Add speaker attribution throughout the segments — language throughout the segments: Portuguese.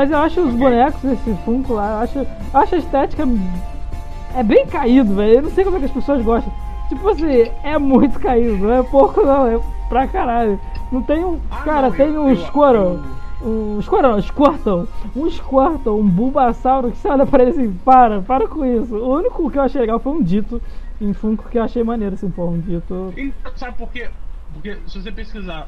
Speaker 1: Mas eu acho os bonecos, esse Funko lá, eu acho, eu acho a estética é bem caído, velho. Eu não sei como é que as pessoas gostam. Tipo assim, é muito caído, não é pouco não, é pra caralho. Não tem um.
Speaker 2: Ah,
Speaker 1: cara,
Speaker 2: não,
Speaker 1: tem
Speaker 2: eu-
Speaker 1: um
Speaker 2: eu-
Speaker 1: Um Squirtle, Squirtle. Um Squirtle, um Bulbasauro que você olha pra ele assim, para, para com isso. O único que eu achei legal foi um dito em Funko que eu achei maneiro, assim, pô, um dito.
Speaker 2: Então, sabe por quê? Porque se você pesquisar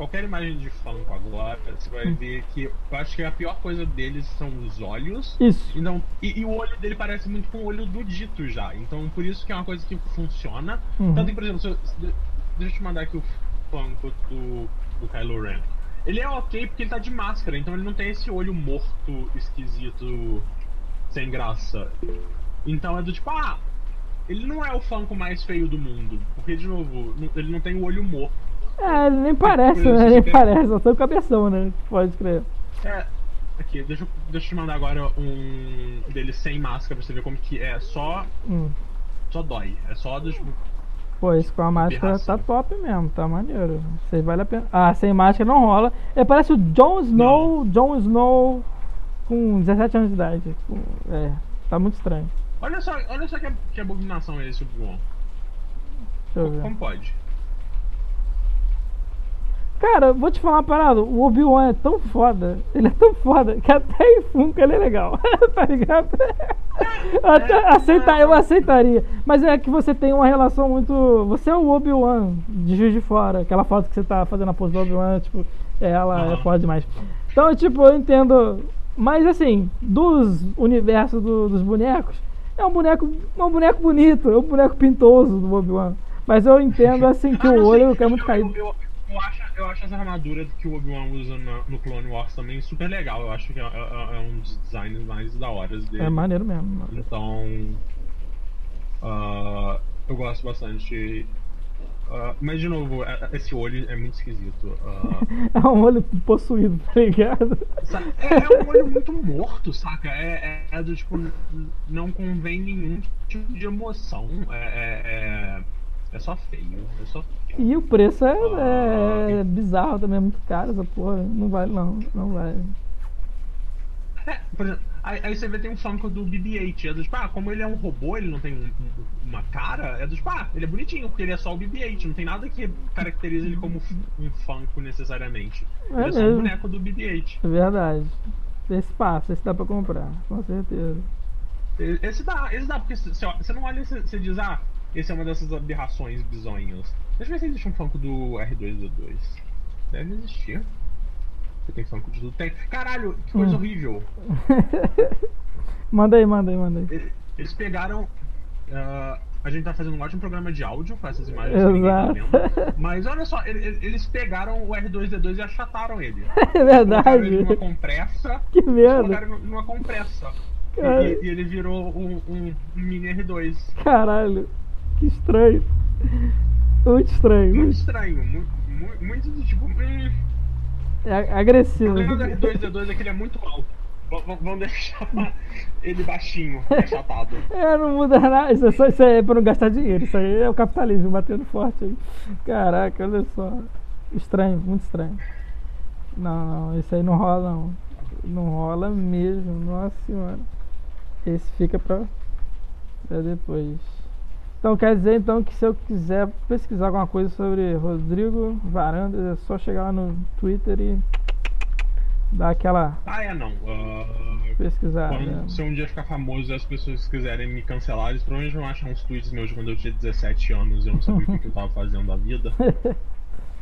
Speaker 2: qualquer imagem de Funko agora, você vai ver que eu acho que a pior coisa deles são os olhos.
Speaker 1: Isso.
Speaker 2: Então, e, e o olho dele parece muito com o olho do Dito já. Então, por isso que é uma coisa que funciona.
Speaker 1: Uhum.
Speaker 2: Tanto que, por exemplo, se eu- deixa eu te mandar aqui o Funko do, do Kylo Ren. Ele é ok porque ele tá de máscara, então ele não tem esse olho morto, esquisito, sem graça. Então é do tipo, ah, ele não é o Funko mais feio do mundo. Porque, de novo, ele não tem o olho morto.
Speaker 1: É, nem parece,
Speaker 2: isso
Speaker 1: né? Nem parece, só tem o cabeção, né? Pode crer.
Speaker 2: É. Aqui, deixa eu, deixa eu te mandar agora um dele sem máscara pra você ver como que é. Só,
Speaker 1: Hum.
Speaker 2: só dói. É só dos.
Speaker 1: Pô, esse com a máscara tá top mesmo, tá maneiro. Isso aí vale a pena. Ah, sem máscara não rola. É, parece o Jon Snow, Jon Snow com 17 anos de idade. Com- É, tá muito estranho.
Speaker 2: Olha só, olha só que, que abominação é esse Obi-Wan.
Speaker 1: Deixa eu ver.
Speaker 2: Como pode?
Speaker 1: Cara, vou te falar uma parada. O Obi-Wan é tão foda. Ele é tão foda que até em Funko ele é legal. tá ligado? Até aceita, eu aceitaria. Mas é que você tem uma relação muito. Você é o Obi-Wan de Juiz de Fora. Aquela foto que você tá fazendo a pose do Obi-Wan, tipo, ela é foda demais. Então, tipo, eu entendo. Mas assim, dos universos do- dos bonecos, é um boneco, é um boneco bonito, é um boneco pintoso do Obi-Wan. Mas eu entendo assim que
Speaker 2: Ah,
Speaker 1: o olho é muito caído.
Speaker 2: Eu, eu, eu acho, eu acho essa armadura que o Obi-Wan usa na- no Clone Wars também super legal. Eu acho que é, é- é um dos designs mais da hora dele.
Speaker 1: É maneiro mesmo.
Speaker 2: Então. ah, eu gosto bastante. Ah, mas de novo, é- é- esse olho é muito esquisito. Ah,
Speaker 1: É um olho possuído, tá ligado?
Speaker 2: é, é um olho muito morto, saca? É, é- é do tipo. Não convém nenhum tipo de emoção. É, é, é, é só feio. É só feio.
Speaker 1: E o preço é,
Speaker 2: Ah.
Speaker 1: é bizarro também, é muito caro essa porra. Não vale não, não vale.
Speaker 2: É, por exemplo, aí, aí você vê tem um Funko do BB-8, é do tipo, ah, como ele é um robô, ele não tem um- um- uma cara, é do tipo, ah, ele é bonitinho, porque ele é só o BB-8, não tem nada que caracteriza ele como um Funko necessariamente.
Speaker 1: É
Speaker 2: ele é só um boneco do BB-8.
Speaker 1: É verdade. Esse passa, esse dá pra comprar, com certeza.
Speaker 2: Esse dá, esse dá, porque você não olha e você diz, ah, esse é uma dessas aberrações bizonhas. Deixa eu ver se existe um Funko do R2D2. Deve existir. Você tem Funko de tudo? Tem. Caralho, que coisa
Speaker 1: Hum.
Speaker 2: horrível.
Speaker 1: manda aí, manda aí, manda aí.
Speaker 2: Eles pegaram. ah, a gente tá fazendo um ótimo programa de áudio com essas imagens que ninguém tá
Speaker 1: Exato.
Speaker 2: vendo. Mas olha só, ele- ele- eles pegaram o R2D2 e achataram ele.
Speaker 1: É
Speaker 2: Colocaram ele numa
Speaker 1: verdade.
Speaker 2: compressa.
Speaker 1: Que merda.
Speaker 2: Colocaram numa compressa. E, e- e ele virou um, um mini R2.
Speaker 1: Caralho. Que estranho. Muito estranho.
Speaker 2: Muito
Speaker 1: Muito
Speaker 2: estranho. Muito, muito, muito tipo. Hum,
Speaker 1: é
Speaker 2: o
Speaker 1: agressivo.
Speaker 2: problema do R2D2 é que ele é muito alto. Vamos deixar ele baixinho, achatado.
Speaker 1: É, não muda nada. Isso é, só, isso é pra não gastar dinheiro. Isso aí é o capitalismo batendo forte aí. Caraca, olha só. Estranho, muito estranho. Não, não, isso aí não rola não. Não rola mesmo, nossa senhora. Esse fica pra, pra depois. Então quer dizer então que se eu quiser pesquisar alguma coisa sobre Rodrigo Varandas, é só chegar lá no Twitter e dar aquela
Speaker 2: Ah, é não. Ah,
Speaker 1: pesquisada.
Speaker 2: Quando, se eu um dia ficar famoso e as pessoas quiserem me cancelar, eles provavelmente vão achar uns tweets meus de quando eu tinha 17 anos e eu não sabia o que, que eu tava fazendo da vida.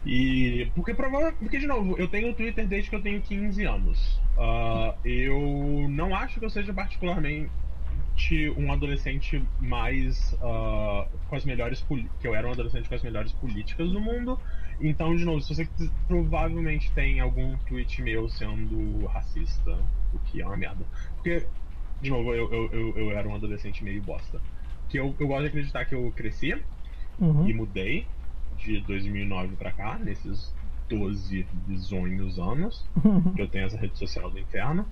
Speaker 2: E. Porque provavelmente. Porque, de novo, eu tenho Twitter desde que eu tenho 15 anos. Ah, eu não acho que eu seja particularmente um adolescente mais. ah, com as melhores. que eu era um adolescente com as melhores políticas do mundo. Então, de novo, se você provavelmente tem algum tweet meu sendo racista, o que é uma merda. Porque, de novo, eu, eu, eu, eu era um adolescente meio bosta. Que eu, eu gosto de acreditar que eu cresci
Speaker 1: Uhum.
Speaker 2: e mudei de 2009 pra cá, nesses 12 bizonhos anos que eu tenho essa rede social do inferno.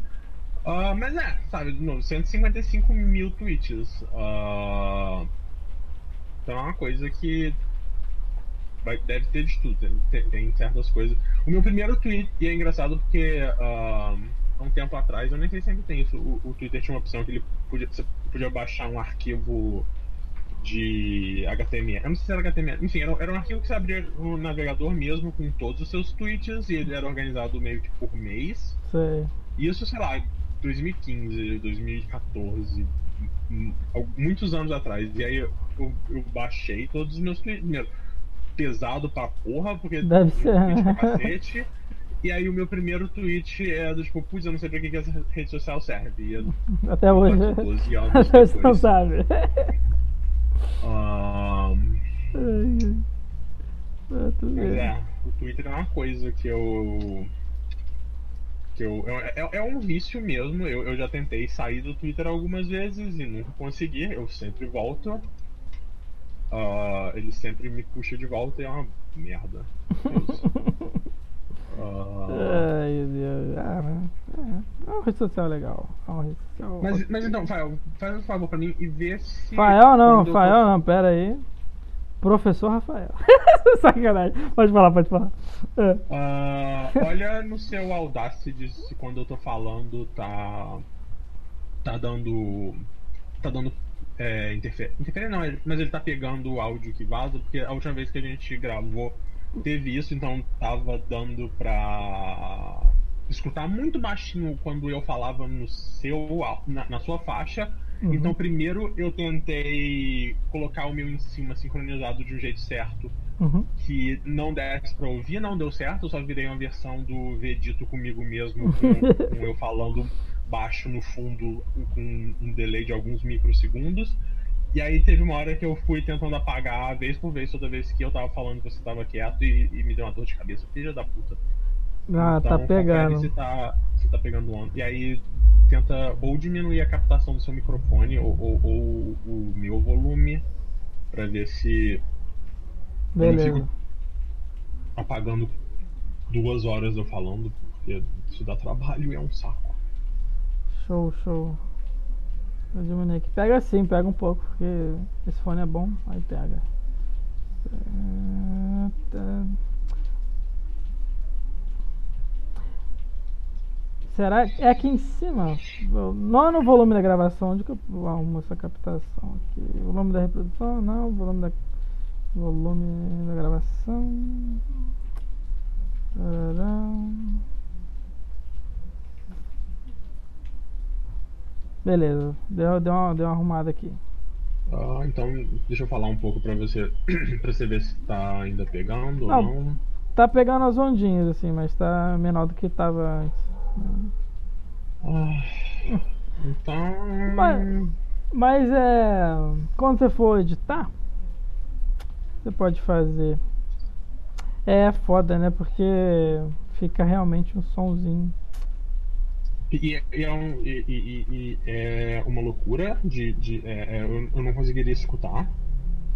Speaker 2: Ah, mas é, sabe, de novo, 155 mil tweets. Ah, então é uma coisa que vai- deve ter de tudo, tem, tem- certas coisas. O meu primeiro tweet, e é engraçado porque há um tempo atrás, eu nem sei se ainda tem isso, o, o Twitter tinha uma opção que ele podia, você podia baixar um arquivo de HTML. Eu não sei se era HTML. Enfim, era, era um arquivo que você abria no navegador mesmo com todos os seus tweets e ele era organizado meio que por mês.
Speaker 1: Sei.
Speaker 2: Isso, sei lá, 2015, 2014, muitos anos atrás. E aí eu, eu, eu baixei todos os meus tweets. Primeiro, pesado pra porra, porque
Speaker 1: Deve ser.
Speaker 2: Pra cacete. E aí o meu primeiro tweet é do tipo, putz, eu não sei pra que, que essa rede social serve. Eu,
Speaker 1: Até hoje.
Speaker 2: 12 anos
Speaker 1: Até hoje não sabe. Vê.
Speaker 2: é, o Twitter é uma coisa que eu. Que eu. É, é- é um vício mesmo. Eu, eu já tentei sair do Twitter algumas vezes e nunca consegui. Eu sempre volto. Ah, ele sempre me puxa de volta e é uma merda. Isso.
Speaker 1: Ai, Deus. Ah, né? É, é uma rede social legal. É uma rede social.
Speaker 2: mas, mas então, Fael, faz um favor pra mim e vê se.
Speaker 1: Fael não,
Speaker 2: eu tô-
Speaker 1: Fael não, pera aí. Professor Rafael. Sacanagem. Pode falar, pode falar. É.
Speaker 2: Ah, olha no seu Audacity se quando eu tô falando tá. tá dando. tá dando é, interferência. Interferência não, mas ele tá pegando o áudio que vaza, porque a última vez que a gente gravou teve isso, então tava dando pra escutar muito baixinho quando eu falava no seu na, na sua faixa.
Speaker 1: Uhum.
Speaker 2: Então primeiro eu tentei colocar o meu em cima sincronizado de um jeito certo
Speaker 1: Uhum.
Speaker 2: que não desse pra ouvir, não deu certo, eu só virei uma versão do Vedito comigo mesmo, com, com eu falando baixo no fundo, com um delay de alguns microsegundos. E aí teve uma hora que eu fui tentando apagar vez por vez, toda vez que eu tava falando você tava quieto e, e me deu uma dor de cabeça, filha da puta.
Speaker 1: Ah, tá
Speaker 2: Então, confere
Speaker 1: pegando.
Speaker 2: Se tá, se tá pegando onda. E aí tenta ou diminuir a captação do seu microfone ou, ou- ou o meu volume pra ver se
Speaker 1: Beleza.
Speaker 2: fico- apagando duas horas eu falando, porque isso dá trabalho e é um saco.
Speaker 1: Show, show. Vou diminuir aqui. Pega sim, pega um pouco, porque esse fone é bom, aí pega. Ah, Será que é aqui em cima? Não é no volume da gravação, onde que eu arrumo essa captação aqui? Volume da reprodução? Não, volume da volume da gravação. Beleza, deu, deu, uma, deu uma arrumada aqui.
Speaker 2: Ah, então deixa eu falar um pouco pra você pra você ver se tá ainda pegando
Speaker 1: Não.
Speaker 2: ou não.
Speaker 1: Tá pegando as ondinhas assim, mas tá menor do que tava antes.
Speaker 2: Então.
Speaker 1: Mas- Mas é. Quando você for editar, você pode fazer. É foda, né? Porque fica realmente um sonzinho.
Speaker 2: E, e é, um- e- e- é uma loucura de. de- é- é, eu, eu não conseguiria escutar.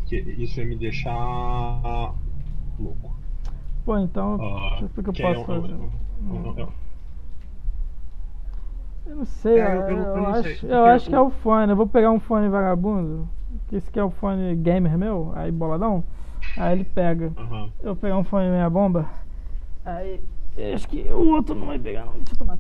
Speaker 2: Que isso ia me deixar louco.
Speaker 1: Pô, então.
Speaker 2: Ah,
Speaker 1: o que, eu posso fazer?
Speaker 2: um- um-
Speaker 1: Eu não sei,
Speaker 2: É,
Speaker 1: eu,
Speaker 2: eu- eu não
Speaker 1: acho,
Speaker 2: sei,
Speaker 1: eu acho que é
Speaker 2: o-
Speaker 1: fone. Eu vou pegar um fone vagabundo. Que esse aqui é o fone gamer meu, aí boladão. Aí ele pega.
Speaker 2: Aham.
Speaker 1: Eu vou pegar um fone meia bomba. Aí. eu Acho que o outro não vai pegar, não. Deixa eu tomar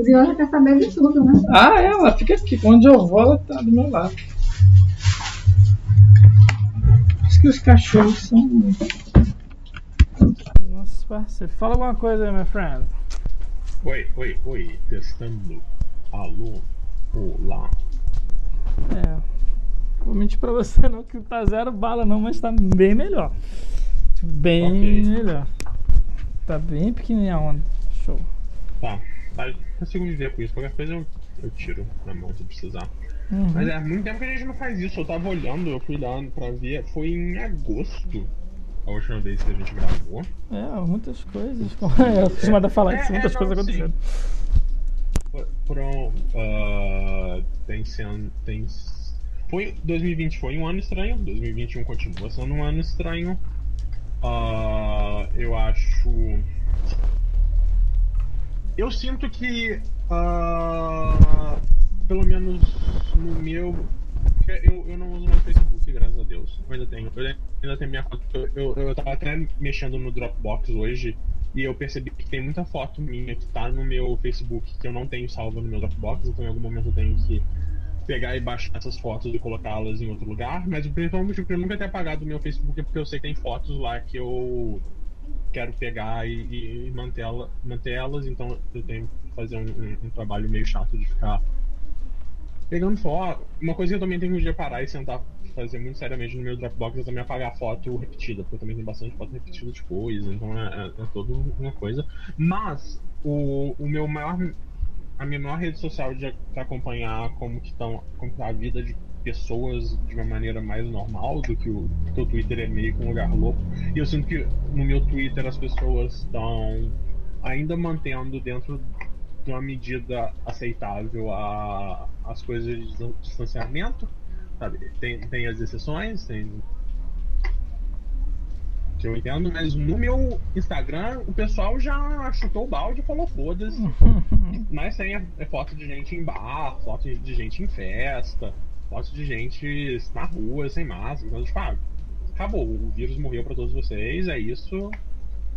Speaker 1: até.
Speaker 3: Curiosa quer saber de tudo, né?
Speaker 1: Ah, ela fica aqui. Onde eu vou, ela tá do meu lado. Acho que os cachorros são. Nossa, parceiro. Fala alguma coisa aí, meu friend.
Speaker 2: Oi, oi, oi, testando. Alô, olá.
Speaker 1: É. Vou mentir pra você não que tá zero bala não, mas tá bem melhor. Tipo, Bem
Speaker 2: Ok.
Speaker 1: melhor. Tá bem pequenininha a onda. Show.
Speaker 2: Tá. Tá, consigo viver com isso. Qualquer coisa eu, eu tiro na mão se precisar.
Speaker 1: Uhum.
Speaker 2: Mas é muito tempo que a gente não faz isso. Eu tava olhando, eu fui lá pra ver. Foi em agosto a última vez que a gente gravou.
Speaker 1: É, muitas coisas. É acostumado a falar
Speaker 2: É,
Speaker 1: isso,
Speaker 2: é,
Speaker 1: muitas
Speaker 2: não,
Speaker 1: coisas acontecendo.
Speaker 2: Fo- Foram. ah, tem sendo. Tem. Foi, 2020 foi um ano estranho, 2021 continua sendo um ano estranho. Ah, eu acho. Eu sinto que. ah, pelo menos no meu. Eu, eu não uso mais Facebook, graças a Deus. Eu ainda tenho. Eu ainda tenho minha foto. Eu, eu, eu tava até mexendo no Dropbox hoje. E eu percebi que tem muita foto minha que tá no meu Facebook que eu não tenho salva no meu Dropbox, então em algum momento eu tenho que pegar e baixar essas fotos e colocá-las em outro lugar. Mas o principal motivo que eu nunca ter apagado o meu Facebook é porque eu sei que tem fotos lá que eu quero pegar e, e, manter, ela, manter elas, então eu tenho que fazer um, um- um trabalho meio chato de ficar pegando foto. Uma coisa que eu também tenho que parar e sentar fazer muito seriamente no meu Dropbox é também apagar foto repetida, porque também tenho bastante foto repetida de coisa, então é, é, é toda uma coisa. Mas o, o meu maior. A minha maior rede social de pra acompanhar como que estão. como tá a vida de pessoas de uma maneira mais normal do que o, porque o Twitter é meio que um lugar louco. E eu sinto que no meu Twitter as pessoas estão ainda mantendo dentro de uma medida aceitável a, as coisas de distan- distanciamento. Sabe? Tem, tem as exceções, tem. Que eu entendo, mas no meu Instagram o pessoal já chutou o balde e falou foda-se. Mas tem é, é foto de gente em bar, foto de gente em festa, foto de gente na rua, sem máscara. Então, tipo, ah, acabou, o vírus morreu pra todos vocês, é isso,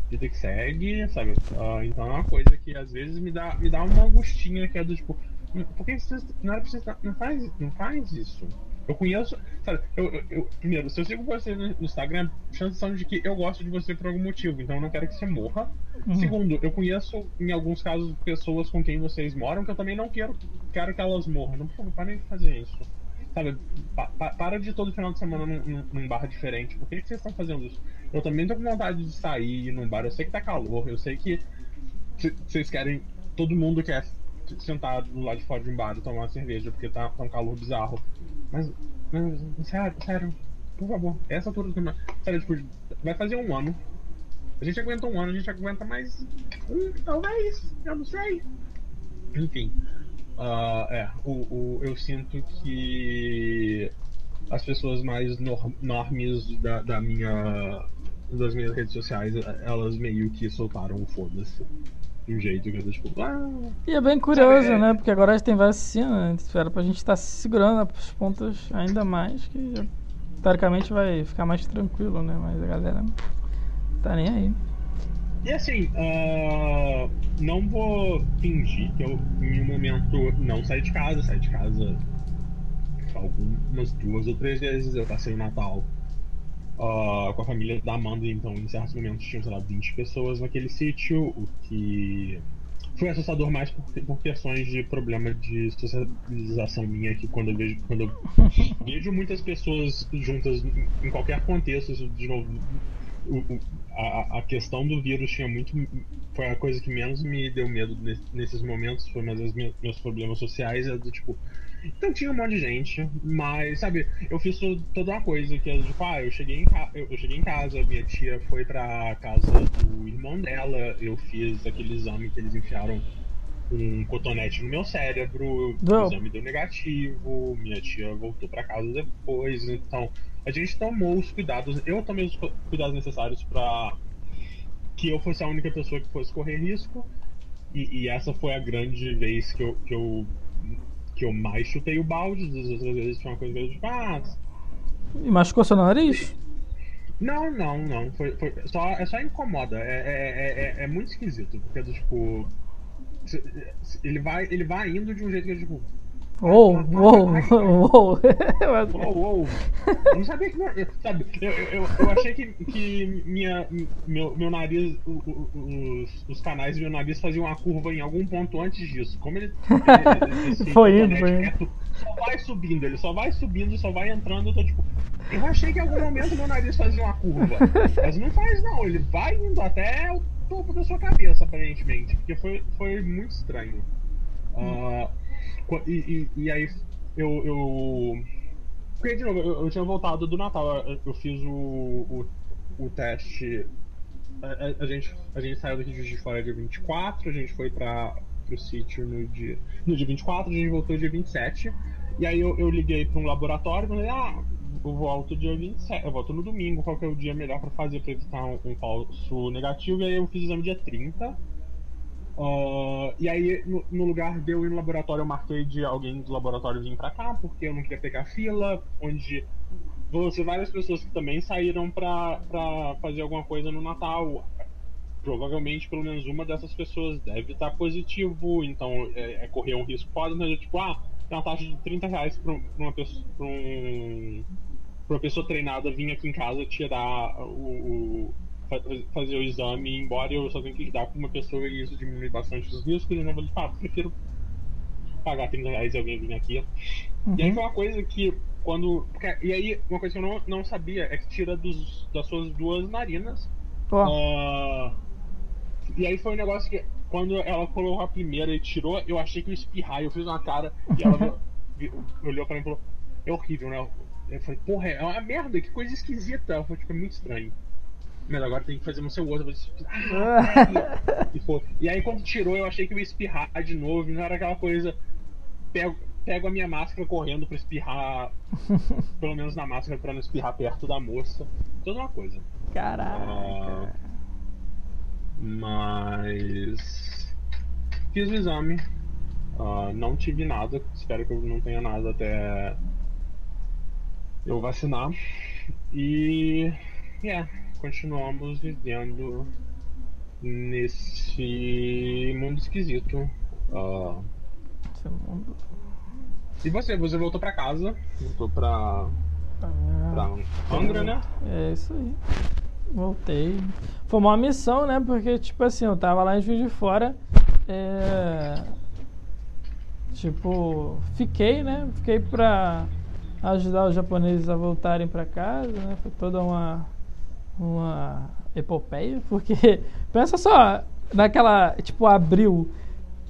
Speaker 2: vida que segue, sabe? Ah, então é uma coisa que às vezes me dá, me dá uma angustinha que é do tipo, "Hum, por que você não era pra você não faz, não faz isso? Eu conheço, sabe, eu, eu- primeiro, se eu sigo você no Instagram, chances são de que eu gosto de você por algum motivo, então eu não quero que você morra.
Speaker 1: Uhum.
Speaker 2: Segundo, eu conheço, em alguns casos, pessoas com quem vocês moram que eu também não quero, quero que elas morram. Não, favor, parem de fazer isso. Sabe, pa- pa- para de todo final de semana num, num- num bar diferente. Por que, que vocês estão fazendo isso? Eu também tô com vontade de sair ir num bar. Eu sei que tá calor, eu sei que vocês querem. Todo mundo quer sentar do lado de fora de um bar e tomar uma cerveja porque tá, tá um calor bizarro. Mas, mas, sério, sério, por favor, essa altura do. Sério, tipo, vai fazer um ano. A gente aguenta um ano, a gente aguenta mais um, talvez, eu não sei. Enfim, ah, é, o, o, eu sinto que as pessoas mais nor- normes da, da minha, das minhas redes sociais, elas meio que soltaram o foda-se. De um jeito que eu tô tipo, ah,
Speaker 1: E é bem curioso,
Speaker 2: é-
Speaker 1: né? Porque agora a gente tem vacina, né? Era pra gente estar se segurando as pontas ainda mais, que teoricamente vai ficar mais tranquilo, né? Mas a galera tá nem aí.
Speaker 2: E assim, ah, não vou fingir que eu em um momento não saí de casa, saí de casa algumas duas ou três vezes. Eu passei o Natal ah, com a família da Amanda, então em certos momentos tinham, sei lá, 20 pessoas naquele sítio, o que foi assustador mais por, por questões de problema de socialização minha, que quando eu vejo, quando eu vejo muitas pessoas juntas em qualquer contexto, isso de novo o- a, a questão do vírus tinha muito. Foi a coisa que menos me deu medo nesse- nesses momentos. Foi mais os meus, meus problemas sociais. É do tipo. Então tinha um monte de gente, mas, sabe, eu fiz to- toda uma coisa que é tipo, ah, eu cheguei em, eu, eu cheguei em casa, minha tia foi pra casa do irmão dela, eu fiz aquele exame que eles enfiaram um cotonete no meu cérebro,
Speaker 1: Não.
Speaker 2: o exame deu negativo, minha tia voltou pra casa depois, então a gente tomou os cuidados, eu tomei os cu- cuidados necessários pra que eu fosse a única pessoa que fosse correr risco, e, e essa foi a grande vez que eu, que eu que eu mais chutei o balde, das outras vezes foi uma coisa que eu tipo, ah,
Speaker 1: E machucou seu nariz?
Speaker 2: não, não, não. Foi, foi só, é só incomoda. É, é, é, é- é muito esquisito. Porque, tipo. se- se- Ele vai, ele vai indo de um jeito que, tipo.
Speaker 1: Uou, uou, uou.
Speaker 2: Uou, uou. Eu não sabia que. Sabe, eu, eu, eu achei que, que minha, meu, meu nariz, os, os canais do meu nariz faziam uma curva em algum ponto antes disso. Como ele. ele-
Speaker 1: Foi indo, foi indo.
Speaker 2: Só vai subindo, ele só vai subindo, só vai entrando. Eu tô tipo. Eu achei que em algum momento meu nariz fazia uma curva. Mas não faz, não. Ele vai indo até o topo da sua cabeça, aparentemente. Porque foi, foi muito estranho. Ah, Qu- E, e, e aí eu, eu. Porque, de novo, eu, eu tinha voltado do Natal, eu, fiz o, o, o teste. A, a- gente, a gente saiu daqui de Fora dia 24, a gente foi pra, pro sítio no dia, no dia 24, a gente voltou dia 27. E aí eu, eu liguei pra um laboratório e falei, ah, eu volto dia 27, eu volto no domingo, qual que é o dia melhor pra fazer pra evitar um, um falso negativo. E aí eu fiz o exame dia 30. Ah, e aí, no, no lugar de eu ir no laboratório, eu marquei de alguém do laboratório vir pra cá, porque eu não queria pegar fila, onde vão ser várias pessoas que também saíram pra, pra fazer alguma coisa no Natal. Provavelmente, pelo menos uma dessas pessoas deve estar positivo, então é, é correr um risco foda, mas é tipo, ah, tem uma taxa de 30 reais pra, um- uma pessoa. Pra um, uma pessoa treinada vir aqui em casa tirar o, o- fazer o exame e embora eu só tenho que lidar com uma pessoa e isso diminui bastante os riscos. E eu não vou ah, prefiro pagar 30 reais e alguém vir aqui. E aí foi uma coisa que quando. e aí, uma coisa que eu não, não sabia é que tira dos, das suas duas narinas. Ah, e aí foi um negócio que quando ela colocou a primeira e tirou, eu achei que eu ia espirrar, eu fiz uma cara e ela olhou pra mim e falou, é horrível, né? Eu falei, porra, é uma merda, que coisa esquisita. Ela falou, tipo, é muito estranho. Mas agora tem que fazer no seu outro. Velho. e, foi. e aí quando tirou, eu achei que eu ia espirrar de novo, e não era aquela coisa. Pego, pego a minha máscara correndo pra espirrar, pelo menos na máscara, pra não espirrar perto da moça. Toda uma coisa.
Speaker 1: caraca.
Speaker 2: Mas. Fiz o exame. ah, não tive nada. Espero que eu não tenha nada até eu vacinar. E. É, continuamos vivendo nesse mundo esquisito. Ah,
Speaker 1: Esse mundo.
Speaker 2: e você? Você voltou pra casa? Voltou pra.
Speaker 1: Ah,
Speaker 2: pra Angra, né?
Speaker 1: É isso aí. Voltei. Foi uma missão, né? Porque, tipo assim, eu tava lá em Juiz de Fora. É... Tipo, fiquei, né? Fiquei pra ajudar os japoneses a voltarem pra casa, né? Foi toda uma, uma epopeia, porque, pensa só, naquela, tipo, abril,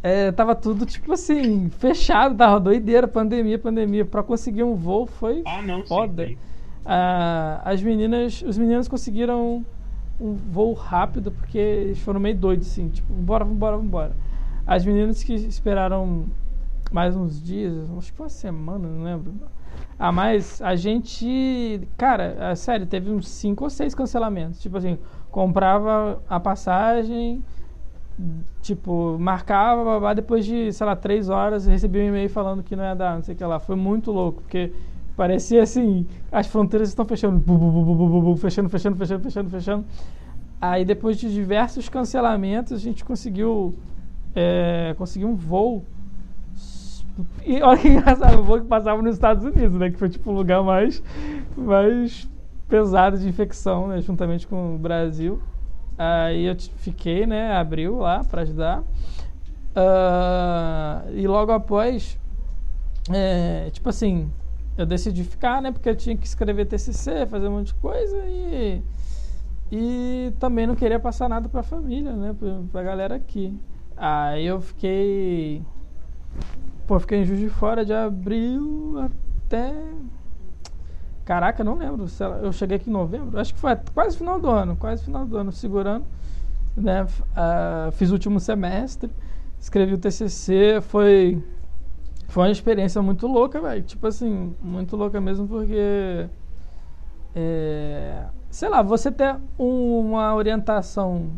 Speaker 1: é, tava tudo, tipo assim, fechado, tava doideira, pandemia, pandemia. Pra conseguir um voo foi
Speaker 2: Ah, não,
Speaker 1: foda.
Speaker 2: sim.
Speaker 1: Ah, as meninas, os meninos conseguiram um voo rápido porque eles foram meio doidos, assim, tipo, bora, vambora, vambora. As meninas que esperaram mais uns dias, acho que foi uma semana, não lembro. Ah, mas a gente, cara, é sério, teve uns cinco ou seis cancelamentos. Tipo assim, comprava a passagem, tipo, marcava, babá, depois de, sei lá, três horas, recebia um e-mail falando que não ia dar, não sei o que lá. Foi muito louco, porque parecia assim, as fronteiras estão fechando, bu, bu, bu, fechando, fechando, fechando, fechando, fechando. Aí depois de diversos cancelamentos, a gente conseguiu, é, conseguiu um voo. E olha que engraçado, voo que passava nos Estados Unidos, né? Que foi tipo o lugar mais, mais pesado de infecção, né? Juntamente com o Brasil. Aí eu fiquei, né? Abriu lá para ajudar. Ah, e logo após, é, tipo assim, eu decidi ficar, né? Porque eu tinha que escrever TCC, fazer um monte de coisa e e também não queria passar nada para a família, né? Pra, pra galera aqui. Aí eu fiquei, pô, fiquei em Juiz de Fora de abril até Caraca, não lembro. Eu cheguei aqui em novembro. Acho que foi quase final do ano. Quase final do ano, segurando. Né? Ah, fiz o último semestre. Escrevi o TCC. Foi, foi uma experiência muito louca, velho. Tipo assim, muito louca mesmo, porque... é, sei lá, você ter um- uma orientação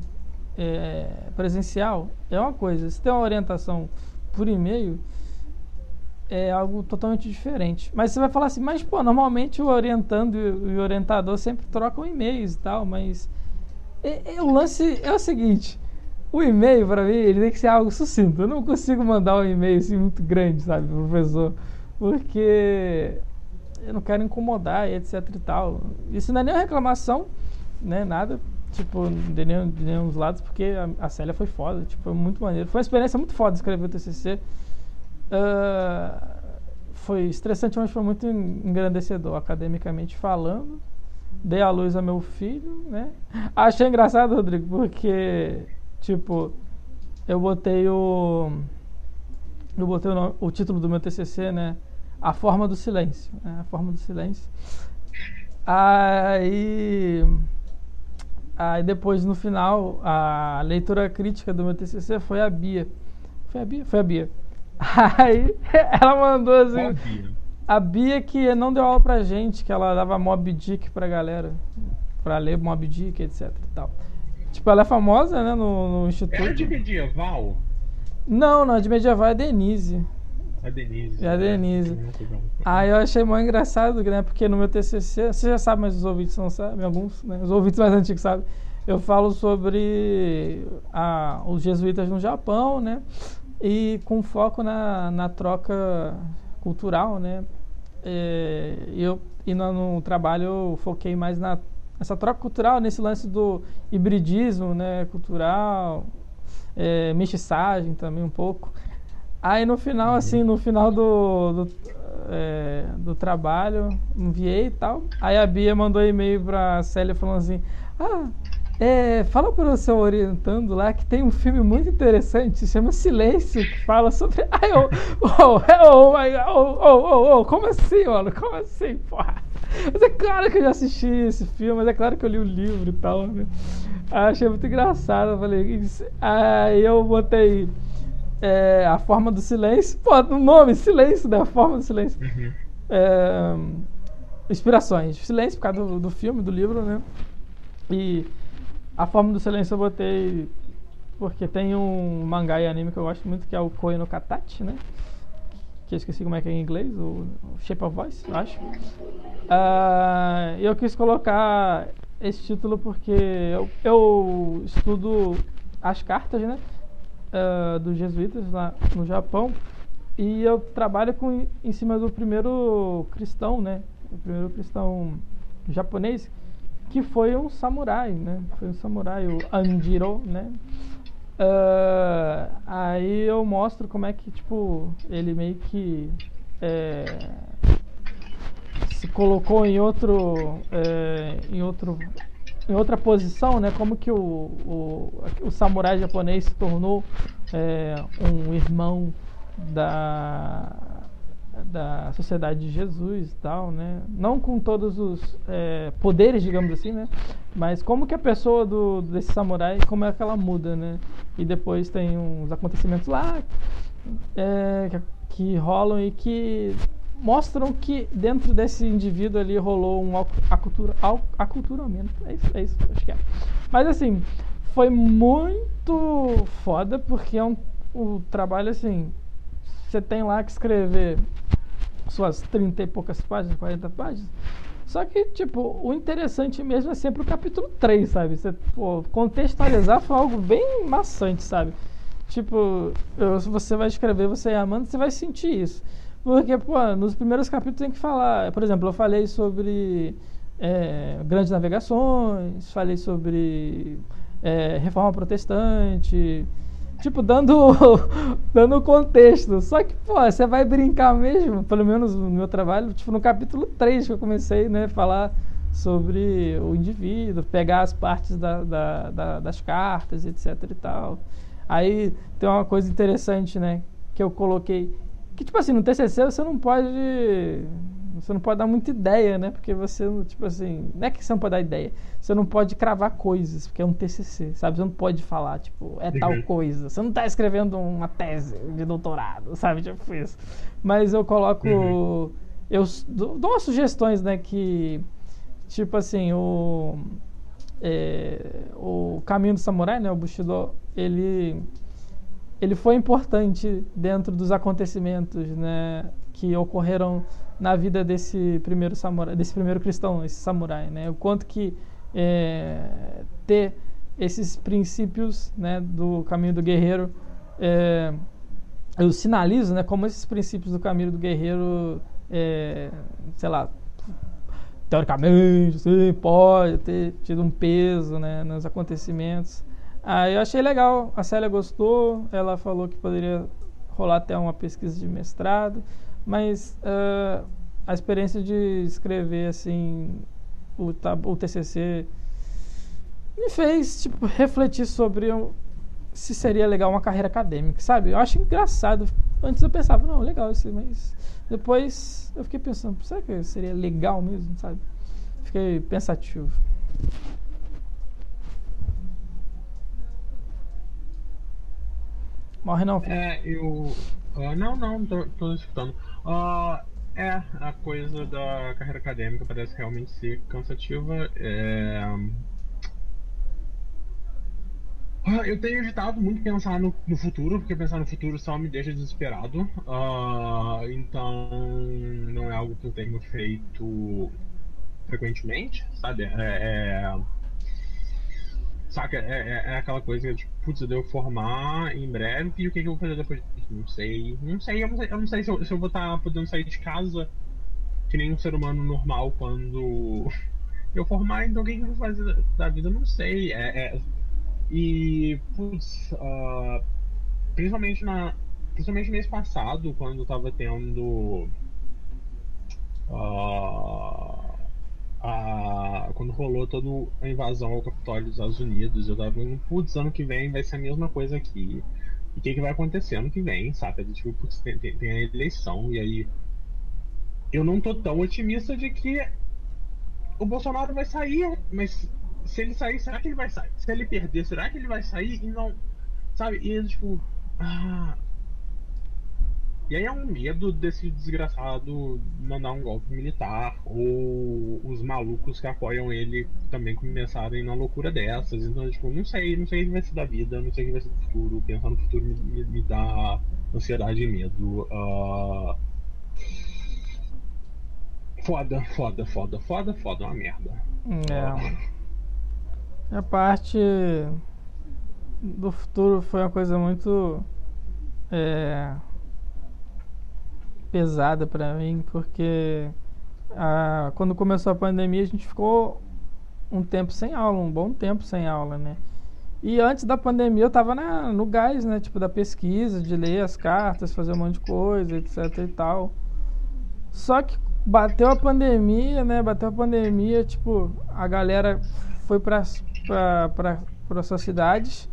Speaker 1: é, presencial é uma coisa. Se tem uma orientação por e-mail é algo totalmente diferente. Mas você vai falar assim, mas pô, normalmente o orientando e o orientador sempre trocam e-mails e tal, mas e- e o lance é o seguinte, o e-mail, para mim, ele tem que ser algo sucinto. Eu não consigo mandar um e-mail assim muito grande, sabe, pro professor. Porque eu não quero incomodar e etc e tal. Isso não é nem uma reclamação, né? Nada, tipo, de nenhum, de nenhum dos lados, porque a, a Célia foi foda, tipo, foi muito maneiro. Foi uma experiência muito foda escrever o TCC. Uh, foi estressante, mas foi muito engrandecedor, academicamente falando. Dei a luz a meu filho, né? Achei engraçado, Rodrigo, porque, tipo, eu botei o. Eu botei o, nome, o título do meu TCC, né? A Forma do Silêncio. Né? A Forma do Silêncio. Aí. Aí depois, no final, a leitura crítica do meu TCC foi a Bia. Foi a Bia? Foi a Bia. Aí ela mandou assim. A Bia? A Bia que não deu aula pra gente, que ela dava Mob Dick pra galera. Pra ler Mob Dick, etc e tal. Tipo, ela é famosa, né, no, no instituto.
Speaker 2: Ela é de medieval?
Speaker 1: Não, não, de medieval é Denise.
Speaker 2: A Denise.
Speaker 1: É a Denise. Aí eu achei muito engraçado, né? Porque no meu TCC, você já sabe, mas os ouvintes não sabem, alguns, né? Os ouvintes mais antigos sabem. Eu falo sobre a, os jesuítas no Japão, né? E com foco na, na troca cultural, né? É, eu, e no, no, trabalho eu foquei mais na essa troca cultural, nesse lance do hibridismo, né? Cultural, é, mestiçagem também um pouco. Aí no final, assim, no final do, do, é, do trabalho, enviei e tal. Aí a Bia mandou e-mail pra Célia falando assim: Ah, é, fala para o seu orientando lá que tem um filme muito interessante, se chama Silêncio, que fala sobre. Ai, oh, oh, oh, oh, oh, oh, como assim, mano? Como assim, porra? Mas é claro que eu já assisti esse filme, mas é claro que eu li o livro e tal, né? Achei muito engraçado. Eu falei, aí eu botei é, a forma do silêncio. Pô, o nome, silêncio, né? A forma do silêncio. Uhum. É, inspirações. Silêncio por causa do, do filme, do livro, né? E a forma do silêncio eu botei porque tem um mangá e anime que eu gosto muito que é o Koi no Katachi, né? Que eu esqueci como é que é em inglês, o Shape of Voice, eu acho. Uh, eu quis colocar esse título porque eu, eu estudo as cartas, né? uh, dos jesuítas lá no Japão e eu trabalho com, em cima do primeiro cristão, né? O primeiro cristão japonês que foi um samurai, né? Foi um samurai, o Anjiro, né? Uh, aí eu mostro como é que, tipo, ele meio que é, se colocou em outro, é, em outro em outra posição, né? Como que o, o, o samurai japonês se tornou é, um irmão da, da sociedade de Jesus e tal, né? Não com todos os é, poderes, digamos assim, né? Mas como que a pessoa do, desse samurai, como é que ela muda, né? E depois tem uns acontecimentos lá é, que, que rolam e que mostram que dentro desse indivíduo ali rolou um acultura, aculturamento. É isso, é isso, acho que é. Mas assim, foi muito foda porque é um, um trabalho assim. Você tem lá que escrever suas 30 e poucas páginas, 40 páginas. Só que, tipo, o interessante mesmo é sempre o capítulo 3, sabe? Você, pô, contextualizar foi algo bem maçante, sabe? Tipo, se você vai escrever, você é amando, você vai sentir isso. Porque, pô, nos primeiros capítulos tem que falar. Por exemplo, eu falei sobre é, grandes navegações, falei sobre é, reforma protestante, tipo, dando, dando contexto. Só que, pô, você vai brincar mesmo, pelo menos no meu trabalho, tipo, no capítulo 3 que eu comecei, né, falar sobre o indivíduo, pegar as partes da, da, da, das cartas, etc e tal. Aí tem uma coisa interessante, né, que eu coloquei que, tipo assim, no TCC você não pode. Você não pode dar muita ideia, né? Porque você, tipo assim. Não é que você não pode dar ideia. Você não pode cravar coisas, porque é um TCC, sabe? Você não pode falar, tipo, é tal uhum. coisa. Você não está escrevendo uma tese de doutorado, sabe? Tipo isso. Mas eu coloco. Uhum. Eu dou umas sugestões, né? Que. Tipo assim, o. É, o caminho do samurai, né? O Bushido, ele ele foi importante dentro dos acontecimentos né, que ocorreram na vida desse primeiro samurai, desse primeiro cristão, esse samurai, né? O quanto que é, ter esses princípios né, do caminho do guerreiro, é, eu sinalizo né, como esses princípios do caminho do guerreiro, é, sei lá, teoricamente, assim, pode ter tido um peso né, nos acontecimentos. Aí eu achei legal, a Célia gostou, ela falou que poderia rolar até uma pesquisa de mestrado, mas uh, a experiência de escrever assim o, o TCC me fez tipo refletir sobre um, se seria legal uma carreira acadêmica, sabe? Eu acho engraçado. Antes eu pensava, não, legal isso, mas depois eu fiquei pensando, será que seria legal mesmo, sabe? Fiquei pensativo. Morre não,
Speaker 2: filho. É, eu. Uh, não, não, tô, tô escutando. Uh, é, a coisa da carreira acadêmica parece realmente ser cansativa. É... Uh, eu tenho evitado muito pensar no, no, futuro, porque pensar no futuro só me deixa desesperado. Uh, então, não é algo que eu tenho feito frequentemente, sabe? É, é... Saca? É, é, é, aquela coisa que, tipo, putz, eu devo formar em breve e o que, que eu vou fazer depois? Não sei. Não sei, eu não sei, eu não sei se, eu, se eu vou estar tá podendo sair de casa que nem um ser humano normal quando eu formar, então o que, que eu vou fazer da vida? Eu não sei. É, é... E, putz, uh, principalmente na. Principalmente mês passado, quando eu tava tendo. Uh, a, quando rolou toda a invasão ao Capitólio dos Estados Unidos, eu tava vendo, putz, ano que vem vai ser a mesma coisa aqui. E o que, que vai acontecer ano que vem, sabe? Tipo, putz, tem, tem, tem, a eleição, e aí. Eu não tô tão otimista de que o Bolsonaro vai sair, mas se ele sair, será que ele vai sair? Se ele perder, será que ele vai sair? E não. Sabe? E tipo. Ah, e aí é um medo desse desgraçado mandar um golpe militar, ou os malucos que apoiam ele também começarem na loucura dessas. Então, tipo, não sei, não sei o que vai ser da vida, não sei o que vai ser do futuro. Pensar no futuro me, me, me dá ansiedade e medo. Uh... Foda, foda, foda, foda, foda, uma merda.
Speaker 1: É. A parte do futuro foi uma coisa muito. É pesada para mim, porque a, quando começou a pandemia a gente ficou um tempo sem aula, um bom tempo sem aula, né? E antes da pandemia eu tava na, no gás, né? Tipo, da pesquisa, de ler as cartas, fazer um monte de coisa, etc e tal. Só que bateu a pandemia, né? Bateu a pandemia, tipo, a galera foi para para suas cidades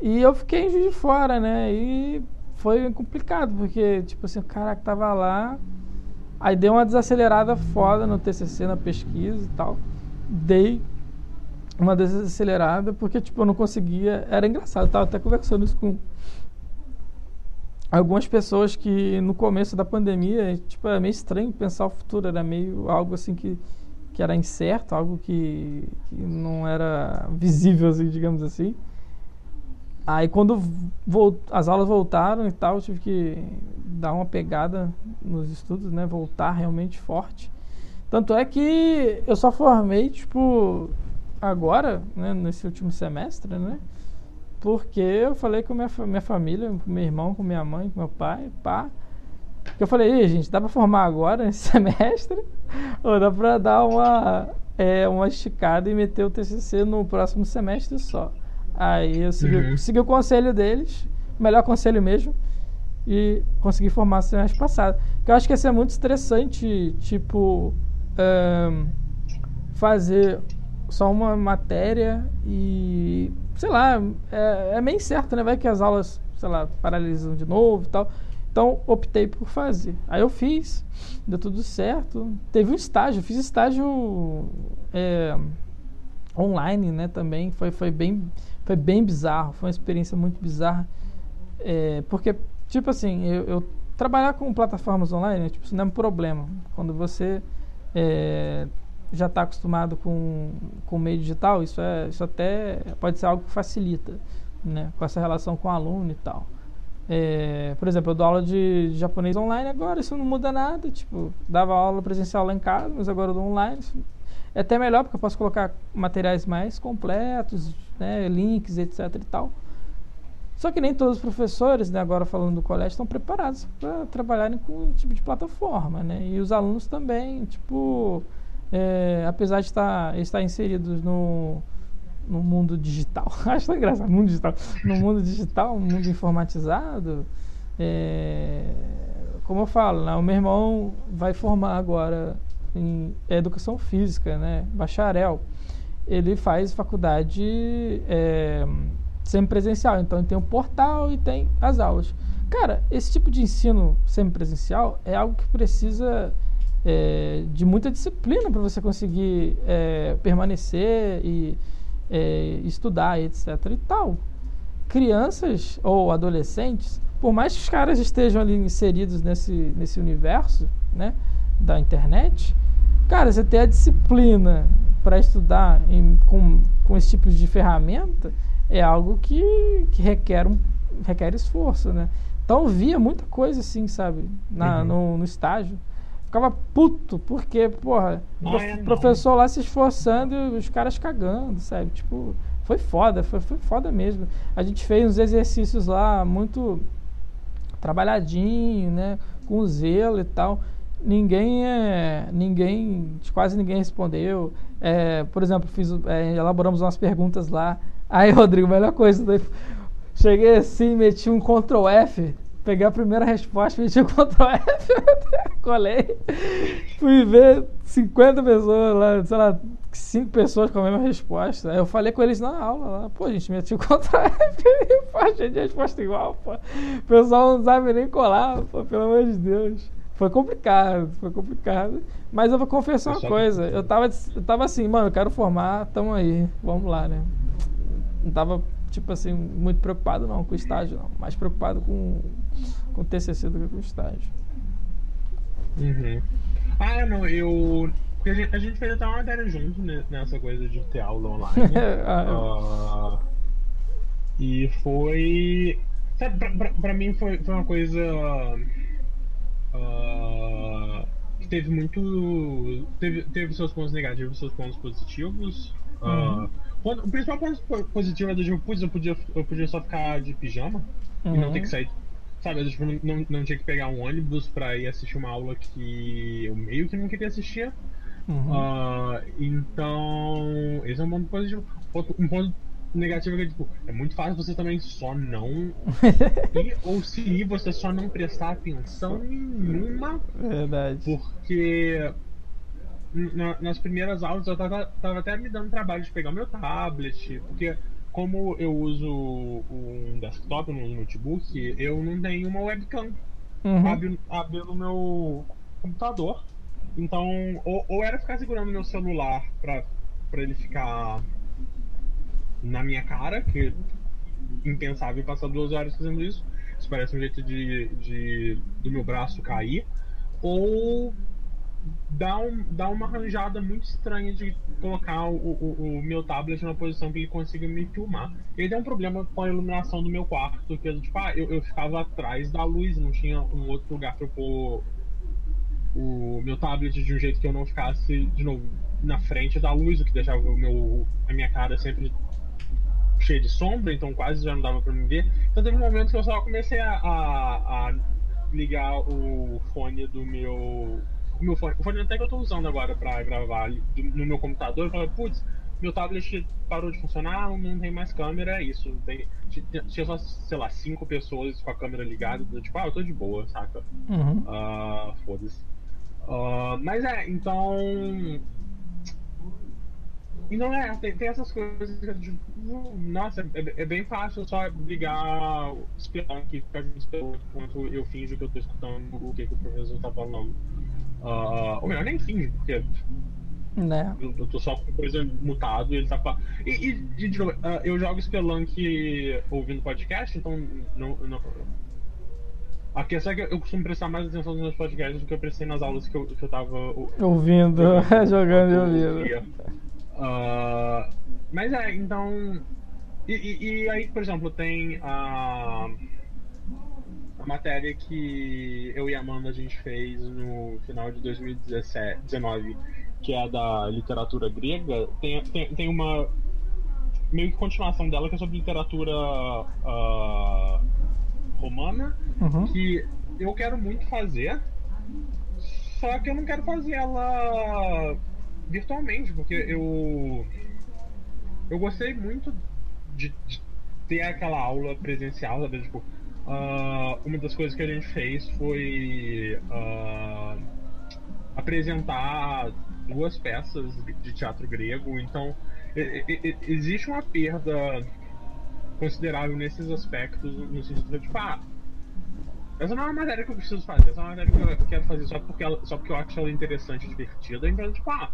Speaker 1: e eu fiquei em Juiz de Fora, né? E foi complicado, porque, tipo assim, o cara que tava lá, aí deu uma desacelerada foda no TCC, na pesquisa e tal. Dei uma desacelerada, porque, tipo, eu não conseguia. Era engraçado, eu tava até conversando isso com algumas pessoas que no começo da pandemia, tipo, era meio estranho pensar o futuro, era meio algo assim que, que era incerto, algo que, que não era visível, assim, digamos assim. Aí quando as aulas voltaram e tal, eu tive que dar uma pegada nos estudos, né? Voltar realmente forte. Tanto é que eu só formei, tipo, agora, né? Nesse último semestre, né? Porque eu falei com minha, minha família, com meu irmão, com minha mãe, com meu pai, pá. Eu falei, ei, gente, dá pra formar agora, nesse semestre? Ou dá pra dar uma, é, uma esticada e meter o TCC no próximo semestre só? Aí eu segui, uhum. segui o conselho deles, o melhor conselho mesmo, e consegui formar semestre passado. Que eu acho que ia ser muito estressante, tipo, um, fazer só uma matéria e, sei lá, é, é meio certo, né? Vai que as aulas, sei lá, paralisam de novo e tal. Então, optei por fazer. Aí eu fiz, deu tudo certo. Teve um estágio, fiz estágio é, online, né, também. Foi, foi bem foi bem bizarro, foi uma experiência muito bizarra. É, porque, tipo assim, eu, eu, trabalhar com plataformas online, tipo, isso não é um problema. Quando você é, já está acostumado com o meio digital, isso, é, isso até pode ser algo que facilita, né? Com essa relação com o aluno e tal. É, por exemplo, eu dou aula de, de, japonês online agora, isso não muda nada. Tipo, dava aula presencial lá em casa, mas agora eu dou online. é até melhor porque eu posso colocar materiais mais completos, né, links, etc e tal. Só que nem todos os professores, né, agora falando do colégio, estão preparados para trabalharem com esse tipo de plataforma, né? E os alunos também, tipo, é, apesar de estar, estar inseridos no, no mundo digital, acho tão engraçado, mundo digital, no mundo digital, no mundo informatizado, é, como eu falo, né, o meu irmão vai formar agora em educação física, né, bacharel. Ele faz faculdade é, semipresencial, então ele tem o portal e tem as aulas. Cara, esse tipo de ensino semipresencial é algo que precisa é, de muita disciplina para você conseguir é, permanecer e é, estudar, etc. e tal. Crianças ou adolescentes, por mais que os caras estejam ali inseridos nesse, nesse universo né, da internet, cara, você ter a disciplina para estudar em, com, com esse tipo de ferramenta é algo que, que requer, um, requer esforço, né? Então via muita coisa assim, sabe, na, uhum. no, no estágio ficava puto, porque, porra, o é, professor lá se esforçando e os caras cagando, sabe? Tipo, foi foda, foi, foi foda mesmo. A gente fez uns exercícios lá muito trabalhadinho, né? Com zelo e tal. Ninguém é. Ninguém. Quase ninguém respondeu. É, por exemplo, fiz, é, elaboramos umas perguntas lá. Aí, Rodrigo, melhor coisa. Cheguei assim, meti um Ctrl F peguei a primeira resposta, meti o Ctrl F, colei, fui ver 50 pessoas lá, sei lá, 5 pessoas com a mesma resposta. Aí eu falei com eles na aula lá, pô, gente, meti o Ctrl F e achei de resposta igual, pô. O pessoal não sabe nem colar, pô, pelo amor de Deus. Foi complicado, foi complicado. Mas eu vou confessar uma coisa, eu tava, eu tava assim, mano, eu quero formar, tamo aí, vamos lá, né? Não tava tipo assim, muito preocupado não com o estágio, não. Mais preocupado com, com o TCC do que com o estágio.
Speaker 2: Uhum. Ah, não, eu... Porque a gente, a gente fez até uma matéria junto nessa coisa de ter aula online. ah, uh, e foi... Sabe, pra, pra, pra, mim foi, foi uma coisa... Uh, que teve muito... Teve, teve seus pontos negativos, seus pontos positivos. Uhum. Uh, o principal ponto positivo é do tipo, putz, eu podia, eu podia só ficar de pijama uhum. e não ter que sair. Sabe, eu, tipo, não, não tinha que pegar um ônibus pra ir assistir uma aula que eu meio que não queria assistir. Uhum. Uh, então, esse é um ponto positivo. Um ponto negativo é tipo, é muito fácil você também só não ir, ou se ir, você só não prestar atenção nenhuma.
Speaker 1: Verdade.
Speaker 2: Porque na, nas primeiras aulas eu tava, tava até me dando trabalho de pegar o meu tablet, porque como eu uso um desktop, um notebook, eu não tenho uma webcam uhum. abre, no meu computador. Então, ou, ou era ficar segurando meu celular pra, pra ele ficar na minha cara, que impensável passar duas horas fazendo isso. Isso parece um jeito de, de do meu braço cair. Ou dá, um, dá uma arranjada muito estranha de colocar o, o, o, meu tablet numa posição que ele consiga me filmar. Ele tem um problema com a iluminação do meu quarto, que tipo, ah, eu, eu ficava atrás da luz, não tinha um outro lugar para pôr o meu tablet de um jeito que eu não ficasse, de novo, na frente da luz, o que deixava o meu, a minha cara sempre cheia de sombra, então quase já não dava para me ver. Então teve um momento que eu só comecei a, a, a ligar o fone do meu o meu fone, o fone até que eu tô usando agora pra gravar no meu computador, eu falei, putz, meu tablet parou de funcionar, não tem mais câmera, é isso. Tem, tinha só, sei lá, cinco pessoas com a câmera ligada, tipo, ah, eu tô de boa, saca? Uhum. Uh, Foda-se. Uh, mas é, então. E não é, tem, tem essas coisas que tipo, nossa, é, é, bem fácil só ligar o Spelunk e ficar Spelunk enquanto eu finjo que eu tô escutando o que, que o professor tá falando. Uh, ou melhor, nem finge, porque
Speaker 1: né?
Speaker 2: Eu, eu tô só com coisa mutado e ele tá falando. E, e, de novo, uh, eu jogo Spelunk ouvindo podcast, então não, não. A questão é que eu costumo prestar mais atenção nos meus podcasts do que eu prestei nas aulas que eu, que eu tava
Speaker 1: ouvindo, jogando e ouvindo.
Speaker 2: Uh, mas é, então. E, e, e, aí, por exemplo, tem a. A matéria que eu e a Amanda a gente fez no final de 2019, que é da literatura grega, tem, tem, tem uma meio que continuação dela que é sobre literatura uh, romana,
Speaker 1: Uhum.
Speaker 2: que eu quero muito fazer, só que eu não quero fazer ela virtualmente, porque eu eu gostei muito de, de ter aquela aula presencial, sabe? Tipo, ah, uma das coisas que a gente fez foi ah, apresentar duas peças de- teatro grego, então existe uma perda considerável nesses aspectos, no sentido de, tipo, ah, essa não é uma matéria que eu preciso fazer, essa é uma matéria que eu quero fazer só porque, ela, só porque eu acho ela interessante e divertida, então, tipo, ah,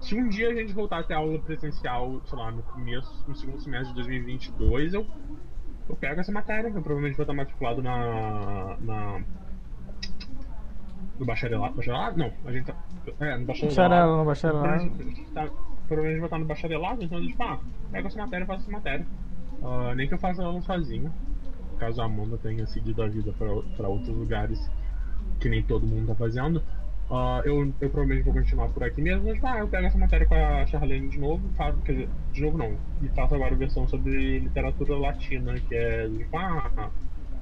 Speaker 2: se um dia a gente voltar a ter aula presencial, sei lá, no começo, no segundo semestre de 2022, eu, eu pego essa matéria, que eu provavelmente vou estar matriculado na. na no bacharelado. Bacharelado? Não, a gente tá. É, no bacharelado.
Speaker 1: Bacharel, não bacharelado.
Speaker 2: Provavelmente, tá, provavelmente vou estar no bacharelado, então, tipo, ah, pego essa matéria faço essa matéria. Ah, nem que eu faça ela sozinho. Caso a Amanda tenha seguido a vida para outros lugares que nem todo mundo tá fazendo. Ah, eu, eu provavelmente vou continuar por aqui mesmo, mas ah, eu pego essa matéria com a Charlene de novo, faço, quer dizer, de novo não, e faço agora a versão sobre literatura latina, que é tipo, ah,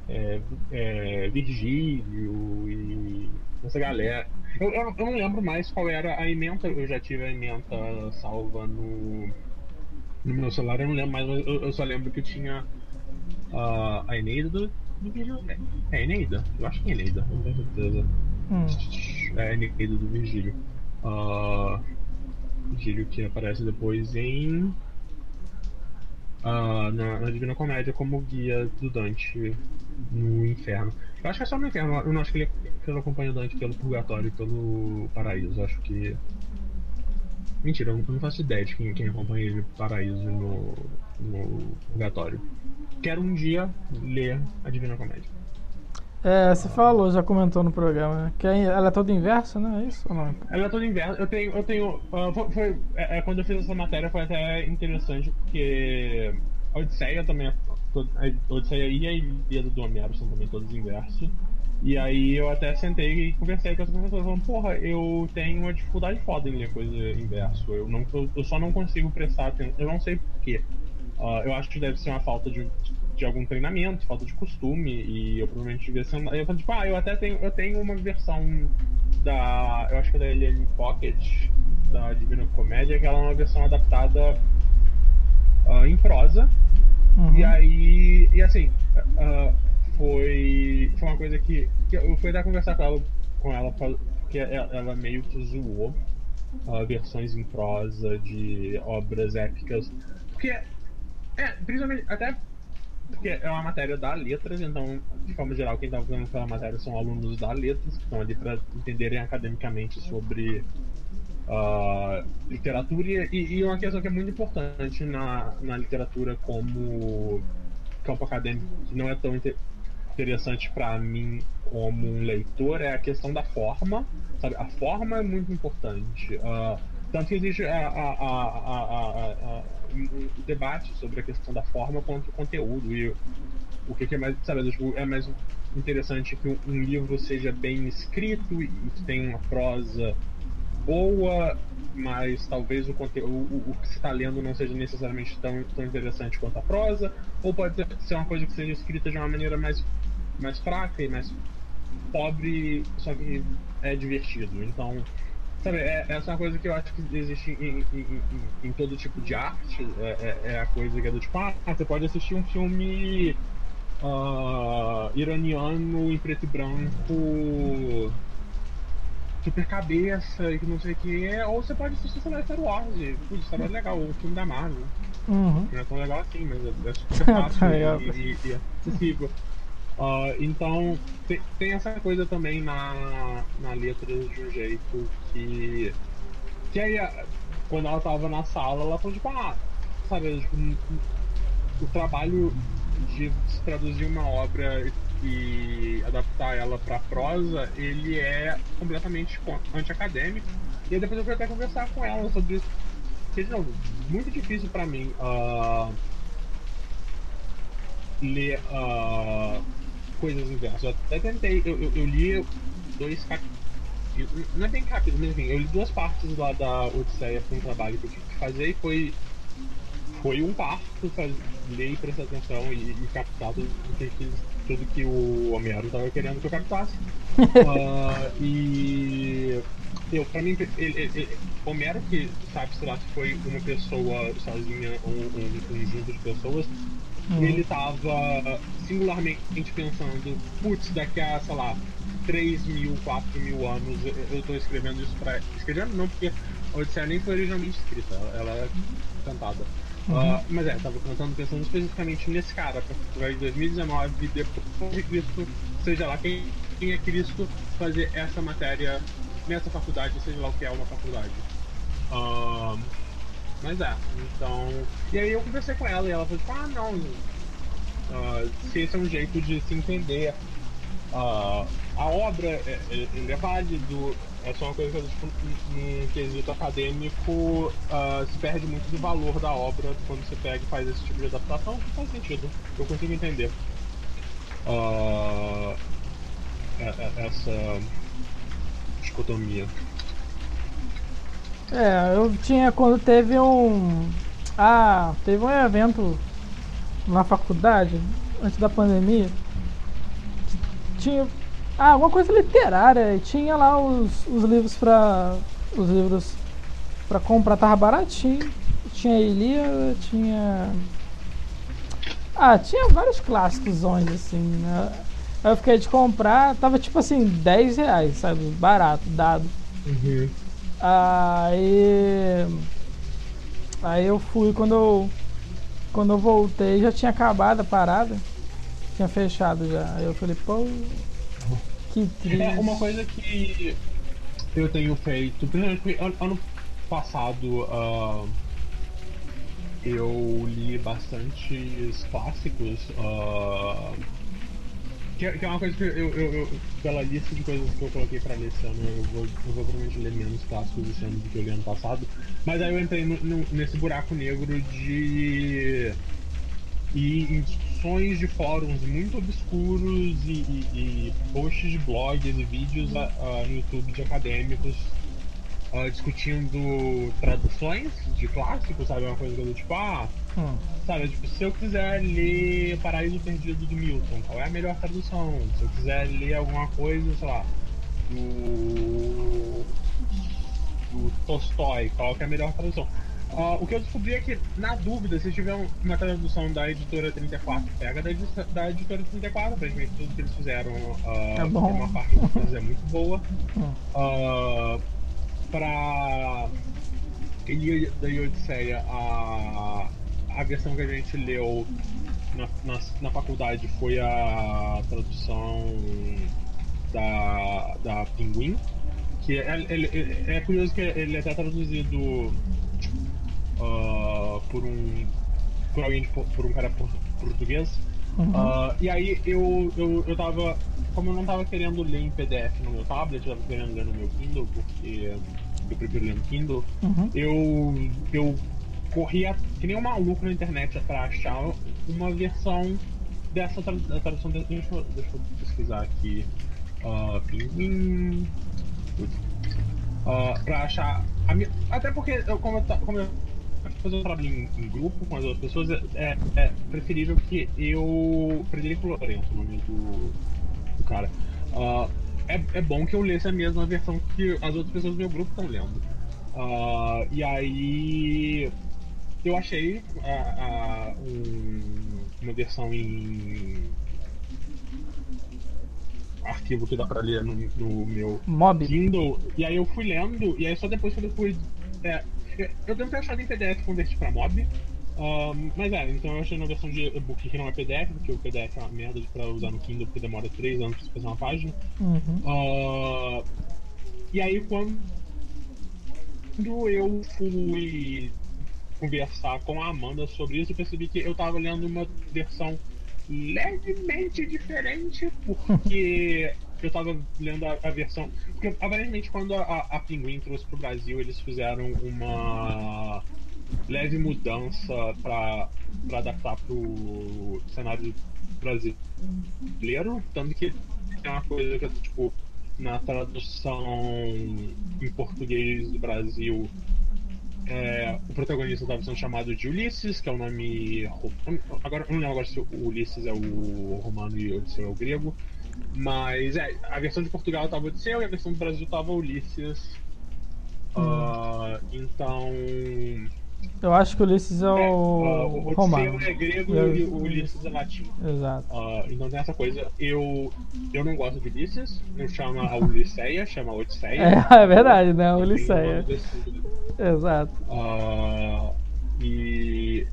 Speaker 2: é, é, Virgílio e essa galera. Eu, eu, eu não lembro mais qual era a ementa, eu já tive a ementa salva no, no meu celular, eu não lembro mais, eu, eu só lembro que tinha ah, a Eneida. É, é Eneida? Eu acho que é Eneida, não tenho certeza.
Speaker 1: Hum.
Speaker 2: É a Eneida do Virgílio. Ah, Virgílio que aparece depois em. ah, na, na Divina Comédia como guia do Dante no inferno. Eu acho que é só no inferno, eu não acho que ele, que ele acompanha o Dante pelo purgatório e pelo paraíso. Eu acho que. Mentira, eu não faço ideia de quem, quem acompanha ele paraíso no, no purgatório. Quero um dia ler a Divina Comédia.
Speaker 1: É, você falou, já comentou no programa, né? Que é- ela é toda inversa, né? É isso ou não?
Speaker 2: Ela é toda inversa. Eu tenho. Eu tenho ah, foi, foi- é, é, quando eu fiz essa matéria foi até interessante, porque a Odisseia também. é A Odisseia e a Ilíada do Homero são também todos inversos. E aí eu até sentei e conversei com essa professora falando, porra, eu tenho uma dificuldade foda em ler coisa inverso. Eu, não, eu, eu só não consigo prestar atenção. Eu não sei porquê. Ah, eu acho que deve ser uma falta de, de algum treinamento, falta de costume, e eu provavelmente devia ser. Eu falei, tipo, ah, eu até tenho, eu tenho uma versão da. Eu acho que é da Alien Pocket, da Divina Comédia, que ela é uma versão adaptada ah, em prosa.
Speaker 1: Uhum.
Speaker 2: E aí. E assim, ah, foi. Foi uma coisa que, que eu fui até conversar com ela, com ela porque ela, ela meio que zoou ah, versões em prosa de obras épicas. Porque. É, principalmente. Até porque é uma matéria da letras, então, de forma geral, quem está fazendo aquela matéria são alunos da letras, que estão ali para entenderem academicamente sobre ah, literatura. E, e uma questão que é muito importante na, na literatura como campo acadêmico, que não é tão interessante para mim como um leitor, é a questão da forma. Sabe? A forma é muito importante. Ah, tanto que existe a, a, a, um, debate sobre a questão da forma quanto o conteúdo. E o que, que é mais, sabe, é mais interessante que um, livro seja bem escrito e que tenha uma prosa boa, mas talvez o conteúdo, o, o que se está lendo não seja necessariamente tão, tão interessante quanto a prosa, ou pode ser uma coisa que seja escrita de uma maneira mais, mais fraca e mais pobre, só que é divertido. Então, sabe, é, essa é uma coisa que eu acho que existe em, em, em, em todo tipo de arte, é, é- é a coisa que é do tipo, ah, você pode assistir um filme ah, iraniano em preto e branco super cabeça e que não sei o que ou você pode assistir sei lá, Star Wars. Putz, Star Wars é legal, o filme da Marvel.
Speaker 1: Uhum.
Speaker 2: não é tão legal assim, mas é, é super fácil
Speaker 1: Tá
Speaker 2: e, e, e acessível Ah, então tem, tem essa coisa também na, na letra de um jeito que que aí a- quando ela tava na sala ela falou tipo, ah, sabe, tipo, o trabalho de traduzir uma obra e adaptar ela pra prosa, ele é completamente co- anti-acadêmico. E aí depois eu fui até conversar com ela sobre isso. Porque, de novo, muito difícil pra mim ah, ler ah, coisas inversas. Eu até tentei, eu, eu, eu li dois cap capítulo. Não é bem capítulo, mas enfim, eu li duas partes lá da Odisseia para um trabalho que eu tive que fazer e foi. Foi um parto fazer, ler e prestar atenção e, e captar tudo que, tudo que o Homero estava querendo que eu captasse. uh, e eu, pra mim, ele, ele, ele, Homero, que sabe, sei lá, se foi uma pessoa sozinha ou um junto de pessoas, uhum. ele tava singularmente pensando, putz, daqui a, sei lá, 3 mil, 4 mil anos eu tô escrevendo isso pra. Escrevendo não, porque a Odisseia nem foi originalmente escrita, ela é cantada. Uhum. Uh, mas é, tava cantando pensando especificamente nesse cara, pra em 2019, depois de Cristo, seja lá quem, quem é Cristo, fazer essa matéria nessa faculdade, seja lá o que é uma faculdade. Uh, mas é, então. E aí eu conversei com ela e ela falou, tipo, ah não. Uh, se esse é um jeito de se entender. Uh, a obra é, é, é válido, é só uma coisa que tipo, num quesito acadêmico uh, se perde muito do valor da obra quando você pega e faz esse tipo de adaptação, que faz sentido, eu consigo entender. Uh, essa dicotomia.
Speaker 1: É, eu tinha quando teve um. Ah, teve um evento na faculdade, antes da pandemia. Tinha. Ah, alguma coisa literária. E tinha lá os, os livros pra. Os livros pra comprar, tava baratinho. Tinha Ilíada, tinha. Ah, tinha vários clássicos assim, né? Aí eu fiquei de comprar, tava tipo assim, 10 reais, sabe? Barato, dado.
Speaker 2: Uhum.
Speaker 1: Aí. Aí eu fui quando eu. Quando eu voltei já tinha acabado a parada. Tinha fechado já. Aí eu falei, pô. Que triste.
Speaker 2: É uma coisa que eu tenho feito, principalmente ano passado uh, eu li bastantes clássicos. Uh, que, que, é uma coisa que eu, eu, eu, pela lista de coisas que eu coloquei pra ler esse ano, eu vou, eu vou provavelmente ler menos clássicos esse ano do que eu li ano passado. Mas aí eu entrei no, no, nesse buraco negro de. E em discussões de fóruns muito obscuros e, e, e posts de blogs e vídeos no YouTube de acadêmicos uh, discutindo traduções de clássicos, sabe? Uma coisa do tipo, ah, hum. sabe, tipo, se eu quiser ler Paraíso Perdido do Milton, qual é a melhor tradução? Se eu quiser ler alguma coisa, sei lá, do, do Tolstói, qual é a melhor tradução? Uh, o que eu descobri é que, na dúvida, se tiver uma tradução da editora 34, pega da, da editora 34, aparentemente tudo que eles fizeram, uh,
Speaker 1: é bom.
Speaker 2: uma parte deles é muito boa. Uh, para da Odisseia, a, a versão que a gente leu na, na, na faculdade foi a tradução da, da Pinguim, que é, é, é curioso que ele é até traduzido uh, por um por alguém de, por um cara português. Uhum. Uh, e aí eu, eu, eu tava. Como eu não tava querendo ler em PDF no meu tablet, eu tava querendo ler no meu Kindle, porque eu prefiro ler no Kindle, uhum. eu, eu corria que nem um maluco na internet para achar uma versão dessa da tradução. De, deixa, eu, deixa eu pesquisar aqui. Uh, Pinguim. Uh, pra achar. Até porque, eu, como, eu, como eu fazer um trabalho em, em, grupo com as outras pessoas, é, é preferível que eu. Frederico Lourenço, o nome do, do cara. Uh, é, é bom que eu lesse a mesma versão que as outras pessoas do meu grupo estão lendo. Uh, e aí eu achei a, um, uma versão em arquivo que dá pra ler no, no, meu
Speaker 1: Mob.
Speaker 2: Kindle. E aí eu fui lendo, e aí só depois que eu fui. É, eu devo ter achado em PDF converti pra Mob. Um, mas é, então eu achei na versão de e-book que não é PDF, porque o PDF é uma merda pra usar no Kindle, porque demora 3 anos pra fazer uma página.
Speaker 1: Uhum.
Speaker 2: Uh, e aí quando eu fui conversar com a Amanda sobre isso, eu percebi que eu tava lendo uma versão levemente diferente, porque eu tava lendo a, a, versão. Porque aparentemente quando a, a Pinguim trouxe pro Brasil, eles fizeram uma leve mudança para adaptar pro cenário brasileiro, tanto que é uma coisa que tipo na tradução em português do Brasil, é, o protagonista estava sendo chamado de Ulisses, que é o nome. Agora eu não lembro agora se o Ulisses é o romano e o Odisseu é o grego. Mas é, a versão de Portugal estava Odisseu e a versão do Brasil estava Ulisses. Hum. Uh, então.
Speaker 1: Eu acho que o Ulisses é o, é,
Speaker 2: uh, o
Speaker 1: romano.
Speaker 2: é grego eu... e o Ulisses é latim.
Speaker 1: Exato.
Speaker 2: Uh, então tem essa coisa. Eu, eu não gosto de Ulisses, não chama a Ulisseia, chama a Odisseia.
Speaker 1: É, é verdade, né? A Ulisseia. Exato.
Speaker 2: Uh, e.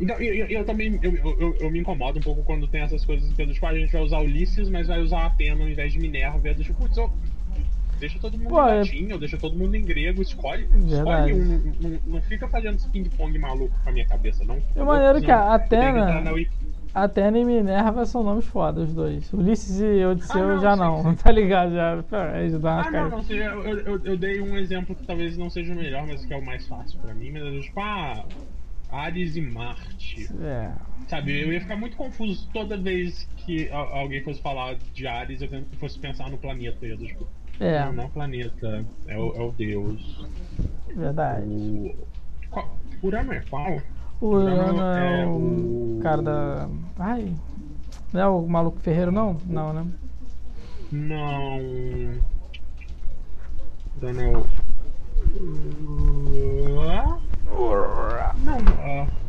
Speaker 2: Então, eu, eu, também eu, eu, eu, me incomodo um pouco quando tem essas coisas tipo, a gente vai usar Ulisses, mas vai usar Atena ao invés de Minerva. Eu tipo, putz, deixa todo mundo Pô, em é latim, ou deixa todo mundo em grego, escolhe, escolhe um, não, não fica fazendo esse ping-pong maluco com a minha cabeça, não.
Speaker 1: De maneira que a Atena. Atena e Minerva são nomes foda, os dois. Ulisses e Odisseu ah, não, já sim, não, sim. tá ligado? Já, é, já dá
Speaker 2: ah, não, não, eu, eu, eu, dei um exemplo que talvez não seja o melhor, mas que é o mais fácil pra mim, mas é tipo, ah, Ares e Marte.
Speaker 1: É.
Speaker 2: Sabe, eu ia ficar muito confuso toda vez que alguém fosse falar de Ares, eu fosse pensar no planeta. Eu tipo,
Speaker 1: é.
Speaker 2: Não, não é o planeta, é o, é o deus.
Speaker 1: Verdade.
Speaker 2: O... Qual... Urano é qual?
Speaker 1: O Urano é, é o... cara da. Ai. Não é o maluco ferreiro, não? Não, né?
Speaker 2: Não. Urano é o. Não, uh...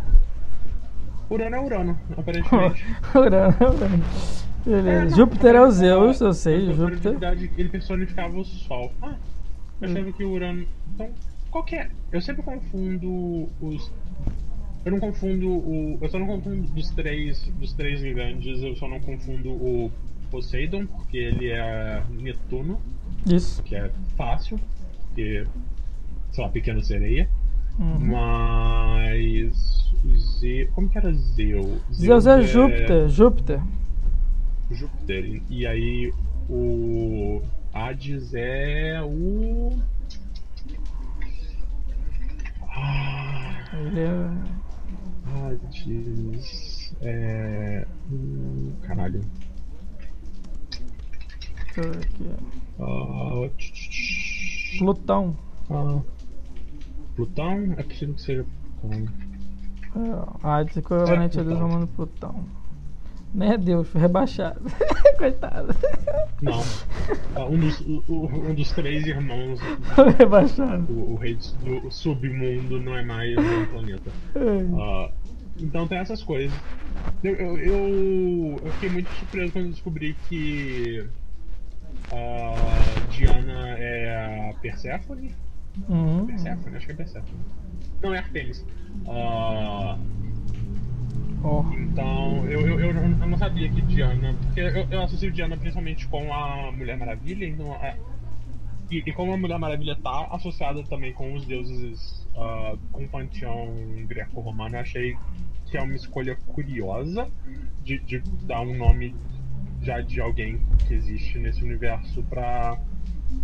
Speaker 2: Urano é Urano, aparentemente.
Speaker 1: Urano é Urano. Beleza. É, Júpiter é o Zeus, eu sei, Júpiter.
Speaker 2: Ele personificava o Sol. Ah, eu achava hum. que o Urano. Então, qual que é? Eu sempre confundo os. Eu não confundo o. Eu só não confundo dos três. Dos três gigantes, eu só não confundo o Poseidon, porque ele é Netuno.
Speaker 1: Isso.
Speaker 2: Que é fácil. Porque. Sei lá, pequena sereia.
Speaker 1: Uhum.
Speaker 2: Mas. Ze... Como que era Zeus?
Speaker 1: Zeus, Zeus é, é Júpiter. Júpiter.
Speaker 2: Júpiter. E aí o Hades é o.
Speaker 1: Ah, Ele é.
Speaker 2: Hades. É. Hum, caralho.
Speaker 1: Aqui.
Speaker 2: Ah,
Speaker 1: Plutão.
Speaker 2: Ah, Plutão? É possível que seja Plutão.
Speaker 1: É, Hades é equivalente é, a Deus romano Plutão. Nem é Deus, foi rebaixado. Coitado.
Speaker 2: Não. Ah, um dos, um dos três irmãos.
Speaker 1: rebaixado.
Speaker 2: O, o, rei do submundo não é mais um planeta. Uh, então tem essas coisas. Eu, eu, eu, fiquei muito surpreso quando descobri que a Diana é a Persephone.
Speaker 1: Uhum.
Speaker 2: Persephone, acho que é Persephone. Não, é Artemis. Uh,
Speaker 1: Oh.
Speaker 2: Então, eu, eu, eu, não sabia que Diana. Porque eu, eu associo Diana principalmente com a Mulher Maravilha, então. É, e, e, como a Mulher Maravilha está associada também com os deuses, uh, com o panteão greco-romano, eu achei que é uma escolha curiosa de, de, dar um nome já de alguém que existe nesse universo pra,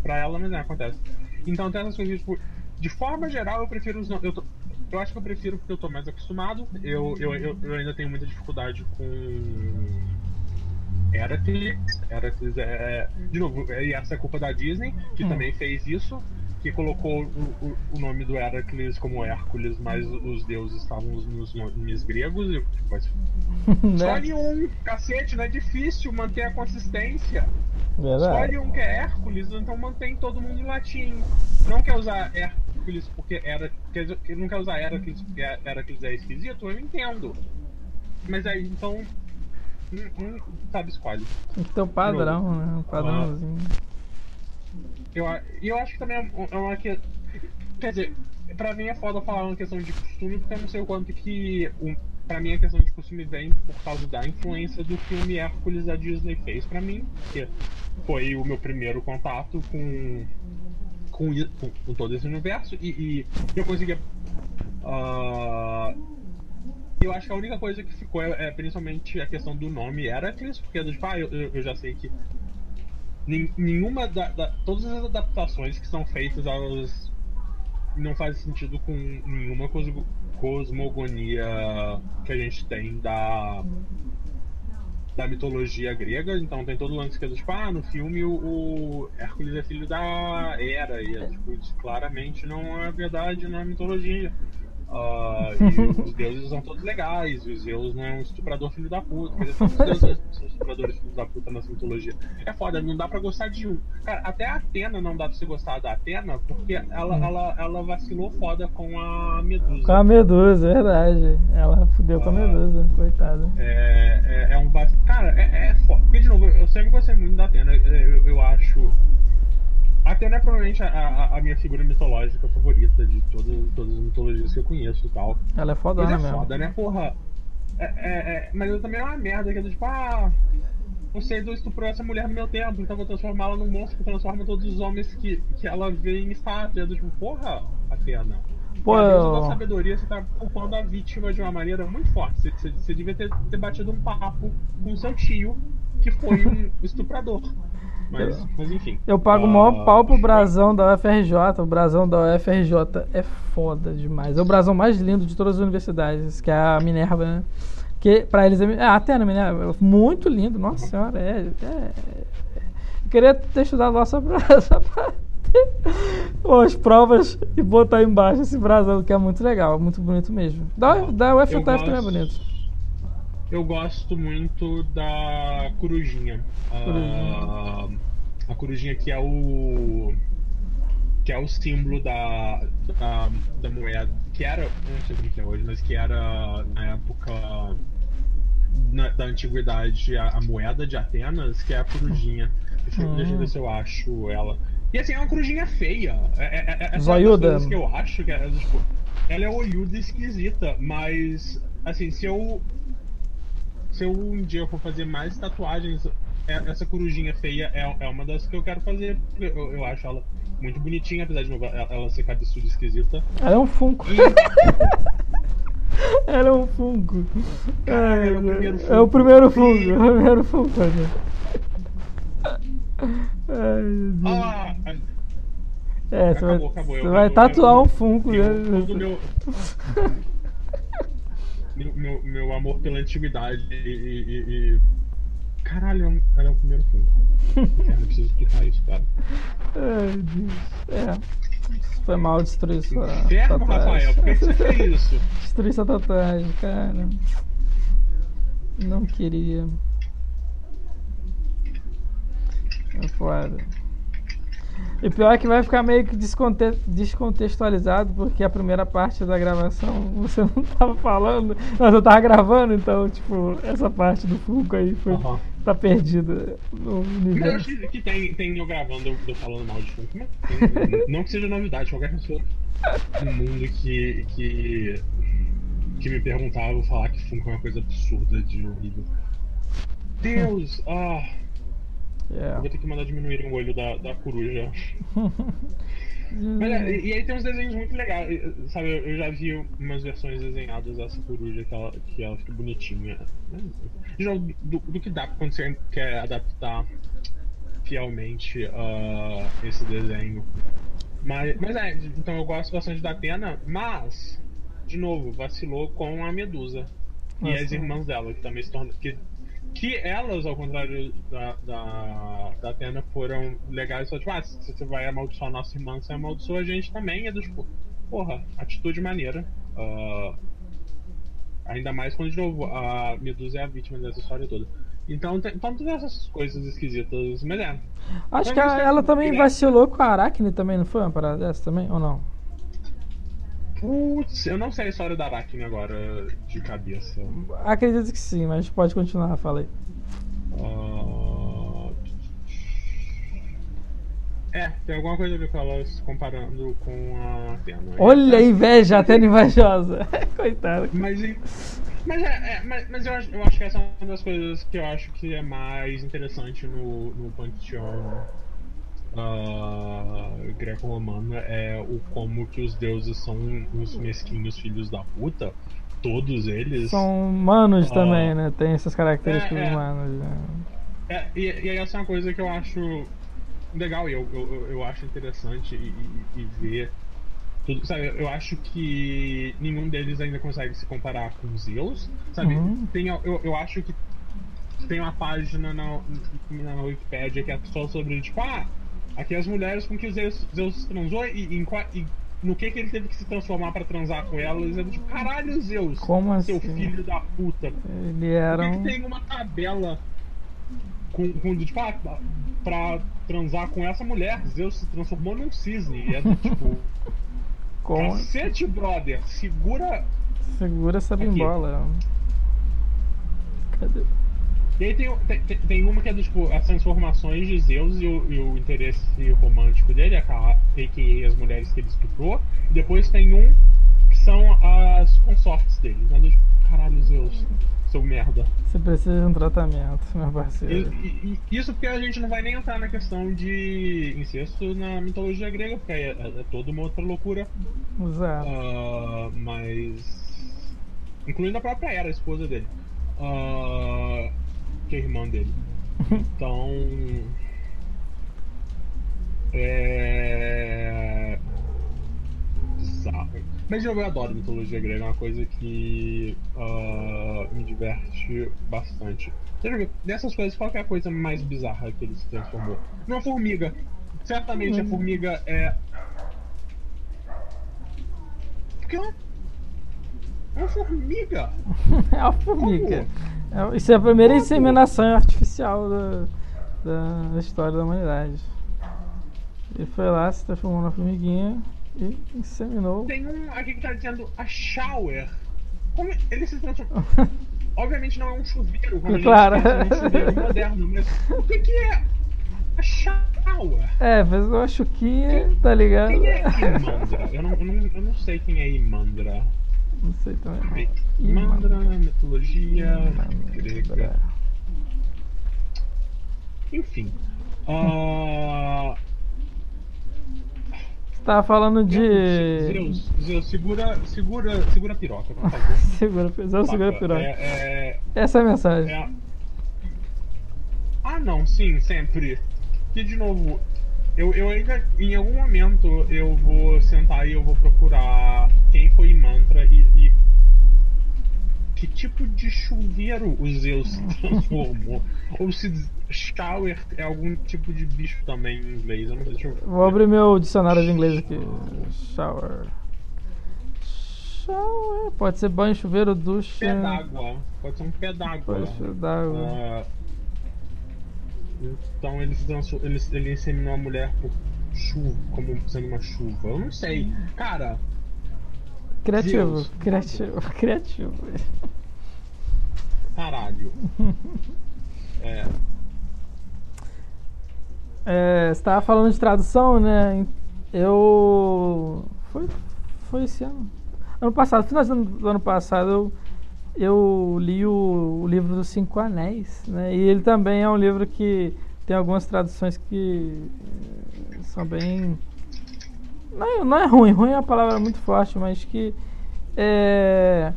Speaker 2: pra ela, mas não acontece. Então tem essas coisas, tipo, de forma geral eu prefiro os nomes. Eu acho que eu prefiro porque eu tô mais acostumado. Eu, eu, eu, eu ainda tenho muita dificuldade com Heracles. Heracles é. De novo, e essa é culpa da Disney, que hum. também fez isso. Que colocou o, o, nome do Heracles como Hércules, mas os deuses estavam nos nomes gregos. E, tipo, né? escolhe um, cacete, não é difícil manter a consistência.
Speaker 1: Verdade.
Speaker 2: Escolhe um que é Hércules, então mantém todo mundo em latim. Não quer usar Hércules Heracles porque era. Quer ele não quer usar Heracles porque Heracles é esquisito, eu entendo. Mas aí então. Hum, hum, sabe, escolhe.
Speaker 1: Tem que ter um padrão, né? Um padrãozinho.
Speaker 2: Eu, eu acho que também é, é uma que. Quer dizer, pra mim é foda falar uma questão de costume, porque eu não sei o quanto que. Um, pra mim a questão de costume vem por causa da influência do filme Hércules da Disney fez pra mim, que foi o meu primeiro contato com com, com, com todo esse universo e, e eu conseguia. Uh, eu acho que a única coisa que ficou é, é principalmente a questão do nome Heracles, porque tipo, ah, eu, eu já sei que nenhuma da, da, todas as adaptações que são feitas elas não fazem sentido com nenhuma cosmogonia que a gente tem da da mitologia grega, então tem todo o lance que é tipo, ah, no filme o, o Hércules é filho da Hera, e é, tipo, isso claramente não é verdade na mitologia. Uh, e os deuses são todos legais, e os Zeus não é um estuprador filho da puta. Quer dizer, os deuses são estupradores filhos da puta nessa mitologia. É foda, não dá pra gostar de um. Cara, até a Atena não dá pra você gostar da Atena, porque ela, ela, ela vacilou foda com a Medusa.
Speaker 1: Com a Medusa, verdade. Ela fudeu com a Medusa, coitada.
Speaker 2: É, é, é um. Cara, é, é foda. Porque, de novo, eu sempre gostei muito da Atena. Eu, eu acho. A Atena é provavelmente a, a, a minha figura mitológica favorita de todas, todas as mitologias que eu conheço e tal.
Speaker 1: Ela é
Speaker 2: Mas
Speaker 1: fodona
Speaker 2: é
Speaker 1: mesmo.
Speaker 2: foda, né, porra? É, é, é, mas eu também é uma merda, que é do tipo, ah, você estuprou essa mulher no meu tempo, então vou transformá-la num monstro que transforma todos os homens que, que ela vê em estátua. É do tipo, porra, Atena.
Speaker 1: Pô,
Speaker 2: a
Speaker 1: eu-
Speaker 2: da sabedoria, você tá culpando a vítima de uma maneira muito forte. Você, você, você devia ter, ter batido um papo com seu tio, que foi um estuprador. Mas, mas enfim.
Speaker 1: Eu pago o
Speaker 2: Ah,
Speaker 1: maior pau pro brasão da UFRJ. O brasão da UFRJ é foda demais. É o brasão mais lindo de todas as universidades, que é a Minerva, né? Que pra eles é. É, a Atena, Minerva. é Muito lindo, nossa senhora. É, é- Eu queria ter estudado lá só pra, só pra ter as provas e botar embaixo esse brasão, que é muito legal, muito bonito mesmo. Da, da UFJF também é
Speaker 2: gosto-
Speaker 1: bonito.
Speaker 2: Eu gosto muito da corujinha. Ah, a corujinha que é o. que é o símbolo da, da, da moeda. Que era. Não sei como que é hoje, mas que era na época na- da antiguidade a, a moeda de Atenas, que é a corujinha. Deixa, eu- deixa eu ver se eu acho ela. E assim, é uma corujinha feia. É, é, é, é
Speaker 1: Zoiuda.
Speaker 2: que eu acho que é, tipo, ela é olhuda e esquisita, mas assim, se eu se eu um dia for fazer mais tatuagens, é- essa corujinha feia é, é uma das que eu quero fazer. porque Eu, eu acho ela muito bonitinha, apesar de ela, ser cabeçuda e esquisita.
Speaker 1: Ela é um Funko.
Speaker 2: E
Speaker 1: Ela é um Funko. É,
Speaker 2: é o primeiro
Speaker 1: é o
Speaker 2: Funko.
Speaker 1: primeiro Funko. É o primeiro Funko. né? Ai, meu Deus.
Speaker 2: ah,
Speaker 1: É, você vai,
Speaker 2: acabou,
Speaker 1: você
Speaker 2: Eu-
Speaker 1: vai
Speaker 2: eu-
Speaker 1: tatuar
Speaker 2: eu-
Speaker 1: um Funko.
Speaker 2: eu-
Speaker 1: né?
Speaker 2: meu, meu, amor pela antiguidade e. e- e- Caralho, é é o primeiro filme. Cara, não preciso explicar isso, cara.
Speaker 1: Ai, Deus. É. Foi mal destruir sua tatuagem.
Speaker 2: Rafael, por que você fez isso?
Speaker 1: Destruir sua tatuagem, cara. Não queria. É foda. E pior é que vai ficar meio que desconte- descontextualizado, porque a primeira parte da gravação você não tava falando, mas eu tava gravando, então, tipo, essa parte do Funko aí foi,
Speaker 2: Aham.
Speaker 1: tá perdida no
Speaker 2: Mas eu
Speaker 1: universo.
Speaker 2: acho que tem, tem eu gravando, eu, eu falando mal de Funko, mas tem- não que seja novidade, qualquer pessoa no mundo que, que, que me perguntava, eu vou falar que Funko é uma coisa absurda de horrível. Deus, ah,
Speaker 1: Yeah.
Speaker 2: vou ter que mandar diminuir o olho da, da coruja. Mas, é, e, e aí tem uns desenhos muito legais, e, sabe? Eu, já vi umas versões desenhadas dessa coruja que ela, que ela fica bonitinha. Do, do que dá quando você quer adaptar fielmente ah, esse desenho. Mas, mas é, então eu gosto bastante da Atena, mas, de novo, vacilou com a Medusa. E
Speaker 1: Nossa.
Speaker 2: as irmãs dela, que também se tornam. Que, que elas, ao contrário da, da, da Atena, foram legais. Só tipo, ah, se você vai amaldiçoar a nossa irmã, você amaldiçoa a gente também. É do tipo, porra, atitude maneira. Ah, ainda mais quando, de novo, a Medusa é a vítima dessa história toda. Então, tem, então todas essas coisas esquisitas. Mas é.
Speaker 1: Acho que
Speaker 2: Mas
Speaker 1: ela,
Speaker 2: é-
Speaker 1: ela também
Speaker 2: é-
Speaker 1: vacilou com a Aracne também, não foi uma parada dessa também? Ou não?
Speaker 2: Putz, eu não sei a história da Aracne agora de cabeça.
Speaker 1: Acredito que sim, mas pode continuar, fala aí.
Speaker 2: Ah, É, tem alguma coisa a ver com ela se comparando com a Atena.
Speaker 1: Olha a
Speaker 2: É,
Speaker 1: inveja, até invejosa. Coitada.
Speaker 2: Mas, mas, é, é, mas, mas eu, acho, eu acho que essa é uma das coisas que eu acho que é mais interessante no, no panteão ah, greco-romano é o como que os deuses são uns mesquinhos filhos da puta. Todos eles.
Speaker 1: São humanos
Speaker 2: Ah.
Speaker 1: também, né? Tem essas características
Speaker 2: É, é.
Speaker 1: humanas. Né?
Speaker 2: É, e, e essa é uma coisa que eu acho legal e eu, eu, eu- acho interessante e, e- e ver tudo, sabe, eu acho que nenhum deles ainda consegue se comparar com Zeus, sabe?
Speaker 1: Uhum.
Speaker 2: Tem, eu, eu acho que tem uma página na, na Wikipedia que é só sobre, tipo, ah, aqui as mulheres com que Zeus, Zeus transou e, qua- e no que que ele teve que se transformar pra transar com elas. É tipo, caralho, Zeus,
Speaker 1: Como
Speaker 2: seu
Speaker 1: assim?
Speaker 2: filho da puta.
Speaker 1: Ele
Speaker 2: Por
Speaker 1: era
Speaker 2: que, que
Speaker 1: um.
Speaker 2: tem uma tabela com, com tipo, ah, pra transar com essa mulher? Zeus se transformou num cisne. E é do tipo,
Speaker 1: Como...
Speaker 2: cacete, brother, segura.
Speaker 1: Segura essa
Speaker 2: Aqui.
Speaker 1: bimbola. Cadê?
Speaker 2: E aí tem, tem, tem- uma que é do tipo, as transformações de Zeus e o, e o interesse romântico dele, a.k.a. as mulheres que ele estuprou. E depois tem um que são as consortes dele. Né? Do tipo, caralho, Zeus, seu merda.
Speaker 1: Você precisa de um tratamento, meu parceiro.
Speaker 2: e- e isso porque a gente não vai nem entrar na questão de incesto na mitologia grega, porque é, é- é toda uma outra loucura.
Speaker 1: Exato.
Speaker 2: Ah, mas. Incluindo a própria Era, a esposa dele. Ah, que é irmã dele. Então. É. Bizarro. Mas eu adoro mitologia grega, é uma coisa que ah, me diverte bastante. Dessas coisas, qual que é a coisa mais bizarra que ele se transformou? Numa formiga. Certamente a formiga é. Porque é uma. É uma formiga!
Speaker 1: É uma formiga. É- Isso é a primeira inseminação artificial da, da história da humanidade. Ele foi lá, se transformou na formiguinha e inseminou.
Speaker 2: Tem um aqui que tá dizendo a shower. Como ele se transformou? Obviamente não é um chuveiro, como a gente
Speaker 1: Claro.
Speaker 2: pensa num chuveiro moderno, mas o que, que é a shower?
Speaker 1: É, fez uma chuquinha, tá ligado?
Speaker 2: Quem é Imandra? Eu não, eu não, eu não sei quem é Imandra.
Speaker 1: Não sei também. não.
Speaker 2: Imandra, mitologia grega. Enfim. Ah,
Speaker 1: Você tava falando de.
Speaker 2: Zeus, Zeus, segura, segura, segura a piroca, por favor.
Speaker 1: Segura, Zeus segura a piroca.
Speaker 2: É, é,
Speaker 1: Essa é a mensagem.
Speaker 2: é- Ah, não, sim, sempre. E de novo, eu, eu ainda, em algum momento, eu vou sentar e eu vou procurar quem foi Mantra e, e que tipo de chuveiro o Zeus se transformou. Ou se shower é algum tipo de bicho também em inglês. Eu não sei, deixa eu
Speaker 1: Vou abrir meu dicionário de inglês aqui. Shower. Shower. Pode ser banho, chuveiro, ducha.
Speaker 2: Pé d'água. Pode ser um pé d'água.
Speaker 1: Poxa, d'água.
Speaker 2: Ah, então ele transfor- ele, ele inseminou a mulher por chuva, como sendo uma chuva. Eu não sei. Cara,
Speaker 1: Criativo,
Speaker 2: Deus.
Speaker 1: criativo, criativo.
Speaker 2: caralho. É,
Speaker 1: É, você tava falando de tradução, né? Eu. Foi, foi esse ano. Ano passado, final do ano passado, eu, eu li o, o livro dos Cinco Anéis, né? E ele também é um livro que tem algumas traduções que eh, são bem. Não é, não é ruim, ruim é uma palavra muito forte, mas que. É,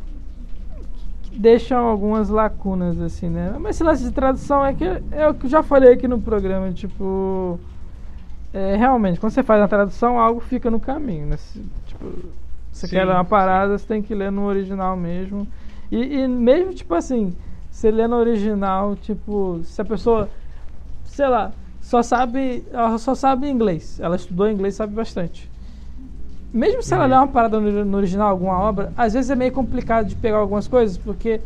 Speaker 1: que deixam algumas lacunas, assim, né? Mas esse lance de tradução é que é o que eu já falei aqui no programa, tipo. É, realmente, quando você faz a tradução, algo fica no caminho, né? Tipo, você
Speaker 2: Sim,
Speaker 1: quer ler uma parada, você tem que ler no original mesmo. E, e mesmo, tipo assim, você lê no original, tipo, se a pessoa, sei lá, só sabe, ela só sabe inglês, ela estudou inglês, sabe bastante. Mesmo se ela
Speaker 2: Uhum.
Speaker 1: ler uma parada no, no original, alguma obra, às vezes é meio complicado de pegar algumas coisas, porque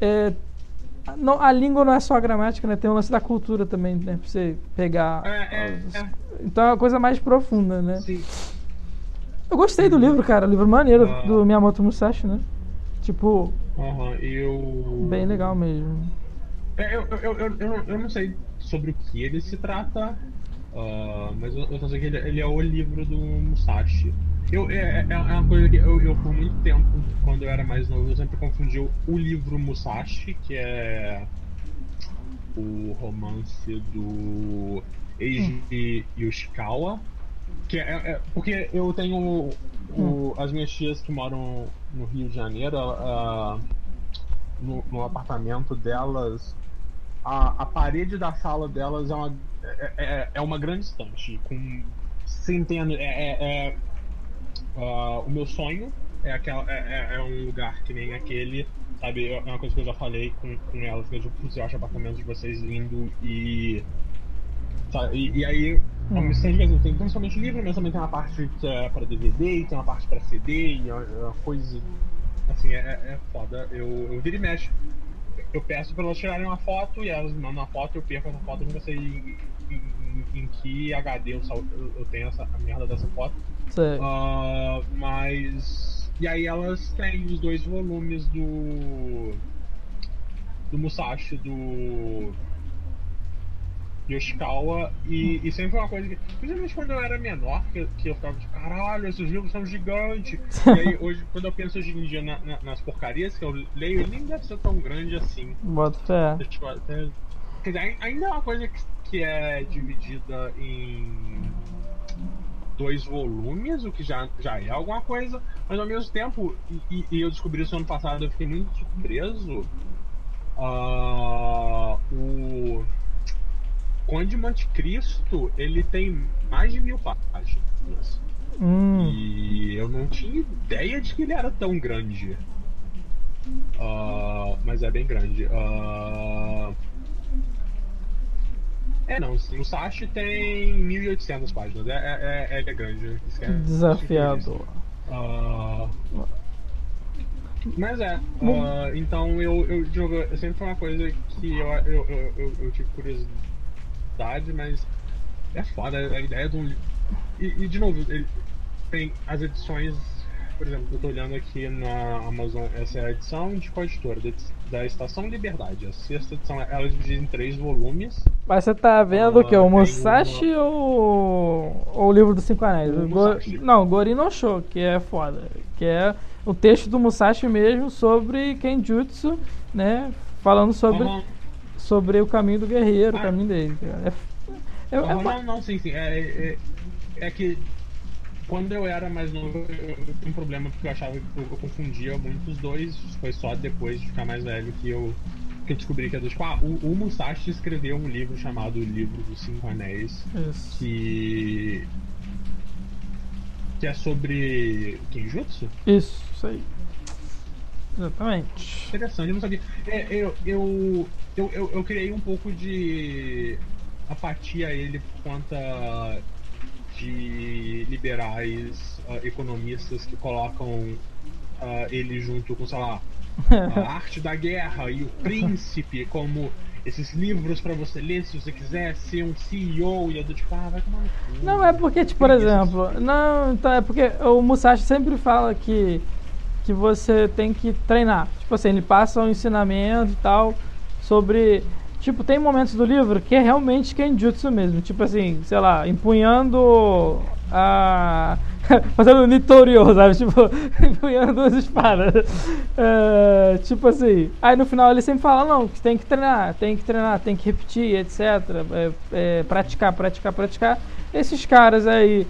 Speaker 1: é, a- não- a língua não é só a gramática, né? Tem o lance da cultura também, né? Pra você pegar.
Speaker 2: É, é,
Speaker 1: as-
Speaker 2: é.
Speaker 1: Então é uma coisa mais profunda, né?
Speaker 2: sim.
Speaker 1: Eu gostei do livro, cara. Livro maneiro
Speaker 2: Ah.
Speaker 1: do Miyamoto Musashi, né? Tipo,
Speaker 2: Aham, eu.
Speaker 1: bem legal mesmo.
Speaker 2: É, eu, eu, eu, eu, não, eu não sei sobre o que ele se trata, ah, mas eu, eu só sei que ele, ele é o livro do Musashi. Eu, é, é é uma coisa que eu, eu, por muito tempo, quando eu era mais novo, eu sempre confundi o, o livro Musashi, que é o romance do Eiji Yoshikawa. Que é, é- porque eu tenho o- as minhas tias que moram no Rio de Janeiro, no, no apartamento delas, a, a parede da sala delas é uma, é, é- é uma grande estante com centenas. É, é- ah, o meu sonho é, aquela, é, é- um lugar que nem aquele, sabe? É uma coisa que eu já falei com, com elas, que eu, eu acho apartamento de vocês lindo e. sabe, E, e aí, mesmo tempo, assim, tem principalmente livro, mas também tem uma parte que é pra DVD, e tem uma parte pra CD, e é uma é uma coisa. Assim, é, é foda. Eu, eu viro e mexo. Eu peço pra elas tirarem uma foto e elas me mandam uma foto, eu perco essa foto, eu nunca sei em, em- em que HD eu, eu, tenho essa, a merda dessa foto. Ah, mas. E aí elas têm os dois volumes do. Do Musashi, do. Yoshikawa, e, e sempre foi uma coisa que. Principalmente quando eu era menor, que, que eu ficava de caralho, esses livros são gigantes. e aí hoje, quando eu penso hoje em dia na- na- nas porcarias que eu leio, ele nem deve ser tão grande assim.
Speaker 1: Bota fé.
Speaker 2: Tipo, até- Quer dizer, ai- ainda é uma coisa que, que é dividida em dois volumes, o que já, já é alguma coisa, mas ao mesmo tempo, e, e- eu descobri isso ano passado, eu fiquei muito surpreso. ah, o Conde de Monte Cristo, ele tem mais de mil páginas.
Speaker 1: Hum.
Speaker 2: E eu não tinha ideia de que ele era tão grande. Ah, mas é bem grande. Ah, é, não. O Sashi tem 1.800 páginas. É, é, é, ele é grande. É-
Speaker 1: Desafiador.
Speaker 2: Ah, mas é. Ah, então eu, eu jogo. Sempre foi uma coisa que eu, eu, eu, eu tive curiosidade, mas é foda a ideia de li- E, e, de novo, ele tem as edições. Por exemplo, eu tô olhando aqui na Amazon, essa é a edição de qual editora? Da, Estação Liberdade. A sexta edição, ela é dividida em três volumes.
Speaker 1: Mas você tá vendo o que?
Speaker 2: Ah,
Speaker 1: O
Speaker 2: tem
Speaker 1: Musashi ou... ou o livro dos Cinco Anéis?
Speaker 2: O
Speaker 1: O Go-. Não, Gori no Show, que é foda. Que é o texto do Musashi mesmo sobre Kenjutsu, né? Falando sobre,
Speaker 2: Aham.
Speaker 1: Sobre o caminho do guerreiro, o
Speaker 2: Ah.
Speaker 1: caminho dele. É, é, é, ma-
Speaker 2: não, não, sim, sim. É, é, é que quando eu era mais novo, eu, eu tinha um problema porque eu achava que eu, eu confundia muito os dois. Foi só depois de ficar mais velho que eu, que eu descobri que é do tipo, ah, o, o Musashi escreveu um livro chamado O Livro dos Cinco Anéis,
Speaker 1: Isso.
Speaker 2: que. que é sobre Kenjutsu?
Speaker 1: Isso, isso aí. Exatamente.
Speaker 2: Interessante, eu não sabia. É, eu, eu, eu, eu, eu criei um pouco de apatia a ele por conta de liberais ah, economistas que colocam ah, ele junto com, sei lá, a arte da guerra e o príncipe como esses livros pra você ler se você quiser ser um CEO e eu tipo, ah, vai tomar no cu.
Speaker 1: Não, é porque, tipo, por exemplo, não, então é porque o Musashi sempre fala que, que você tem que treinar. Tipo assim, ele passa um ensinamento e tal sobre. Tipo, tem momentos do livro que é realmente Kenjutsu mesmo. Tipo assim, sei lá, empunhando a. fazendo o Nitoryo, sabe? Tipo, empunhando duas espadas. É, tipo assim. Aí no final ele sempre fala: não, que tem que treinar, tem que treinar, tem que repetir, etc. É, é, praticar, praticar, praticar. Esses caras aí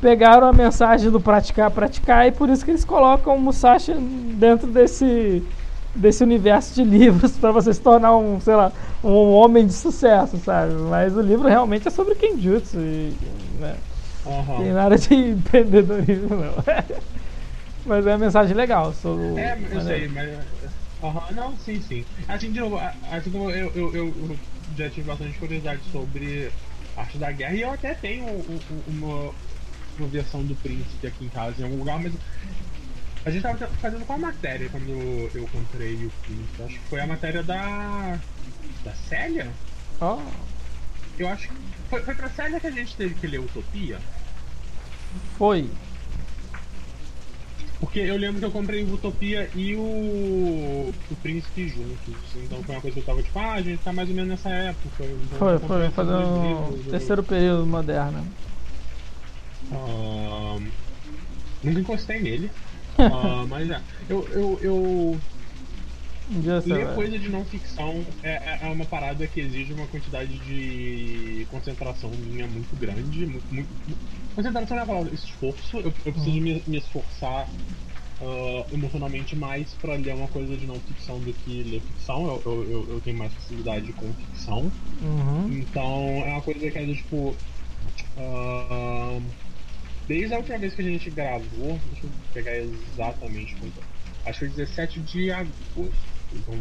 Speaker 1: pegaram a mensagem do praticar, praticar, e por isso que eles colocam o Musashi dentro desse desse universo de livros para você se tornar um, sei lá, um homem de sucesso, sabe? Mas o livro realmente é sobre Kenjutsu e né,
Speaker 2: Aham.
Speaker 1: tem nada de empreendedorismo não. Mas é uma mensagem legal. Sou,
Speaker 2: É, eu sei, mas. Aham, não, sim, sim. Assim, de novo, assim como eu, eu, eu, eu já tive bastante curiosidade sobre arte da guerra, e eu até tenho um- um- uma, versão do príncipe aqui em casa em algum lugar, mas a gente tava fazendo qual matéria quando eu comprei o príncipe? Acho que foi a matéria da. da Célia?
Speaker 1: Ó,
Speaker 2: Eu acho que. Foi, foi pra Célia que a gente teve que ler Utopia?
Speaker 1: foi.
Speaker 2: Porque eu lembro que eu comprei o Utopia e o, o Príncipe juntos. Então foi uma coisa que eu tava tipo, ah, a gente tá mais ou menos nessa época. Então
Speaker 1: Foi, foi fazer
Speaker 2: dois
Speaker 1: um
Speaker 2: livros, eu-
Speaker 1: terceiro período moderno.
Speaker 2: Nunca encostei nele. Ah, mas é. Eu, eu, eu
Speaker 1: você
Speaker 2: ler coisa de não ficção é, é- é uma parada que exige uma quantidade de concentração minha muito grande. Muito, muito- concentração não é a palavra, esforço. Eu, eu preciso me, me esforçar ah, emocionalmente mais pra ler uma coisa de não ficção do que ler ficção. Eu, eu, eu, tenho mais facilidade com ficção.
Speaker 1: Uhum.
Speaker 2: Então é uma coisa que é tipo. ah, desde a última vez que a gente gravou, deixa eu pegar exatamente quando. Acho que foi 17 de agosto. Então,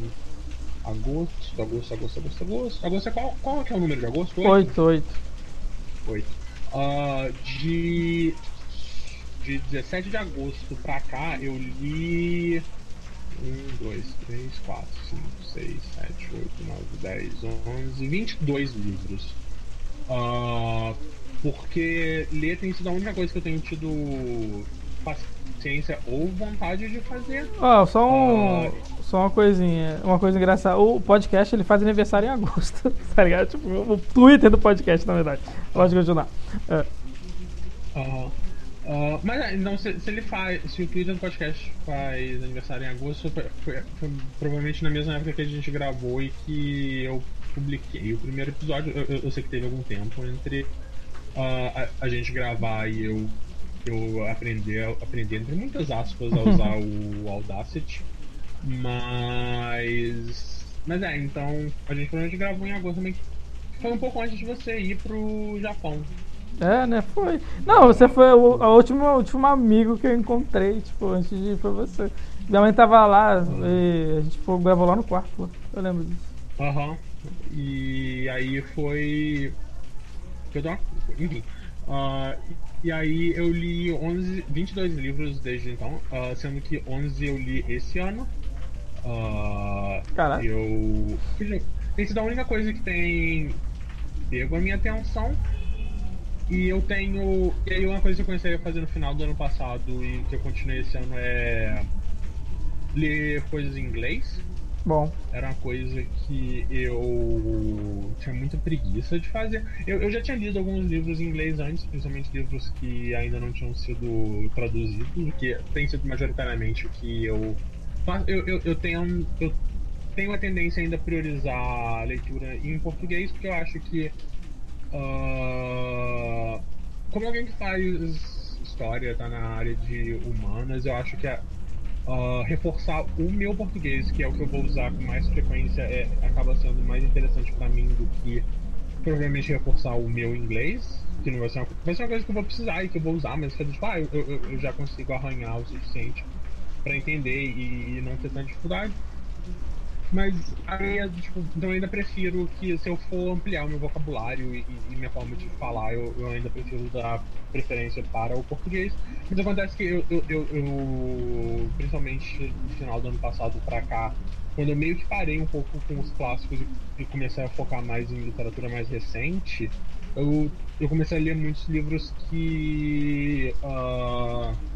Speaker 2: agosto, agosto, agosto, agosto, agosto. Agosto é qual, qual que é o número de agosto?
Speaker 1: Oito, oito.
Speaker 2: Oito. Uh, de, de 17 de agosto pra cá, eu li 1, 2, 3, 4, 5, 6, 7, 8, 9, 10, 11, 22 livros. Uh, porque ler tem sido a única coisa que eu tenho tido paciência ou vontade de fazer.
Speaker 1: Ó, oh, só um. Uh, só uma coisinha, uma coisa engraçada. O podcast ele faz aniversário em agosto, tá ligado? Tipo, o Twitter do podcast, na verdade. Pode continuar. É.
Speaker 2: Uh, uh, mas então, se, se, ele faz. Se o Twitter do podcast faz aniversário em agosto, foi, foi, foi, provavelmente na mesma época que a gente gravou e que eu publiquei o primeiro episódio. Eu, eu sei que teve algum tempo entre a, a, gente gravar e eu, eu aprender, aprender, entre muitas aspas, a usar o Audacity. Mas. Mas é, então a gente provavelmente gravou em agosto também. Foi um pouco antes de você ir pro Japão.
Speaker 1: É, né? Foi. Não, você foi o a última, o último amigo que eu encontrei, tipo, antes de ir foi você. Minha mãe tava lá e a gente foi, gravou lá no quarto, eu lembro disso.
Speaker 2: Aham. Uhum. E aí foi. Enfim. Uh, e aí eu li 11, 22 livros desde então, uh, sendo que 11 eu li esse ano. Uh,
Speaker 1: Caraca.
Speaker 2: Eu. Tem sido a única coisa que tem pego a minha atenção. E eu tenho. E aí uma coisa que eu comecei a fazer no final do ano passado e que eu continuei esse ano é ler coisas em inglês.
Speaker 1: Bom.
Speaker 2: Era uma coisa que eu tinha muita preguiça de fazer. Eu, eu já tinha lido alguns livros em inglês antes, principalmente livros que ainda não tinham sido traduzidos, que tem sido majoritariamente o que eu eu, eu, eu, tenho, eu tenho a tendência ainda a priorizar a leitura em português, porque eu acho que. Uh, como alguém que faz história, tá na área de humanas, eu acho que é, uh, reforçar o meu português, que é o que eu vou usar com mais frequência, é, acaba sendo mais interessante para mim do que provavelmente reforçar o meu inglês, que não vai ser uma, vai ser uma coisa que eu vou precisar e que eu vou usar, mas tipo, ah, eu, eu, eu já consigo arranhar o suficiente para entender e, e, não ter tanta dificuldade. Mas aí, tipo, então ainda prefiro que se eu for ampliar o meu vocabulário e, e minha forma de falar, eu, eu, ainda prefiro dar preferência para o português. Mas acontece que eu, eu, eu, principalmente no final do ano passado para cá, quando eu meio que parei um pouco com os clássicos e, e comecei a focar mais em literatura mais recente, eu, eu comecei a ler muitos livros que. Uh,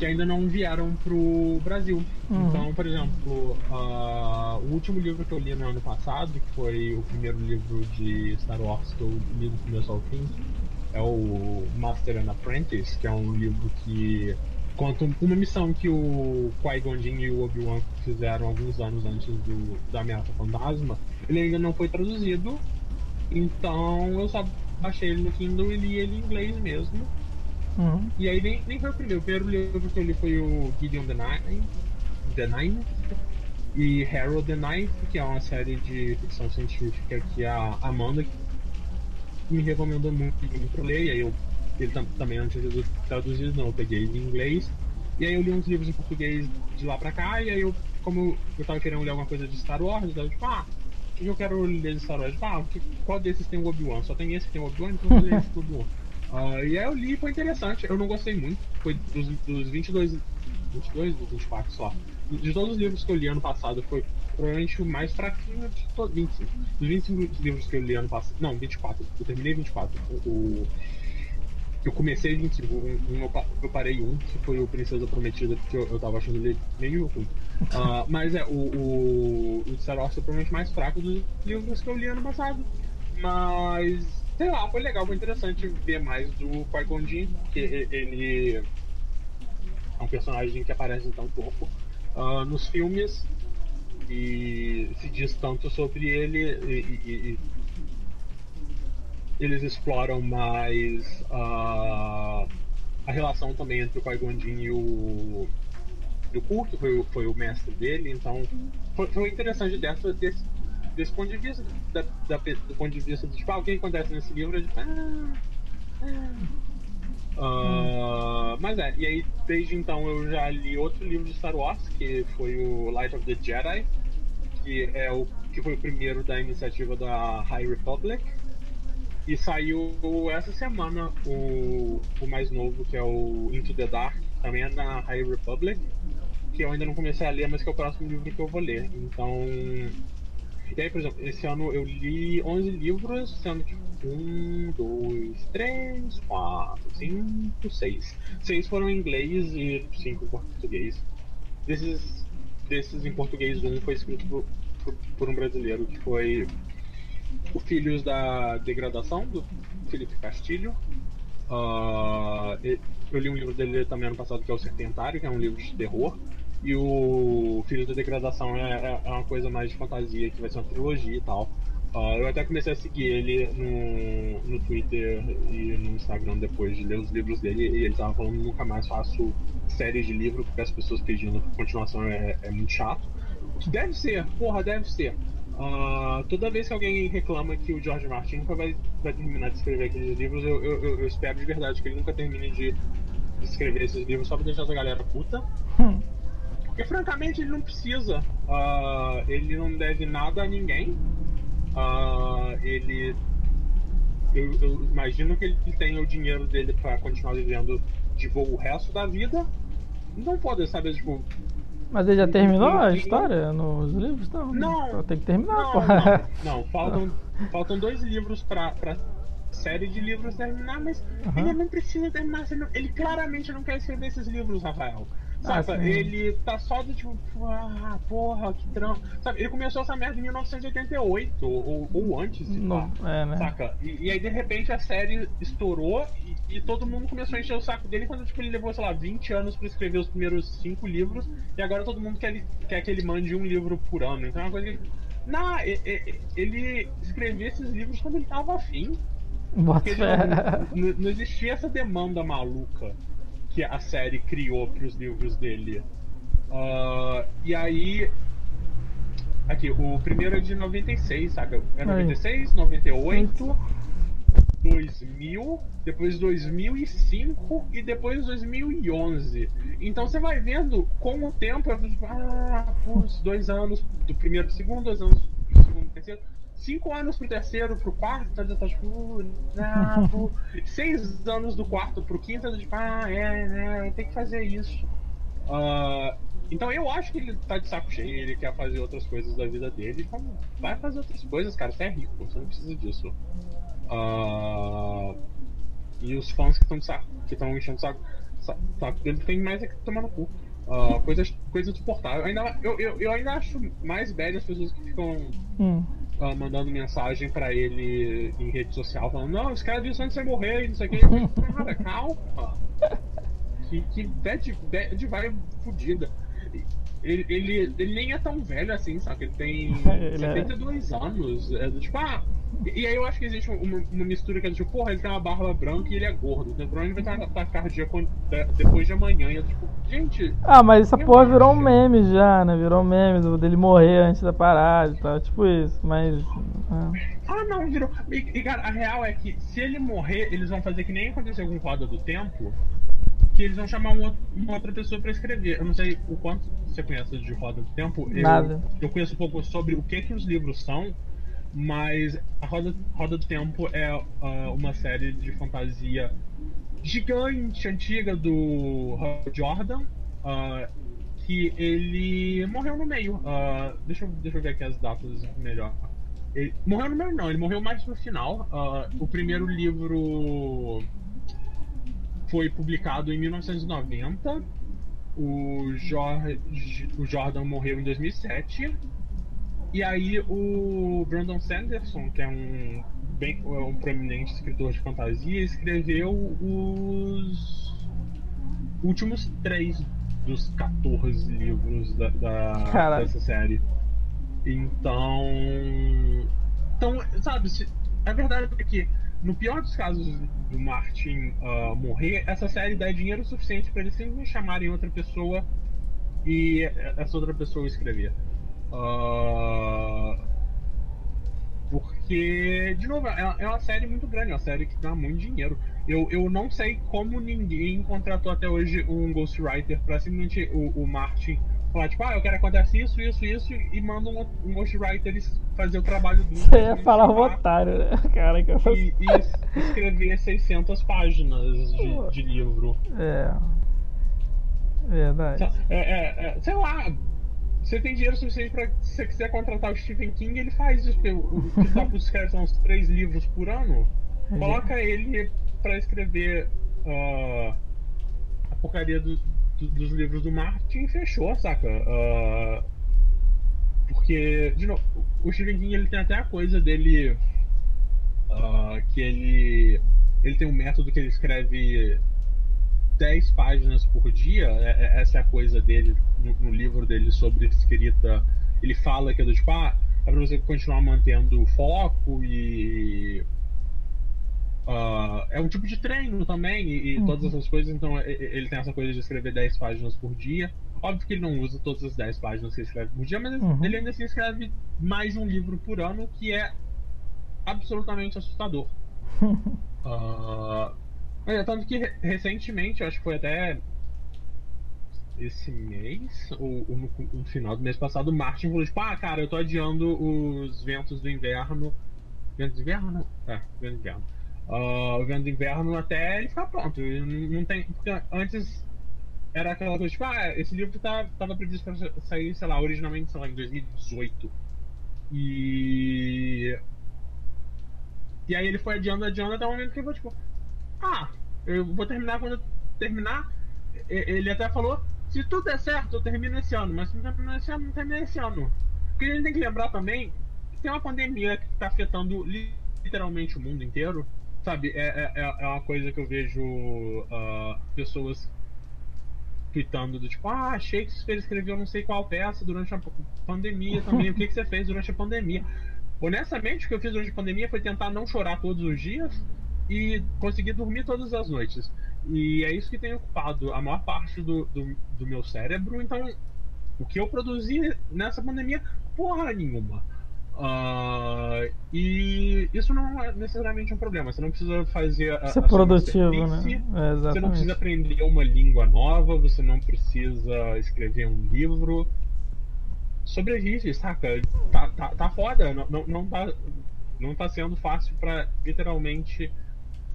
Speaker 2: que ainda não vieram pro Brasil. Uhum. Então, por exemplo, uh, o último livro que eu li no ano passado, que foi o primeiro livro de Star Wars que eu li do começo ao fim, é o Master and Apprentice, que é um livro que conta uma missão que o Qui-Gon e o Obi-Wan fizeram alguns anos antes do, da Ameaça Fantasma. Ele ainda não foi traduzido, então eu só baixei ele no Kindle e li ele em inglês mesmo. Uhum. E aí nem, nem foi o primeiro. O primeiro livro que eu li foi o Gideon the Nine, the Nine e Harold the Ninth, que é uma série de ficção científica que a Amanda me recomendou muito, muito ler. E aí eu, ele tam, também antes de traduzir, não, eu peguei em inglês. E aí eu li uns livros em português de lá pra cá, e aí eu, como eu tava querendo ler alguma coisa de Star Wars, eu tava tipo, ah, eu quero ler de Star Wars. Ah, qual desses tem o Obi-Wan? Só tem esse que tem o Obi-Wan, então eu vou ler esse do Obi-Wan. Uh, e aí eu li foi interessante. Eu não gostei muito. Foi dos, dos 22. 22 ou 24 só. De todos os livros que eu li ano passado, foi provavelmente o mais fraquinho de todos. 25. Dos 25 livros que eu li ano passado. Não, 24. Eu terminei 24. O, eu comecei 25. Um, um, eu, parei um, que foi o Princesa Prometida, porque eu, eu tava achando ele meio ruim. Uh, mas é, o, o, o Star Wars é provavelmente mais fraco dos livros que eu li ano passado. Mas sei lá, foi legal, foi interessante ver mais do Qui-Gon Jinn, porque ele é um personagem que aparece tão pouco uh, nos filmes e se diz tanto sobre ele e, e, e eles exploram mais uh, a relação também entre o Qui-Gon e o e o Kurt, foi, foi o mestre dele, então foi, foi interessante dessa, desse, desse ponto de vista, da, da, do ponto de vista de tipo, ah, o que acontece nesse livro, é tipo, ah, ah, Uh, Mas é, e aí desde então eu já li outro livro de Star Wars, que foi o Light of the Jedi, que é o que foi o primeiro da iniciativa da High Republic. E saiu essa semana o, o mais novo, que é o Into the Dark, também é da High Republic, que eu ainda não comecei a ler, mas que é o próximo livro que eu vou ler. Então. E aí, por exemplo, esse ano eu li 11 livros, sendo que 1, 2, 3, 4, 5, 6. 6 foram em inglês e 5 em português. Desses, desses em português, um foi escrito por, por, por um brasileiro, que foi o Filhos da Degradação, do Felipe Castilho. Uh, eu li um livro dele também ano passado, que é O Serpentário, que é um livro de terror. E o Filhos da Degradação é, é, é uma coisa mais de fantasia, que vai ser uma trilogia e tal. Uh, eu até comecei a seguir ele no, no Twitter e no Instagram depois de ler os livros dele. E ele tava falando nunca mais faço séries de livro, porque as pessoas pedindo continuação é, é muito chato. Deve ser, porra, deve ser. Uh, toda vez que alguém reclama que o George Martin nunca vai, vai terminar de escrever aqueles livros, eu, eu, eu, espero de verdade que ele nunca termine de escrever esses livros só pra deixar essa galera puta.
Speaker 1: Hum.
Speaker 2: Porque francamente ele não precisa. Uh, ele não deve nada a ninguém. Uh, ele. Eu, eu, imagino que ele tenha o dinheiro dele para continuar vivendo de boa o resto da vida. Não pode, sabe, tipo.
Speaker 1: Mas ele já terminou a história nos livros? Não.
Speaker 2: Não.
Speaker 1: Tem que terminar,
Speaker 2: não,
Speaker 1: pô.
Speaker 2: Não, não, faltam, faltam dois livros pra, pra série de livros terminar, mas
Speaker 1: Uhum.
Speaker 2: ele não precisa terminar. Ele claramente não quer escrever esses livros, Rafael.
Speaker 1: Ah,
Speaker 2: Saca?
Speaker 1: sim.
Speaker 2: ele tá só do tipo, ah, porra, que trampo. Sabe, ele começou essa merda em 1988, ou, ou antes, sei lá.
Speaker 1: Não, é, né?
Speaker 2: Saca? E, e aí de repente a série estourou e, e todo mundo começou a encher o saco dele quando tipo, ele levou, sei lá, 20 anos pra escrever os primeiros cinco livros e agora todo mundo quer, ele- quer que ele mande um livro por ano. Então é uma coisa que. Não, e- e- ele escrevia esses livros quando ele tava afim.
Speaker 1: Bota
Speaker 2: Porque não, não- não existia essa demanda maluca que a série criou pros livros dele. Ah, e aí. Aqui, o primeiro é de 96, saca? É 96, 98, 2000, depois 2005 e depois 2011. Então você vai vendo com o tempo, tipo, ah, putz, dois anos do primeiro pro segundo, dois anos do segundo pro terceiro, cinco anos pro terceiro, pro quarto, tá, tá tipo, ah, pô, seis anos do quarto pro quinto, tá, tipo, ah, é, é, tem que fazer isso. Ah, então eu acho que ele tá de saco cheio, ele quer fazer outras coisas da vida dele. Então vai fazer outras coisas, cara. Você é rico, você não precisa disso. Ah, e os fãs que estão que estão enchendo o saco, sa- saco dele tem mais é que tomar no cu. Ah, coisas, coisas de portal. Eu ainda, eu, eu, eu ainda acho mais bad as pessoas que ficam
Speaker 1: Hum.
Speaker 2: Ah, mandando mensagem pra ele em rede social, falando, não, escreve isso antes de você morrer, e não sei o que. Cara, calma. Que, que bad, bad vai fodida. Ele, ele, ele nem é tão velho assim, sabe? Ele tem
Speaker 1: Ele é-
Speaker 2: 72 anos. É tipo, ah. E, aí eu acho que existe uma, uma mistura que é tipo, porra, ele tem uma barba branca e ele é gordo. Então provavelmente vai ter um ataque cardíaco de- depois de amanhã. E eu, tipo, gente,
Speaker 1: Ah, mas essa porra virou um meme já, né? Virou um meme dele morrer antes da parada e tal. Tipo isso, mas. ah.
Speaker 2: Ah, não, virou. E, cara, a real é que se ele morrer, eles vão fazer que nem aconteceu com Roda do Tempo, que eles vão chamar um outro- uma outra pessoa pra escrever. Eu não sei o quanto você conhece de Roda do Tempo. Eu,
Speaker 1: Nada.
Speaker 2: Eu conheço um pouco sobre o que que os livros são, mas a Roda, Roda do Tempo é ah, uma série de fantasia gigante, antiga do Jordan. ah, que ele morreu no meio. Ah, deixa, eu, deixa eu ver aqui as datas melhor. Ele morreu no meio, não, ele morreu mais no final. O primeiro livro foi publicado em 1990. O, Jorge, o Jordan morreu em 2007. E aí o Brandon Sanderson, que é um, bem, é um proeminente escritor de fantasia, escreveu os últimos três dos 14 livros da, da- dessa série. Então. Então, sabe, se- a verdade é que, no pior dos casos do Martin ah, morrer, essa série dá dinheiro suficiente para eles sempre chamarem outra pessoa e essa outra pessoa escrever. Ah, Porque, de novo, é, é uma série muito grande, é uma série que dá muito dinheiro. Eu, eu não sei como ninguém contratou até hoje um ghostwriter pra simplesmente o, o Martin falar, tipo, ah, eu quero que aconteça isso, isso, isso, e manda um, um ghostwriter fazer o trabalho do.
Speaker 1: Você ia falar um otário, né? Cara, que eu...
Speaker 2: e, e escrever 600 páginas de, de livro.
Speaker 1: É. Verdade.
Speaker 2: É, é, é, sei lá, você tem dinheiro suficiente pra se você quiser contratar o Stephen King, ele faz isso. O caras são uns três livros por ano. Coloca ele pra escrever uh, a porcaria do, do, dos livros do Martin fechou, saca? Uh, porque, de novo, o Stephen King ele tem até a coisa dele. Uh, que ele. Ele tem um método que ele escreve 10 páginas por dia, é, é, essa é a coisa dele, no, no, livro dele sobre escrita, ele fala que é do tipo, ah, é pra você continuar mantendo foco e. Uh, é um tipo de treino também, e, e uhum. todas essas coisas, então ele tem essa coisa de escrever 10 páginas por dia. Óbvio que ele não usa todas as 10 páginas que ele escreve por dia, mas uhum. ele ainda assim escreve mais um livro por ano, que é absolutamente assustador. uh, É, tanto que recentemente, acho que foi até esse mês, ou, ou no, no, final do mês passado, o Martin falou, tipo, ah, cara, eu tô adiando os ventos do inverno. Ventos do inverno? É, ventos do inverno. Uh, o vento inverno até ele ficar pronto. Não, tem. Porque antes era aquela coisa, tipo, ah, esse livro tá, tava previsto pra sair, sei lá, originalmente, sei lá, em 2018. E. E aí ele foi adiando, adiando até o momento que ele falou, tipo, ah, eu vou terminar quando eu terminar. Ele até falou, se tudo der certo, eu termino esse ano, mas se não terminar esse ano, não termina esse ano. Porque a gente tem que lembrar também que tem uma pandemia que está afetando literalmente o mundo inteiro. Sabe, é, é, é uma coisa que eu vejo uh, pessoas tweetando do tipo, ah, Shakespeare escreveu não sei qual peça durante a pandemia também. o que, que você fez durante a pandemia? Honestamente, o que eu fiz durante a pandemia foi tentar não chorar todos os dias e conseguir dormir todas as noites. E é isso que tem ocupado a maior parte do, do, do meu cérebro. Então, o que eu produzi nessa pandemia, porra nenhuma. Uh, e isso não é necessariamente um problema. Você não precisa fazer a,
Speaker 1: Ser a produtivo, né?
Speaker 2: É, você não precisa aprender uma língua nova, você não precisa escrever um livro. Sobrevive, saca? Tá, tá, tá foda. Não, não, não, tá, não tá sendo fácil para literalmente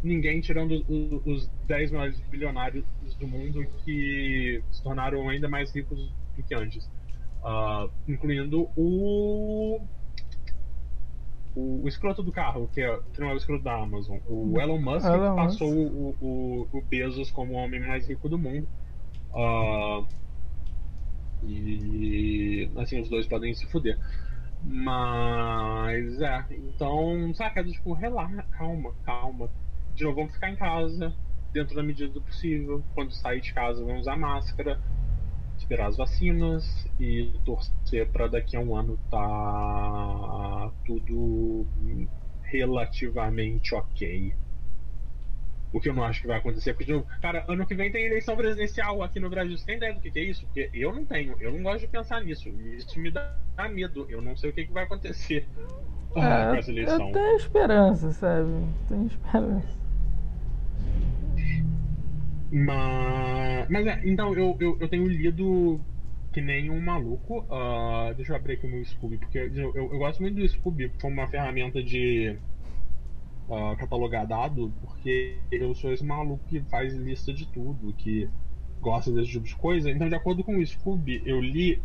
Speaker 2: ninguém tirando os 10 maiores bilionários do mundo que se tornaram ainda mais ricos do que antes. Uh, incluindo o, o, o escroto do carro, que, é, que não é o escroto da Amazon. O Elon Musk Elon passou o, o, o, Bezos como o homem mais rico do mundo. Uh, e assim, os dois podem se fuder. Mas é, então, saca, tipo, relaxa, calma, calma de novo, vamos ficar em casa, dentro da medida do possível. Quando sair de casa, vamos usar máscara, esperar as vacinas e torcer para daqui a um ano tá tudo relativamente ok. O que eu não acho que vai acontecer, porque, cara, ano que vem tem eleição presidencial aqui no Brasil. Você tem ideia do que, é isso? Porque eu não tenho, eu não gosto de pensar nisso. Isso me dá medo. Eu não sei o que, que vai acontecer
Speaker 1: ah, com essa eleição. Eu tenho esperança, sabe? Tenho esperança.
Speaker 2: Mas, mas é, então eu, eu, eu, tenho lido que nem um maluco. Uh, deixa eu abrir aqui o meu Scooby, porque eu, eu, eu gosto muito do Scooby como uma ferramenta de uh, catalogar dado, porque eu sou esse maluco que faz lista de tudo, que gosta desse tipo de coisa. Então, de acordo com o Scooby, eu li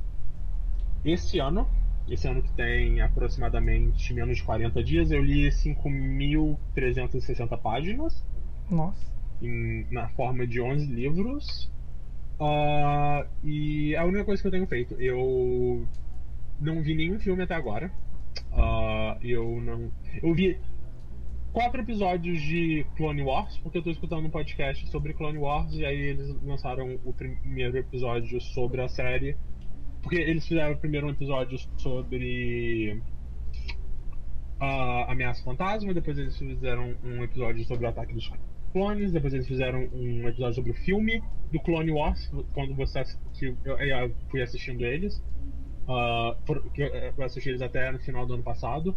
Speaker 2: esse ano, esse ano que tem aproximadamente menos de 40 dias, eu li 5.360 páginas.
Speaker 1: Nossa
Speaker 2: em, na forma de 11 livros. Uh, e a única coisa que eu tenho feito, eu não vi nenhum filme até agora. Uh, eu não. Eu vi quatro episódios de Clone Wars, porque eu tô escutando um podcast sobre Clone Wars, e aí eles lançaram o primeiro episódio sobre a série. Porque eles fizeram primeiro um episódio sobre uh, Ameaça Fantasma, depois eles fizeram um episódio sobre o ataque dos clones, depois eles fizeram um episódio sobre o filme do Clone Wars, quando você que eu, eu fui assistindo eles. Uh, eu assisti eles até no final do ano passado.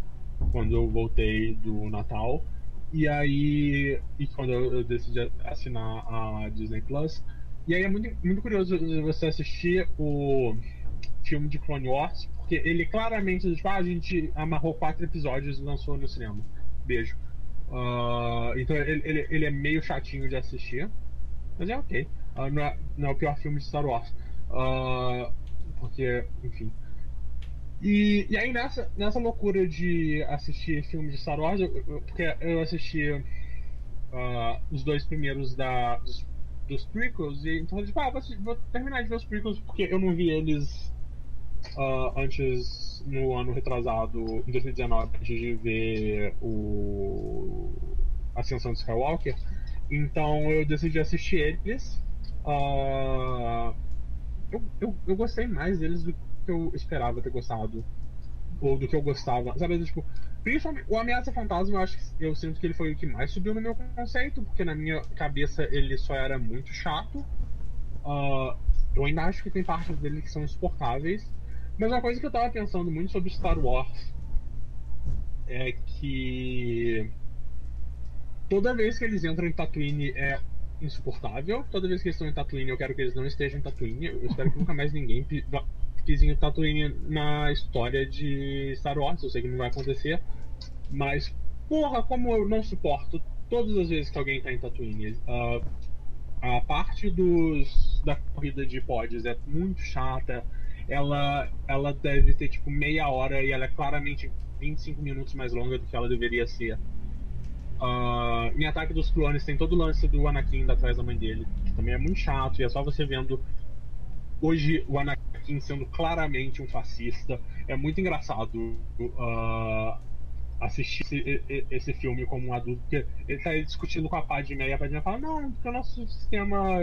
Speaker 2: quando eu voltei do Natal. E aí, e quando eu decidi assinar a Disney Plus. E aí é muito, muito curioso você assistir o filme de Clone Wars, porque ele claramente, tipo, ah, a gente amarrou quatro episódios e lançou no cinema. Beijo. Uh, então ele, ele, ele, é meio chatinho de assistir, mas é ok. Uh, não, é, não, é, o pior filme de Star Wars. Uh, porque, enfim. E, e aí nessa, nessa loucura de assistir filmes de Star Wars, eu, eu, porque eu assisti os dois primeiros da, dos, dos prequels, e então eu ah, vou, vou, terminar de ver os prequels porque eu não vi eles uh, antes, no ano retrasado, em 2019, antes de ver o Ascensão de Skywalker. Então eu decidi assistir eles. Uh, eu, eu, eu gostei mais deles do que eu esperava ter gostado. Ou do que eu gostava. Sabe, tipo, principalmente o Ameaça Fantasma, eu acho que eu sinto que ele foi o que mais subiu no meu conceito, porque na minha cabeça ele só era muito chato. Uh, eu ainda acho que tem partes dele que são insuportáveis. Mas uma coisa que eu tava pensando muito sobre Star Wars é que toda vez que eles entram em Tatooine é insuportável. Toda vez que eles estão em Tatooine, eu quero que eles não estejam em Tatooine. Eu espero que nunca mais ninguém pise em Tatooine na história de Star Wars. Eu sei que não vai acontecer. Mas, porra, como eu não suporto todas as vezes que alguém tá em Tatooine. Uh, a parte dos, da corrida de pods é muito chata ela, ela deve ter tipo meia hora e ela é claramente 25 minutos mais longa do que ela deveria ser. Uh, em Ataque dos Clones tem todo o lance do Anakin indo atrás da mãe dele, que também é muito chato, e é só você vendo hoje o Anakin sendo claramente um fascista. É muito engraçado uh, assistir esse, esse, filme como um adulto, porque ele está discutindo com a Padme e a Padme fala, não, porque o nosso sistema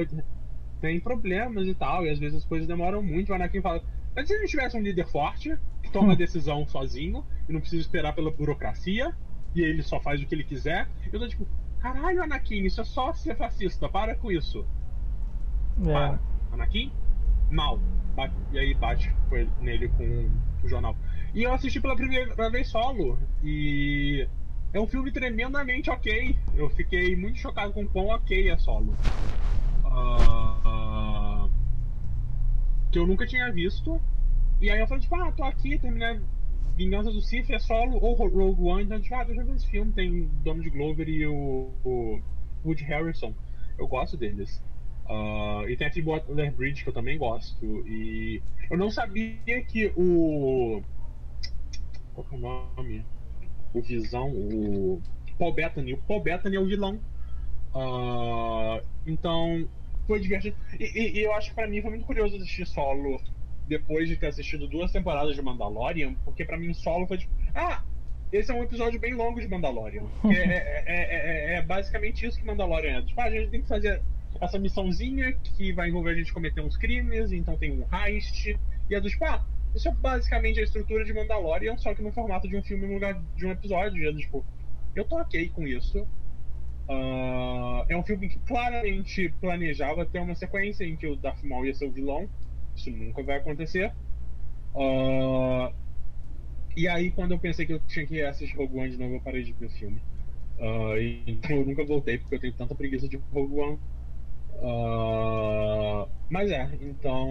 Speaker 2: tem problemas e tal, e às vezes as coisas demoram muito. O Anakin fala: Mas se a gente tivesse um líder forte, que toma a decisão sozinho, e não precisa esperar pela burocracia, e ele só faz o que ele quiser, eu tô tipo: Caralho, Anakin, isso é só ser fascista, para com isso. É. Para. Anakin, mal. Bate, e aí bate nele com o jornal. E eu assisti pela primeira vez solo, e. É um filme tremendamente ok. Eu fiquei muito chocado com quão ok é solo. Uh, que eu nunca tinha visto. E aí eu falei, tipo, ah, tô aqui, terminei Vingança do Sith, é solo ou Rogue One. Então, tipo, ah, eu ver esse filme. Tem Donald Glover e o, o Woody Harrison. Eu gosto deles. Uh, e tem a Phoebe Waller-Bridge, que eu também gosto. E eu não sabia que o... Qual que é o nome? O Visão, o Paul Bettany. O Paul Bettany é o vilão. Uh, então, foi divertido. E, e, e eu acho que pra mim foi muito curioso assistir solo depois de ter assistido duas temporadas de Mandalorian, porque para mim solo foi tipo, ah, esse é um episódio bem longo de Mandalorian. É, é, é, é, basicamente isso que Mandalorian é. Tipo, a gente tem que fazer essa missãozinha que vai envolver a gente cometer uns crimes, então tem um heist, e é do tipo, ah, isso é basicamente a estrutura de Mandalorian, só que no formato de um filme no lugar de um episódio, e é do tipo, eu tô ok com isso. Uh, é um filme que claramente planejava ter uma sequência em que o Darth Maul ia ser o vilão. Isso nunca vai acontecer. Uh, e aí, quando eu pensei que eu tinha que assistir Rogue One de novo, eu parei de ver o filme. Uh, então eu nunca voltei porque eu tenho tanta preguiça de Rogue One. mas é, então.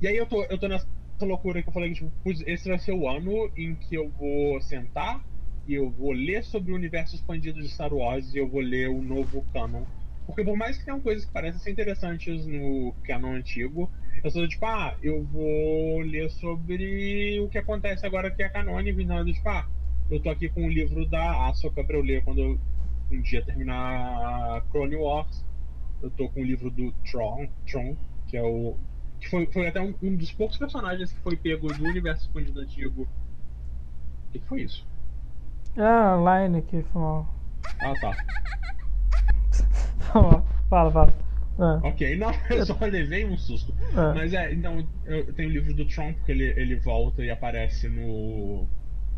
Speaker 2: E aí eu tô, eu tô nessa loucura que eu falei que tipo, esse vai ser o ano em que eu vou sentar e eu vou ler sobre o universo expandido de Star Wars e eu vou ler o novo canon. Porque por mais que tenham coisas que parecem ser interessantes no canon antigo, eu sou tipo, ah, eu vou ler sobre o que acontece agora que é canônico, então eu tipo, ah, eu tô aqui com o livro da Ahsoka pra eu ler quando eu um dia terminar Clone Wars. Eu tô com o livro do Tron, Tron que é o. que foi, foi até um, um dos poucos personagens que foi pego do universo expandido antigo. O que foi isso?
Speaker 1: É a line aqui, foi mal.
Speaker 2: Ah, tá.
Speaker 1: fala, fala.
Speaker 2: É. Ok, não, eu só levei um susto. É. Mas é, então, eu tenho o livro do Trump, que ele, ele volta e aparece no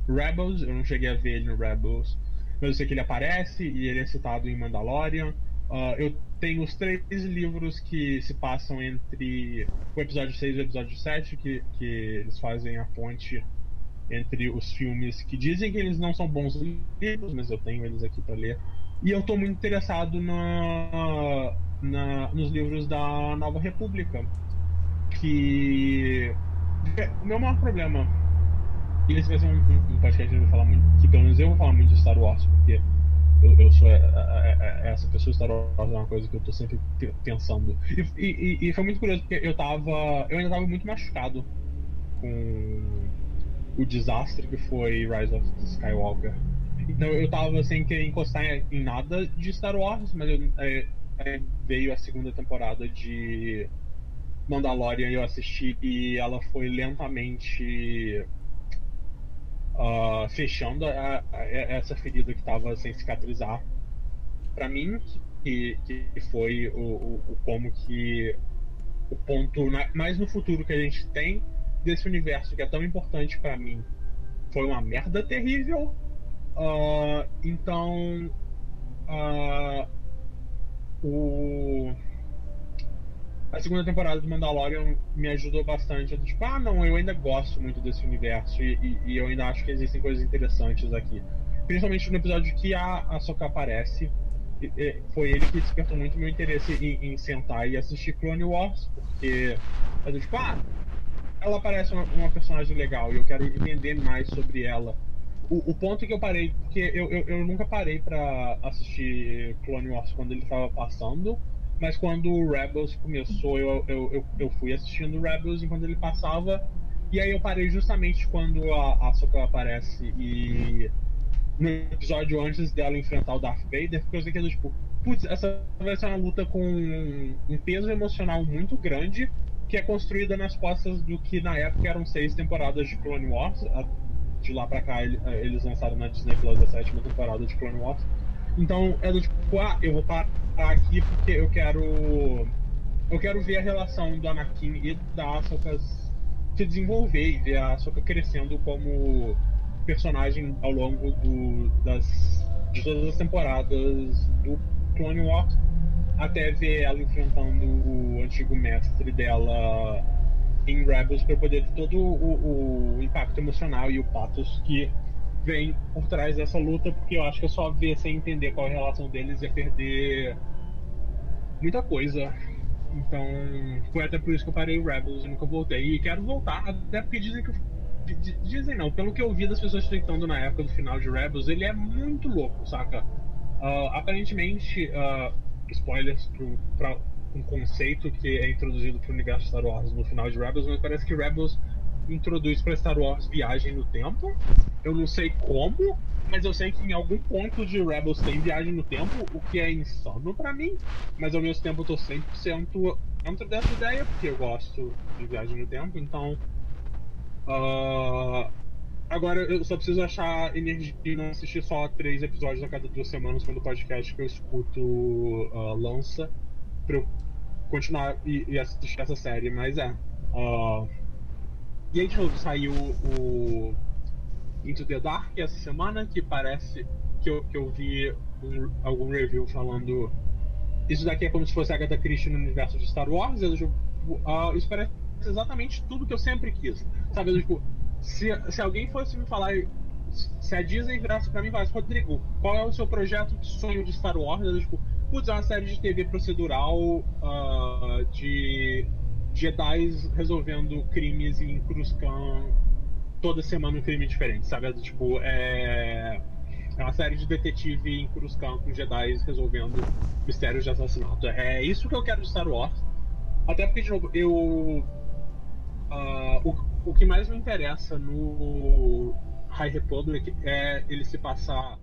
Speaker 2: Rebels. Eu não cheguei a ver ele no Rebels. Mas eu sei que ele aparece e ele é citado em Mandalorian. Uh, eu tenho os três livros que se passam entre o episódio 6 e o episódio 7, que, que eles fazem a ponte entre os filmes que dizem que eles não são bons livros, mas eu tenho eles aqui para ler. E eu tô muito interessado na, na, nos livros da Nova República. Que. O meu maior problema. E esse vai ser um, um, um podcast que eu falar muito. Que pelo menos eu vou falar muito de Star Wars, porque eu, eu sou é, é, é, essa pessoa Star Wars é uma coisa que eu tô sempre pensando. E, e, e foi muito curioso porque eu tava. Eu ainda tava muito machucado com o desastre que foi Rise of Skywalker. Então eu tava sem querer encostar em nada de Star Wars, mas eu, é, é, veio a segunda temporada de Mandalorian eu assisti e ela foi lentamente uh, fechando a, a, essa ferida que estava sem cicatrizar para mim que, que foi o, o, o, como que o ponto mais no futuro que a gente tem desse universo que é tão importante para mim foi uma merda terrível uh, então uh, o a segunda temporada do Mandalorian me ajudou bastante. Eu, tipo, ah, não, eu ainda gosto muito desse universo e, e, e, eu ainda acho que existem coisas interessantes aqui. Principalmente no episódio que a Ahsoka aparece. E, e, foi ele que despertou muito meu interesse em, em, sentar e assistir Clone Wars, porque eu, tipo, ah, ela parece uma, uma, personagem legal e eu quero entender mais sobre ela. O, o ponto que eu parei, porque eu, eu, eu nunca parei para assistir Clone Wars quando ele estava passando mas quando o Rebels começou, eu, eu, eu, eu fui assistindo o Rebels enquanto ele passava. E aí eu parei justamente quando a, a Soka aparece e no episódio antes dela enfrentar o Darth Vader, porque eu sei que é tipo, putz, essa vai ser uma luta com um peso emocional muito grande, que é construída nas costas do que na época eram seis temporadas de Clone Wars. De lá pra cá eles lançaram na Disney Plus a sétima temporada de Clone Wars. Então é do tipo, ah, eu vou parar aqui porque eu quero. Eu quero ver a relação do Anakin e da Ahsoka se desenvolver e ver a Ahsoka crescendo como personagem ao longo do, das, de todas as temporadas do Clone Wars até ver ela enfrentando o antigo mestre dela em Rebels para poder ter todo o, o, impacto emocional e o pathos que vem por trás dessa luta, porque eu acho que é só ver sem entender qual é a relação deles ia perder muita coisa. Então, foi até por isso que eu parei Rebels e nunca voltei. E quero voltar, até porque dizem que. Dizem não, pelo que eu vi das pessoas tweetando na época do final de Rebels, ele é muito louco, saca? Uh, aparentemente, uh, spoilers pro, pra um conceito que é introduzido pro universo Star Wars no final de Rebels, mas parece que Rebels introduz para Star Wars viagem no tempo. Eu não sei como, mas eu sei que em algum ponto de Rebels tem viagem no tempo, o que é insano para mim, mas ao mesmo tempo eu tô 100% dentro dessa ideia, porque eu gosto de viagem no tempo, então. Uh, agora eu só preciso achar energia e não assistir só três episódios a cada duas semanas quando o podcast que eu escuto uh, lança, pra eu continuar e, e, assistir essa série, mas é. Uh, e aí de novo saiu o Into the Dark essa semana, que parece que eu, que eu vi um, algum review falando. Isso daqui é como se fosse Agatha Christie no universo de Star Wars. Eu, uh, isso parece exatamente tudo que eu sempre quis. Sabe, eu, tipo, se, se alguém fosse me falar. Se a Disney virasse pra mim e falasse, Rodrigo, qual é o seu projeto de sonho de Star Wars? Eu, tipo, putz, é uma série de TV procedural uh, de Jedi resolvendo crimes em Cruzcan toda semana um crime diferente, sabe? Tipo, é. É uma série de detetive em Cruzcan com Jedi resolvendo mistérios de assassinato. É isso que eu quero de Star Wars. Até porque, de novo, eu. Uh, o, o que mais me interessa no High Republic é ele se passar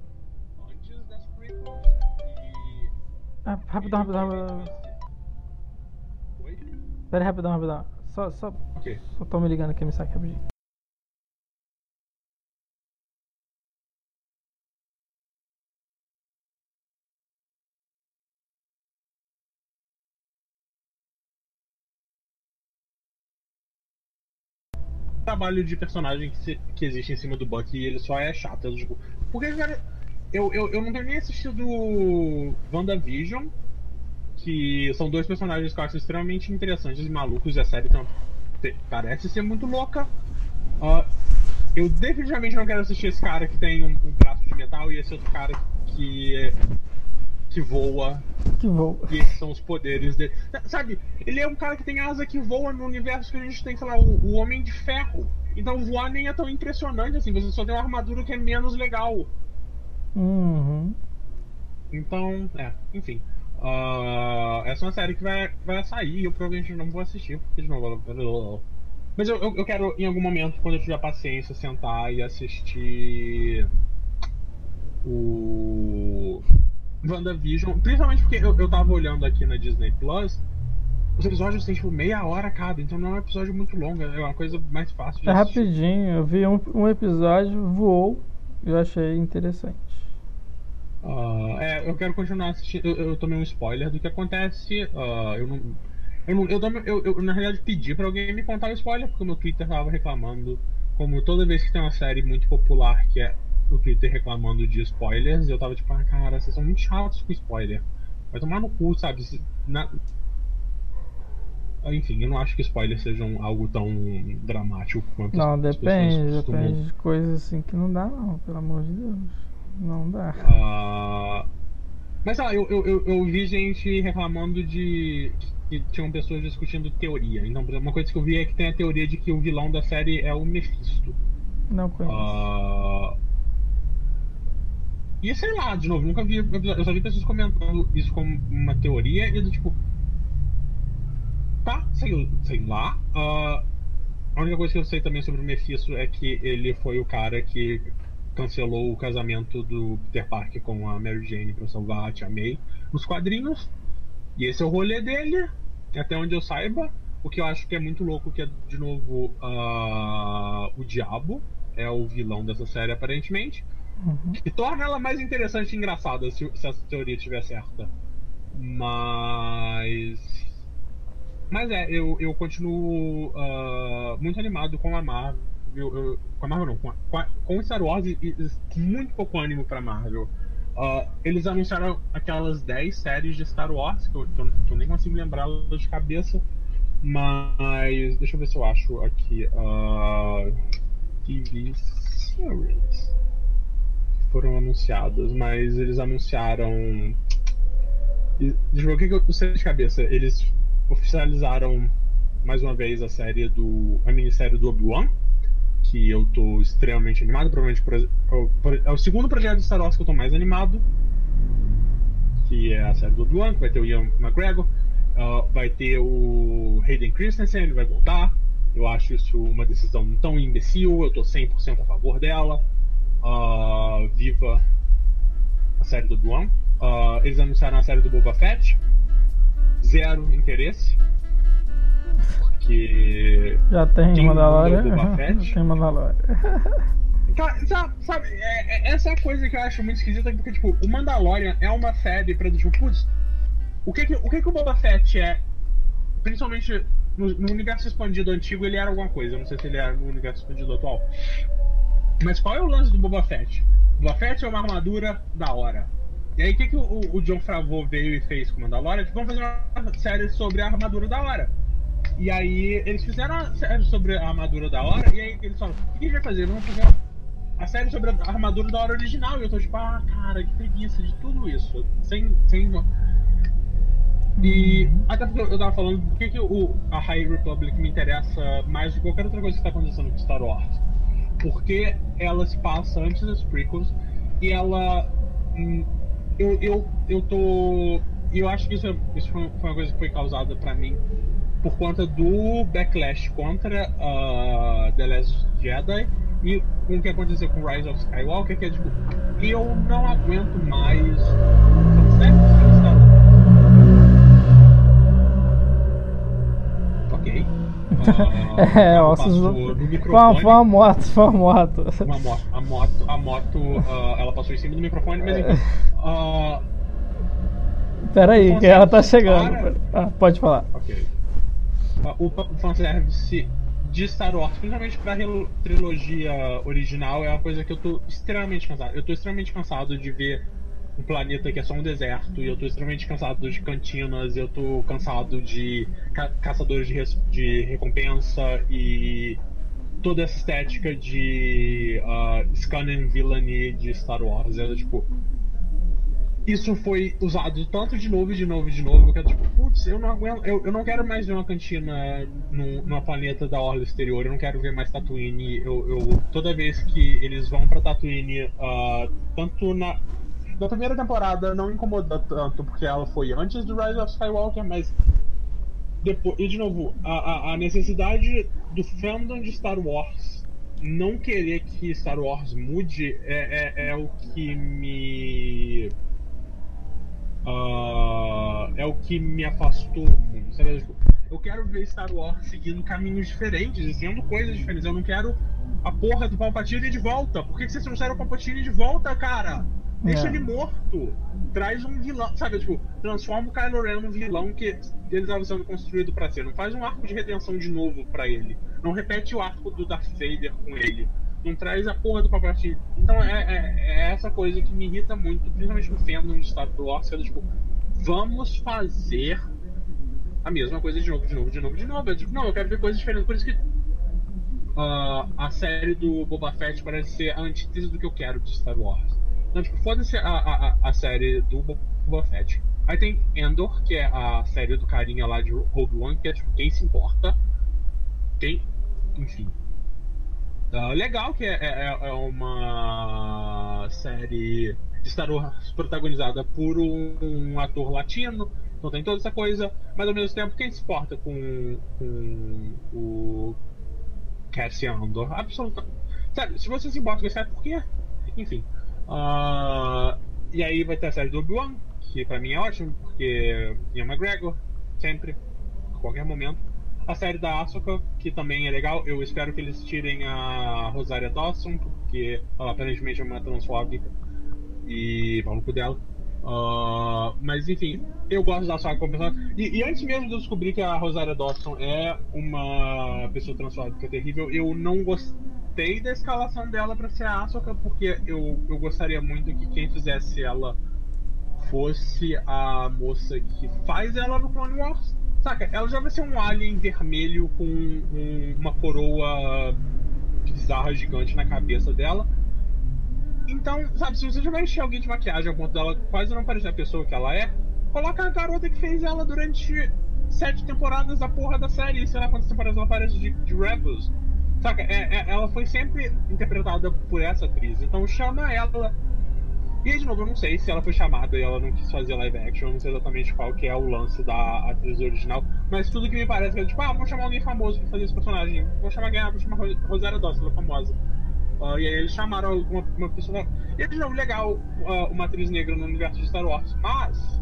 Speaker 2: antes das prequels e.
Speaker 1: Ah, rapidão, rapidão, rapidão. Pera aí, rapidão, rapidão. Só, só,
Speaker 2: okay.
Speaker 1: só tô me ligando aqui, me saque rapidinho.
Speaker 2: Trabalho de personagem que, se, que existe em cima do Buck e ele só é chato. Tipo, porque, cara, eu, eu, eu não tenho nem assistido WandaVision, que são dois personagens que eu acho extremamente interessantes e malucos, e a série parece ser muito louca. Uh, eu definitivamente não quero assistir esse cara que tem um, um braço de metal e esse outro cara que que voa.
Speaker 1: Que voa.
Speaker 2: E esses são os poderes dele. Sabe, ele é um cara que tem asa que voa no universo que a gente tem, sei lá, o, o Homem de Ferro. Então voar nem é tão impressionante assim, você só tem uma armadura que é menos legal.
Speaker 1: Uhum.
Speaker 2: Então, é, enfim. Uh, essa é uma série que vai, vai sair e eu provavelmente não vou assistir, porque de novo. Mas eu, eu, quero, em algum momento, quando eu tiver paciência, sentar e assistir o WandaVision. Principalmente porque eu, eu tava olhando aqui na Disney Plus. Os episódios têm tipo meia hora cada, então não é um episódio muito longo, é uma coisa mais fácil de
Speaker 1: É
Speaker 2: assistir.
Speaker 1: rapidinho, eu vi um, um episódio, voou, eu achei interessante.
Speaker 2: Uh, é, eu quero continuar assistindo. Eu, eu tomei um spoiler do que acontece. Uh, eu não. Eu, não eu, tomei- eu, eu, na realidade, pedi pra alguém me contar o spoiler, porque o meu Twitter tava reclamando. Como toda vez que tem uma série muito popular que é o Twitter reclamando de spoilers, eu tava tipo, ah, cara, vocês são muito chatos com spoiler. Vai tomar no cu, sabe? Na... Enfim, eu não acho que spoilers sejam algo tão dramático quanto
Speaker 1: Não, depende,
Speaker 2: costumam
Speaker 1: depende de coisas assim que não dá não, pelo amor de Deus. Não dá.
Speaker 2: Ah, mas ah, eu, eu, eu, eu vi gente reclamando de que tinham pessoas discutindo teoria. Então, uma coisa que eu vi é que tem a teoria de que o vilão da série é o Mephisto.
Speaker 1: Não conheço.
Speaker 2: Ah, e sei lá, de novo, nunca vi. Eu só vi pessoas comentando isso como uma teoria e do tipo. Tá, sei, sei lá. Ah, a única coisa que eu sei também sobre o Mephisto é que ele foi o cara que cancelou o casamento do Peter Parker com a Mary Jane pra salvar a Tia May nos quadrinhos. E esse é o rolê dele, até onde eu saiba. O que eu acho que é muito louco, que é, de novo, ah, o Diabo é o vilão dessa série, aparentemente.
Speaker 1: Uhum.
Speaker 2: Que torna ela mais interessante e engraçada se, se essa teoria estiver certa. Mas. Mas é, eu, eu continuo ah, muito animado com a Marvel. eu- com a Marvel não, com, a, com, Star Wars e, e muito pouco ânimo pra Marvel. Ah, eles anunciaram aquelas 10 séries de Star Wars, que eu, que eu- que eu nem consigo lembrá-las de cabeça. Mas. Deixa eu ver se eu acho aqui. ah, TV Series foram anunciadas, mas eles anunciaram. Deixa eu ver o que, eu sei de cabeça. Eles oficializaram mais uma vez a série do. a minissérie do Obi-Wan, que eu tô extremamente animado. Provavelmente é o segundo projeto de Star Wars que eu tô mais animado. Que é a série do Obi-Wan, que vai ter o Ian McGregor, ah, vai ter o Hayden Christensen, ele vai voltar. Eu acho isso uma decisão tão imbecil, eu tô 100% a favor dela. Ah, viva a série do Obi-Wan. Ah, eles anunciaram a série do Boba Fett. Zero interesse. Porque.
Speaker 1: Já tem Mandalorian?
Speaker 2: Boba Fett?
Speaker 1: Já tem Mandalorian.
Speaker 2: Sabe, sabe, é- é- essa é a coisa que eu acho muito esquisita, porque, tipo, o Mandalorian é uma série pra, tipo, putz, o que que o, que que o Boba Fett é, principalmente no, no universo expandido antigo, ele era alguma coisa, eu não sei se ele é no universo expandido atual. Mas qual é o lance do Boba Fett? Boba Fett é uma armadura da hora. E aí, o que, que o, o John Favreau veio e fez com Mandalorian? Tipo, vamos fazer uma série sobre a armadura da hora. E aí, eles fizeram a série sobre a armadura da hora, e aí eles falaram, o que a gente vai fazer? Vamos fazer a série sobre a armadura da hora original. E eu tô tipo, ah, cara, que preguiça de tudo isso. Sem. sem... E até porque eu tava falando por que, que o, a High Republic me interessa mais do que qualquer outra coisa que tá acontecendo com Star Wars. Porque ela se passa antes das prequels e ela. hum, Eu, eu, eu tô. Eu acho que isso, é- isso foi uma coisa que foi causada pra mim por conta do backlash contra uh, The Last Jedi e com o que aconteceu com Rise of Skywalker, que é tipo, eu não aguento mais. São
Speaker 1: É, ossos
Speaker 2: passou
Speaker 1: do... Foi uma,
Speaker 2: microfone.
Speaker 1: foi uma moto, foi uma moto.
Speaker 2: Uma moto, a moto, a moto, ah, ela passou em cima do microfone, mas enfim. ah,
Speaker 1: Pera aí, que ela tá chegando.
Speaker 2: Para.
Speaker 1: Ah, pode falar.
Speaker 2: Ok. Ah, O fanservice de Star Wars, principalmente pra trilogia original, é uma coisa que eu tô extremamente cansado. Eu tô extremamente cansado de ver um planeta que é só um deserto, e eu tô extremamente cansado de cantinas, eu tô cansado de ca- caçadores de, de recompensa e toda essa estética de uh, scan and villainy de Star Wars. Era tipo. Isso foi usado tanto de novo e de novo e de novo, que é tipo, putz, eu não aguento, eu, eu não quero mais ver uma cantina no, numa planeta da Orla Exterior, eu não quero ver mais Tatooine. Eu, eu toda vez que eles vão pra Tatooine, uh, tanto na, na primeira temporada não incomoda tanto, porque ela foi antes do Rise of Skywalker, mas depois, e de novo, a, a, a necessidade do fandom de Star Wars não querer que Star Wars mude é, é, é o que me. Uh, é o que me afastou muito. Tipo, eu quero ver Star Wars seguindo caminhos diferentes, dizendo coisas diferentes. Eu não quero a porra do Palpatine de volta. Por que, que vocês trouxeram o Palpatine de volta, cara? Deixa é. ele morto. Traz um vilão. Sabe, tipo, transforma o Kylo Ren num vilão que ele estava sendo construído para ser. Não faz um arco de redenção de novo para ele. Não repete o arco do Darth Vader com ele. Não traz a porra do Palpatine. Então é, é, é, essa coisa que me irrita muito, principalmente no fandom de Star Wars, que é tipo, vamos fazer a mesma coisa de novo, de novo, de novo, de novo. Eu digo, não, eu quero ver coisas diferentes. Por isso que uh, a série do Boba Fett parece ser a antítese do que eu quero de Star Wars. Então, tipo, foda-se a, a, a série do Boba Fett. Aí tem Endor, que é a série do carinha lá de Rogue One, que é tipo, quem se importa. Quem. Enfim. Uh, legal que é, é, é, uma série de Star Wars protagonizada por um, um, ator latino. Então tem toda essa coisa. Mas ao mesmo tempo, quem se importa com, com o Cassian Andor? Absolutamente. Sabe, se você se importa com isso, é por quê? Enfim. Uh, e aí vai ter a série do Obi-Wan, que pra mim é ótimo, porque Ian McGregor, sempre, a qualquer momento. A série da Asuka, que também é legal, eu espero que eles tirem a Rosaria Dawson, porque ela aparentemente é uma transfóbica e pau no dela. Uh, mas enfim, eu gosto da Saga como. E, e, antes mesmo de eu descobrir que a Rosaria Dawson é uma pessoa transfóbica terrível, eu não gostei gostei da escalação dela para ser a Asuka, porque eu, eu gostaria muito que quem fizesse ela fosse a moça que faz ela no Clone Wars. Saca? Ela já vai ser um alien vermelho com um, uma coroa bizarra gigante na cabeça dela. Então, sabe, se você já vai encher alguém de maquiagem ao ponto dela quase não parecer a pessoa que ela é, coloca a garota que fez ela durante sete temporadas da porra da série, sei lá quantas temporadas ela aparece de, de Rebels. Saca? É, é, ela foi sempre interpretada por essa atriz. Então chama ela. E aí, de novo, eu não sei se ela foi chamada e ela não quis fazer live action. Eu não sei exatamente qual que é o lance da atriz original. Mas tudo que me parece é tipo, ah, vamos chamar alguém famoso pra fazer esse personagem. Vou chamar alguém, vou chamar Rosário Dawson, ela é famosa. Uh, e aí eles chamaram uma, uma pessoa. E de novo legal uh, uma atriz negra no universo de Star Wars. Mas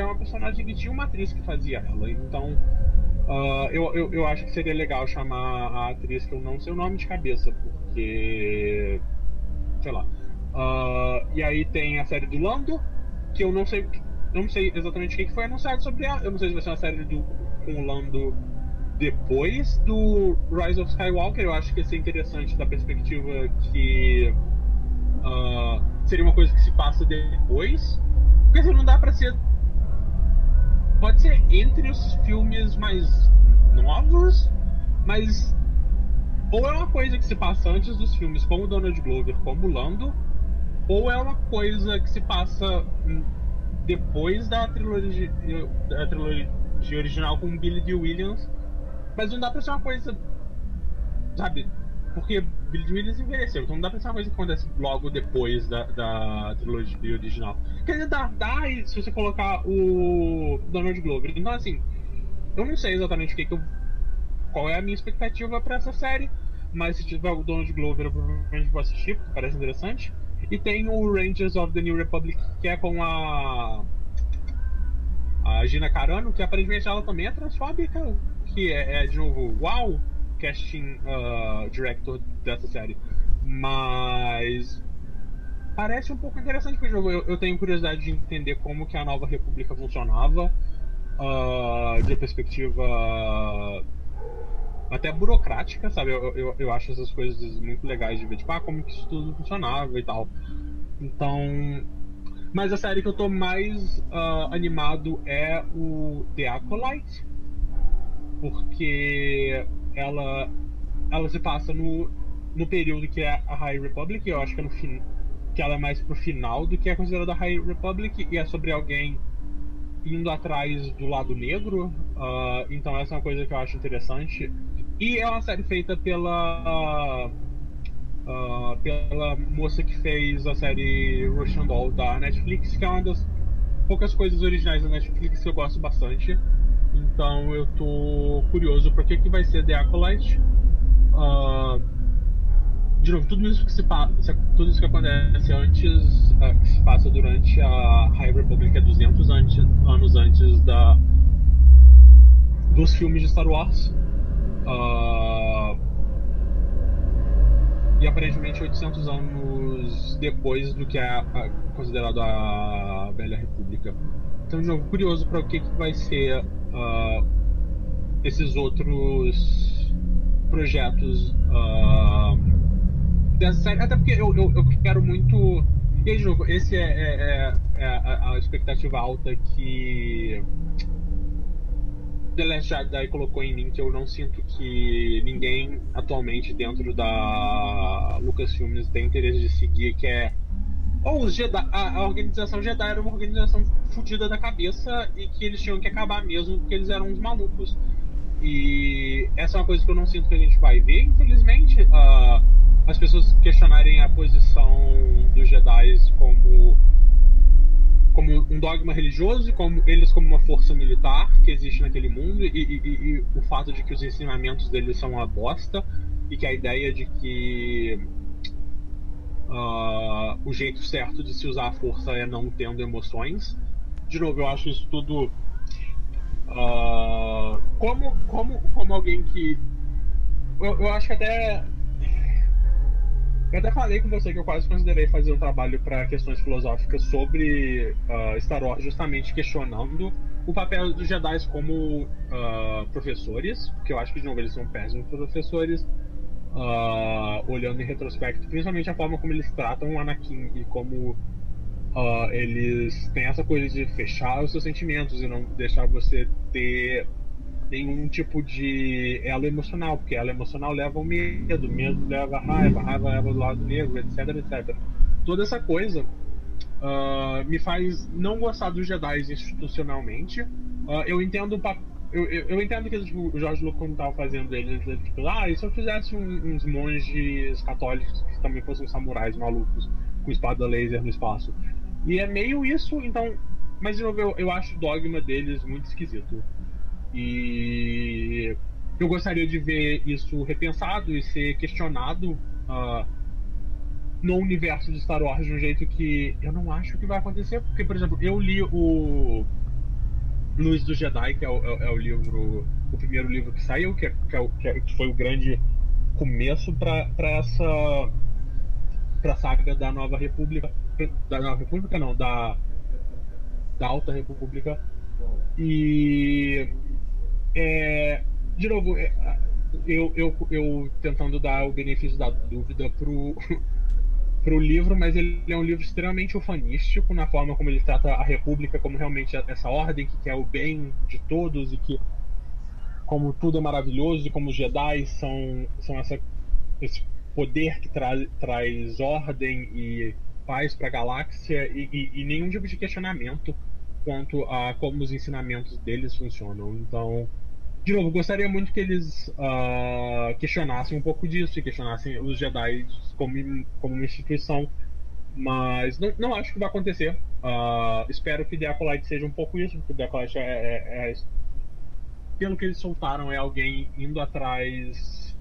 Speaker 2: é uma personagem que tinha uma atriz que fazia ela. Então Uh, eu, eu, eu, acho que seria legal chamar a atriz que eu não sei o nome de cabeça, porque. sei lá. Uh, e aí tem a série do Lando, que eu não sei. Não sei exatamente o que foi anunciado sobre ela. Eu não sei se vai ser uma série do, com o Lando depois do Rise of Skywalker. Eu acho que ia ser interessante da perspectiva que. Uh, seria uma coisa que se passa depois. Porque assim, não dá pra ser pode ser entre os filmes mais novos, mas ou é uma coisa que se passa antes dos filmes, como Donald Glover, como Lando, ou é uma coisa que se passa depois da trilogia, da trilogia original com Billy D. Williams, mas não dá pra ser uma coisa, sabe? Porque Billy Williams envelheceu, então não dá pra ser uma coisa que acontece logo depois da, da trilogia original. Quer dizer, dá, dá se você colocar o Donald Glover. Então, assim, eu não sei exatamente o que, que eu. qual é a minha expectativa pra essa série, mas se tiver o Donald Glover, eu provavelmente vou assistir, porque parece interessante. E tem o Rangers of the New Republic, que é com a. A Gina Carano, que aparentemente ela também é transfóbica, que é, é de novo, uau! Casting uh, director dessa série. Mas parece um pouco interessante pro jogo. Eu, eu, tenho curiosidade de entender como que a Nova República funcionava, uh, de perspectiva até burocrática, sabe? Eu, eu, eu, acho essas coisas muito legais de ver, tipo, ah, como que isso tudo funcionava e tal. Então. Mas a série que eu tô mais uh, animado é o The Acolyte, porque ela ela se passa no, no período que é a High Republic, eu acho que é no fim, que ela é mais pro final do que é considerada a High Republic, e é sobre alguém indo atrás do lado negro. Uh, então essa é uma coisa que eu acho interessante. E é uma série feita pela. Uh, pela moça que fez a série Russian Doll da Netflix, que é uma das poucas coisas originais da Netflix que eu gosto bastante. Então eu tô curioso para que, que vai ser The Acolyte. Uh, de novo, tudo isso que se passa, tudo isso que acontece antes, uh, que se passa durante a High Republic é 200 antes, anos antes da dos filmes de Star Wars. Uh, e aparentemente 800 anos depois do que é considerado a Velha República. Então, de novo, curioso para o que, que vai ser uh, esses outros projetos uh, dessa série. Até porque eu, eu, eu, quero muito. E aí, de novo, esse é, é, é, é a expectativa alta que The Last Jedi colocou em mim que eu não sinto que ninguém atualmente dentro da Lucasfilms tem interesse de seguir, que é ou os Jedi, a, a, organização Jedi era uma organização fodida da cabeça e que eles tinham que acabar mesmo porque eles eram uns malucos. E essa é uma coisa que eu não sinto que a gente vai ver, infelizmente. Uh, as pessoas questionarem a posição dos Jedi como como um dogma religioso, como eles como uma força militar que existe naquele mundo e, e, e, o fato de que os ensinamentos deles são uma bosta e que a ideia de que uh, o jeito certo de se usar a força é não tendo emoções. De novo, eu acho isso tudo uh, como como como alguém que eu, eu acho que até eu até falei com você que eu quase considerei fazer um trabalho para questões filosóficas sobre uh, Star Wars, justamente questionando o papel dos Jedi como uh, professores, porque eu acho que, de novo, eles são péssimos professores, uh, olhando em retrospecto, principalmente a forma como eles tratam o Anakin e como eles têm essa coisa de fechar os seus sentimentos e não deixar você ter nenhum tipo de elo emocional, porque elo emocional leva ao medo, medo leva a raiva, raiva leva ao lado negro, etc, etc. Toda essa coisa uh, me faz não gostar dos Jedi institucionalmente. Uh, eu entendo o eu, eu, eu, entendo que tipo, o Jorge Lucas quando estava fazendo eles, ele, tipo, ah, e se eu fizesse um, uns monges católicos que também fossem samurais malucos com espada laser no espaço? E é meio isso, então. Mas novo, eu, eu acho o dogma deles muito esquisito. E eu gostaria de ver isso repensado e ser questionado uh, no universo de Star Wars de um jeito que eu não acho que vai acontecer. Porque, por exemplo, eu li o Luz do Jedi, que é o, é, é o livro, o primeiro livro que saiu, que, é, que, é, é, que foi o grande começo para essa pra saga da Nova República. Da Nova República, não, da, da Alta República. E é, de novo, é, eu, eu, eu tentando dar o benefício da dúvida pro, pro livro, mas ele é um livro extremamente ufanístico na forma como ele trata a República como realmente essa ordem que quer o bem de todos e que como tudo é maravilhoso e como os Jedi são, são essa, esse poder que tra, traz ordem e paz para a galáxia e, e, e nenhum tipo de questionamento quanto a como os ensinamentos deles funcionam. Então, de novo, gostaria muito que eles uh, questionassem um pouco disso e questionassem os Jedi como, como uma instituição. Mas não, não acho que vai acontecer. Uh, espero que The Acolyte seja um pouco isso, porque The Acolyte é, é, é, Pelo que eles soltaram, é alguém indo atrás.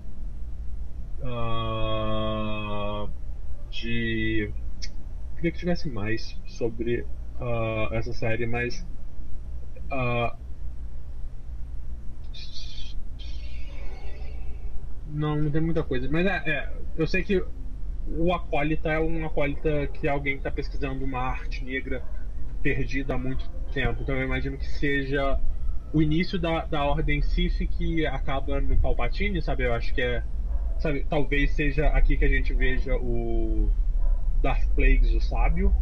Speaker 2: Uh, de. Queria que tivesse mais sobre essa série, mas. Uh, Não, não tem muita coisa. Mas é, é eu sei que o acólita é um acólita que alguém está pesquisando uma arte negra perdida há muito tempo. Então eu imagino que seja o início da, da ordem Sith que acaba no Palpatine, sabe? Eu acho que é. Sabe, talvez seja aqui que a gente veja o Darth Plagueis, o sábio.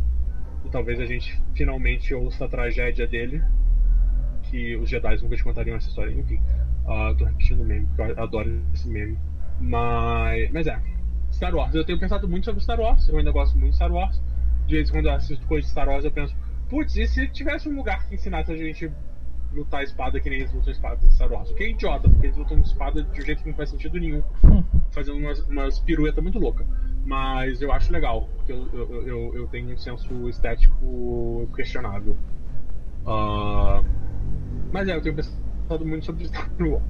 Speaker 2: E talvez a gente finalmente ouça a tragédia dele. Que os Jedi nunca te contariam essa história. Enfim. Uh, tô repetindo o meme, porque eu adoro esse meme. Mas, mas é. Star Wars. Eu tenho pensado muito sobre Star Wars. Eu ainda gosto muito de Star Wars. De vez em quando eu assisto coisas de Star Wars, eu penso, putz, e se tivesse um lugar que ensinasse a gente lutar espada que nem eles lutam espada em Star Wars? O que é idiota, porque eles lutam espada de um jeito que não faz sentido nenhum. Fazendo umas, umas piruetas muito loucas. Mas eu acho legal, porque eu, eu, eu, eu tenho um senso estético questionável. Uh, mas é, eu tenho pensado muito sobre Star Wars.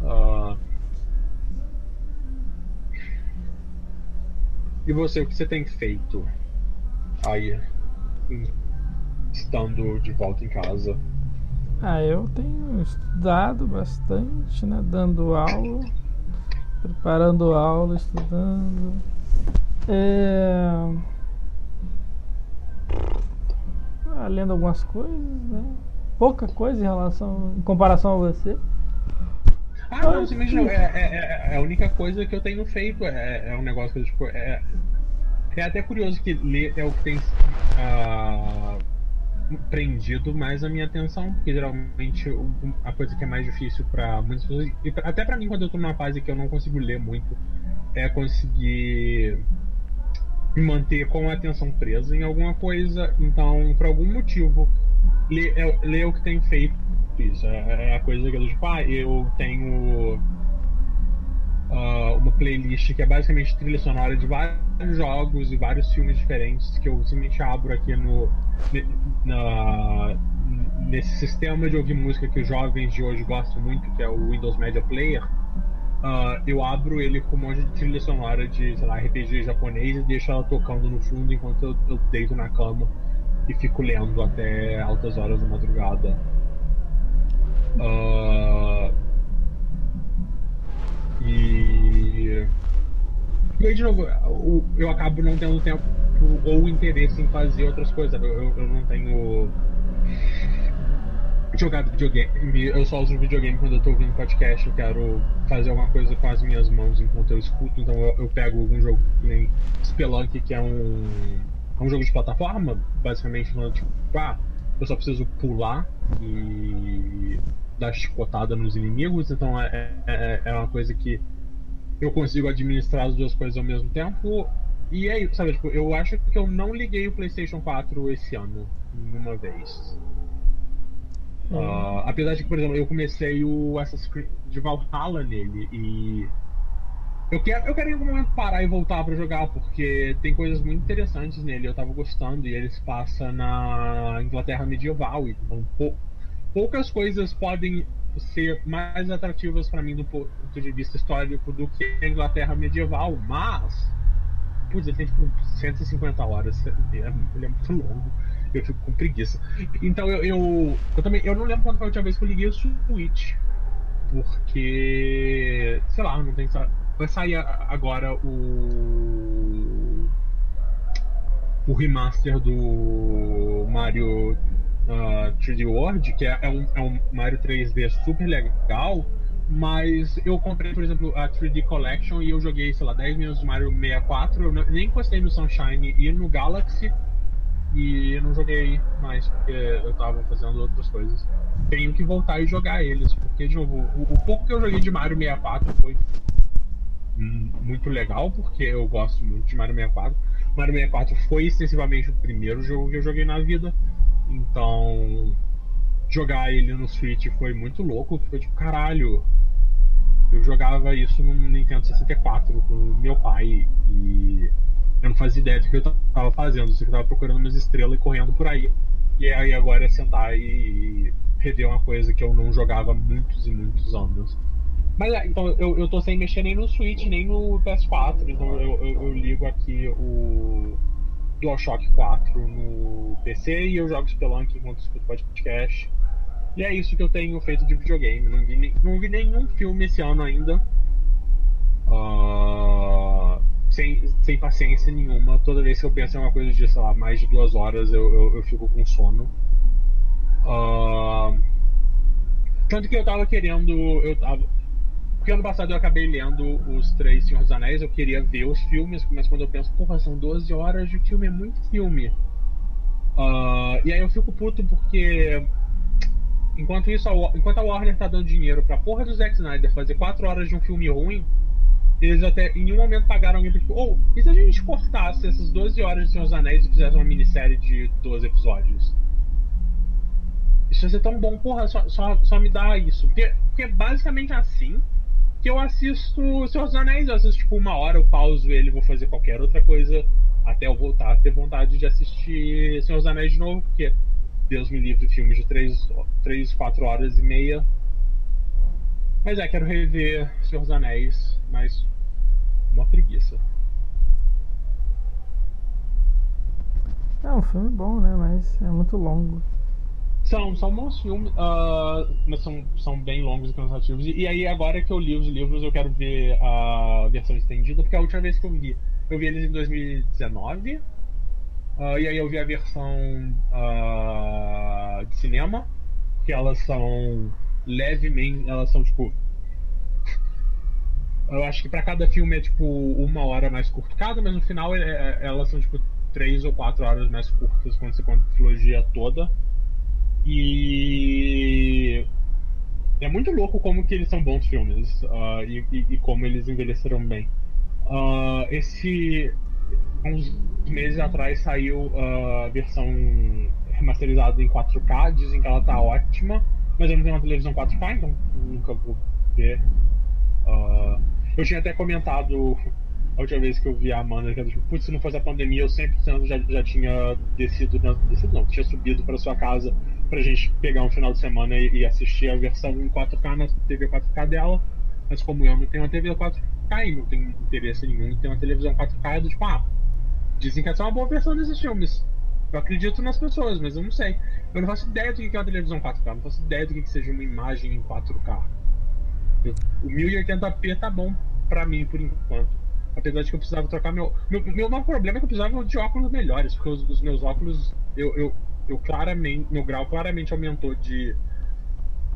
Speaker 2: Uh, e você, o que você tem feito aí, estando de volta em casa?
Speaker 1: Ah, eu tenho estudado bastante, né? Dando aula, preparando aula, estudando. É... Ah, lendo algumas coisas, né? Pouca coisa em relação, em comparação a você.
Speaker 2: Ah, não, você imagina, é, é, é, a única coisa que eu tenho feito, é, é um negócio que, tipo, é, é até curioso que ler é o que tem uh, prendido mais a minha atenção, porque geralmente a coisa que é mais difícil para muitas pessoas, e até para mim quando eu tô numa fase que eu não consigo ler muito, é conseguir me manter com a atenção presa em alguma coisa. Então, por algum motivo, ler, é, o que tem feito isso. É, é a coisa que eu tipo, ah, eu tenho uh, uma playlist que é basicamente trilha sonora de vários jogos e vários filmes diferentes que eu simplesmente abro aqui no na, nesse sistema de ouvir música que os jovens de hoje gostam muito, que é o Windows Media Player. Uh, eu abro ele com um monte de trilha sonora de, sei lá, RPG japonês e deixo ela tocando no fundo enquanto eu, eu deito na cama e fico lendo até altas horas da madrugada. Uh, e. E aí, de novo, eu acabo não tendo tempo ou interesse em fazer outras coisas. Eu, eu não tenho jogado videogame. Eu só uso videogame quando eu tô ouvindo podcast. Eu quero fazer alguma coisa com as minhas mãos enquanto eu escuto. Então eu, eu pego algum jogo nem Spelunk, que é um, é um jogo de plataforma, basicamente, falando tipo, ah, eu só preciso pular e dar chicotada nos inimigos. Então é, é, é uma coisa que eu consigo administrar as duas coisas ao mesmo tempo. E é isso, sabe? Tipo, eu acho que eu não liguei o PlayStation 4 esse ano, uma vez. Uh, apesar de que, por exemplo, eu comecei o Assassin's Creed de Valhalla nele e. Eu quero, eu quero em algum momento parar e voltar para jogar, porque tem coisas muito interessantes nele, eu tava gostando, e ele se passa na Inglaterra medieval, então pou, poucas coisas podem ser mais atrativas para mim do ponto de vista histórico do que a Inglaterra medieval, mas. Putz, ele tem tipo 150 horas, é, ele é muito longo eu fico com preguiça. Então eu, eu, eu, também. Eu não lembro quando foi a última vez que eu liguei o Switch. Porque. Sei lá, não tem. Vai sair agora o. O remaster do Mario uh, 3D World, que é, é, um, é um Mario 3D super legal. Mas eu comprei, por exemplo, a 3D Collection e eu joguei, sei lá, 10 minutos de Mario 64. Eu nem encostei no Sunshine e no Galaxy e não joguei mais porque eu tava fazendo outras coisas. Tenho que voltar e jogar eles, porque de novo, o, o pouco que eu joguei de Mario 64 foi muito legal, porque eu gosto muito de Mario 64. Mario 64 foi extensivamente o primeiro jogo que eu joguei na vida, então jogar ele no Switch foi muito louco, foi tipo, caralho. Eu jogava isso no Nintendo 64 com meu pai e eu não fazia ideia do que eu tava fazendo, eu tava procurando umas estrelas e correndo por aí. E aí agora é sentar e rever uma coisa que eu não jogava há muitos e muitos anos. Mas é, então eu, eu tô sem mexer nem no Switch, nem no PS4, então eu, eu, eu ligo aqui o DualShock 4 no PC e eu jogo Spelunk enquanto escuto podcast. E é isso que eu tenho feito de videogame. Não vi, não vi nenhum filme esse ano ainda. Uh, sem, sem paciência nenhuma. Toda vez que eu penso em uma coisa de, sei lá, mais de duas horas, eu, eu, eu fico com sono. Uh, tanto que eu tava querendo. Eu tava. Porque ano passado eu acabei lendo os três Senhor dos Anéis, eu queria ver os filmes, mas quando eu penso, porra, são 12 horas de filme, é muito filme. Uh, e aí eu fico puto porque enquanto isso, a, enquanto a Warner tá dando dinheiro pra porra do Zack Snyder fazer 4 horas de um filme ruim, eles até em nenhum momento pagaram alguém pra tipo, ou oh, e se a gente cortasse essas 12 horas de Senhor dos Anéis e fizesse uma minissérie de 12 episódios? Isso ia ser tão bom, porra, só, só, só me dá isso. Porque, porque é basicamente assim que eu assisto Senhor dos Anéis, eu assisto tipo uma hora, eu pauso ele, vou fazer qualquer outra coisa até eu voltar a ter vontade de assistir Senhor dos Anéis de novo, porque Deus me livre filmes de 3, 3 4 horas e meia. Mas é, quero rever Senhor dos Anéis, mas uma preguiça.
Speaker 1: É um filme bom, né? Mas é muito longo.
Speaker 2: São, são bons filmes, uh, mas são, são bem longos e cansativos. E, e, aí, agora que eu li os livros, eu quero ver a versão estendida, porque a última vez que eu vi, eu vi eles em 2019. Uh, ah, e aí eu vi a versão uh, de cinema, que elas são levemente. Elas são tipo. Eu acho que para cada filme é tipo uma hora mais curto cada, mas no final é, é, elas são tipo três ou quatro horas mais curtas quando você conta a trilogia toda. E é muito louco como que eles são bons filmes uh, e, e, e, como eles envelheceram bem. Uh, esse uns meses atrás saiu a versão remasterizada em 4K, dizem que ela tá ótima, mas eu não tenho uma televisão 4K, então nunca vou ver. Uh, eu tinha até comentado a última vez que eu vi a Amanda, que tipo, putz, se não fosse a pandemia, eu 100% já, já tinha descido, na, descido não, tinha subido para sua casa pra gente pegar um final de semana e, e, assistir a versão em 4K na TV 4K dela. Mas como eu não tenho uma TV 4K e não tenho interesse nenhum em ter uma televisão 4K, eu tipo, ah, dizem que essa é uma boa versão desses filmes. Eu acredito nas pessoas, mas eu não sei. Eu não faço ideia do que é uma televisão 4K, eu não faço ideia do que seja uma imagem em 4K. O 1080p tá bom pra mim por enquanto. Apesar de que eu precisava trocar meu. Meu, meu maior problema é que eu precisava de óculos melhores, porque os, os meus óculos. Eu, eu, eu claramente, meu grau claramente aumentou de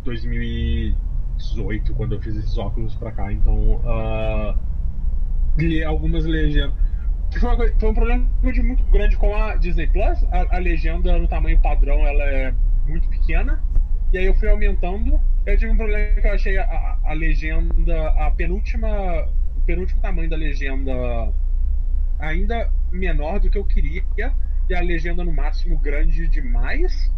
Speaker 2: 2018, quando eu fiz esses óculos pra cá. Então, uh, li algumas legendas. Foi, coisa, foi, um problema muito grande com a Disney Plus. A, a, legenda no tamanho padrão ela é muito pequena. E aí eu fui aumentando. Eu tive um problema que eu achei a, a, legenda, a penúltima, o penúltimo tamanho da legenda ainda menor do que eu queria e a legenda no máximo grande demais.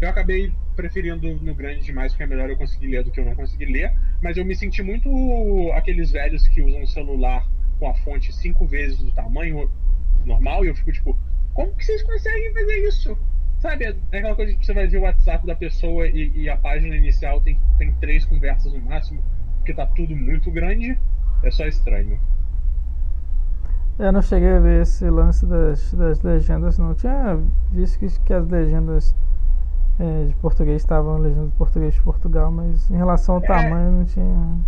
Speaker 2: Eu acabei preferindo no grande demais, porque é melhor eu conseguir ler do que eu não consegui ler. Mas eu me senti muito aqueles velhos que usam o celular com a fonte cinco vezes do tamanho normal, e eu fico tipo, como que vocês conseguem fazer isso? Sabe, é aquela coisa que você vai ver o WhatsApp da pessoa e, e a página inicial tem, tem três conversas no máximo, porque tá tudo muito grande. É só estranho.
Speaker 1: Eu não cheguei a ver esse lance das, das legendas, não. Eu tinha visto que, que as legendas é, de português estavam legendas de português de Portugal, mas em relação ao é... tamanho não tinha.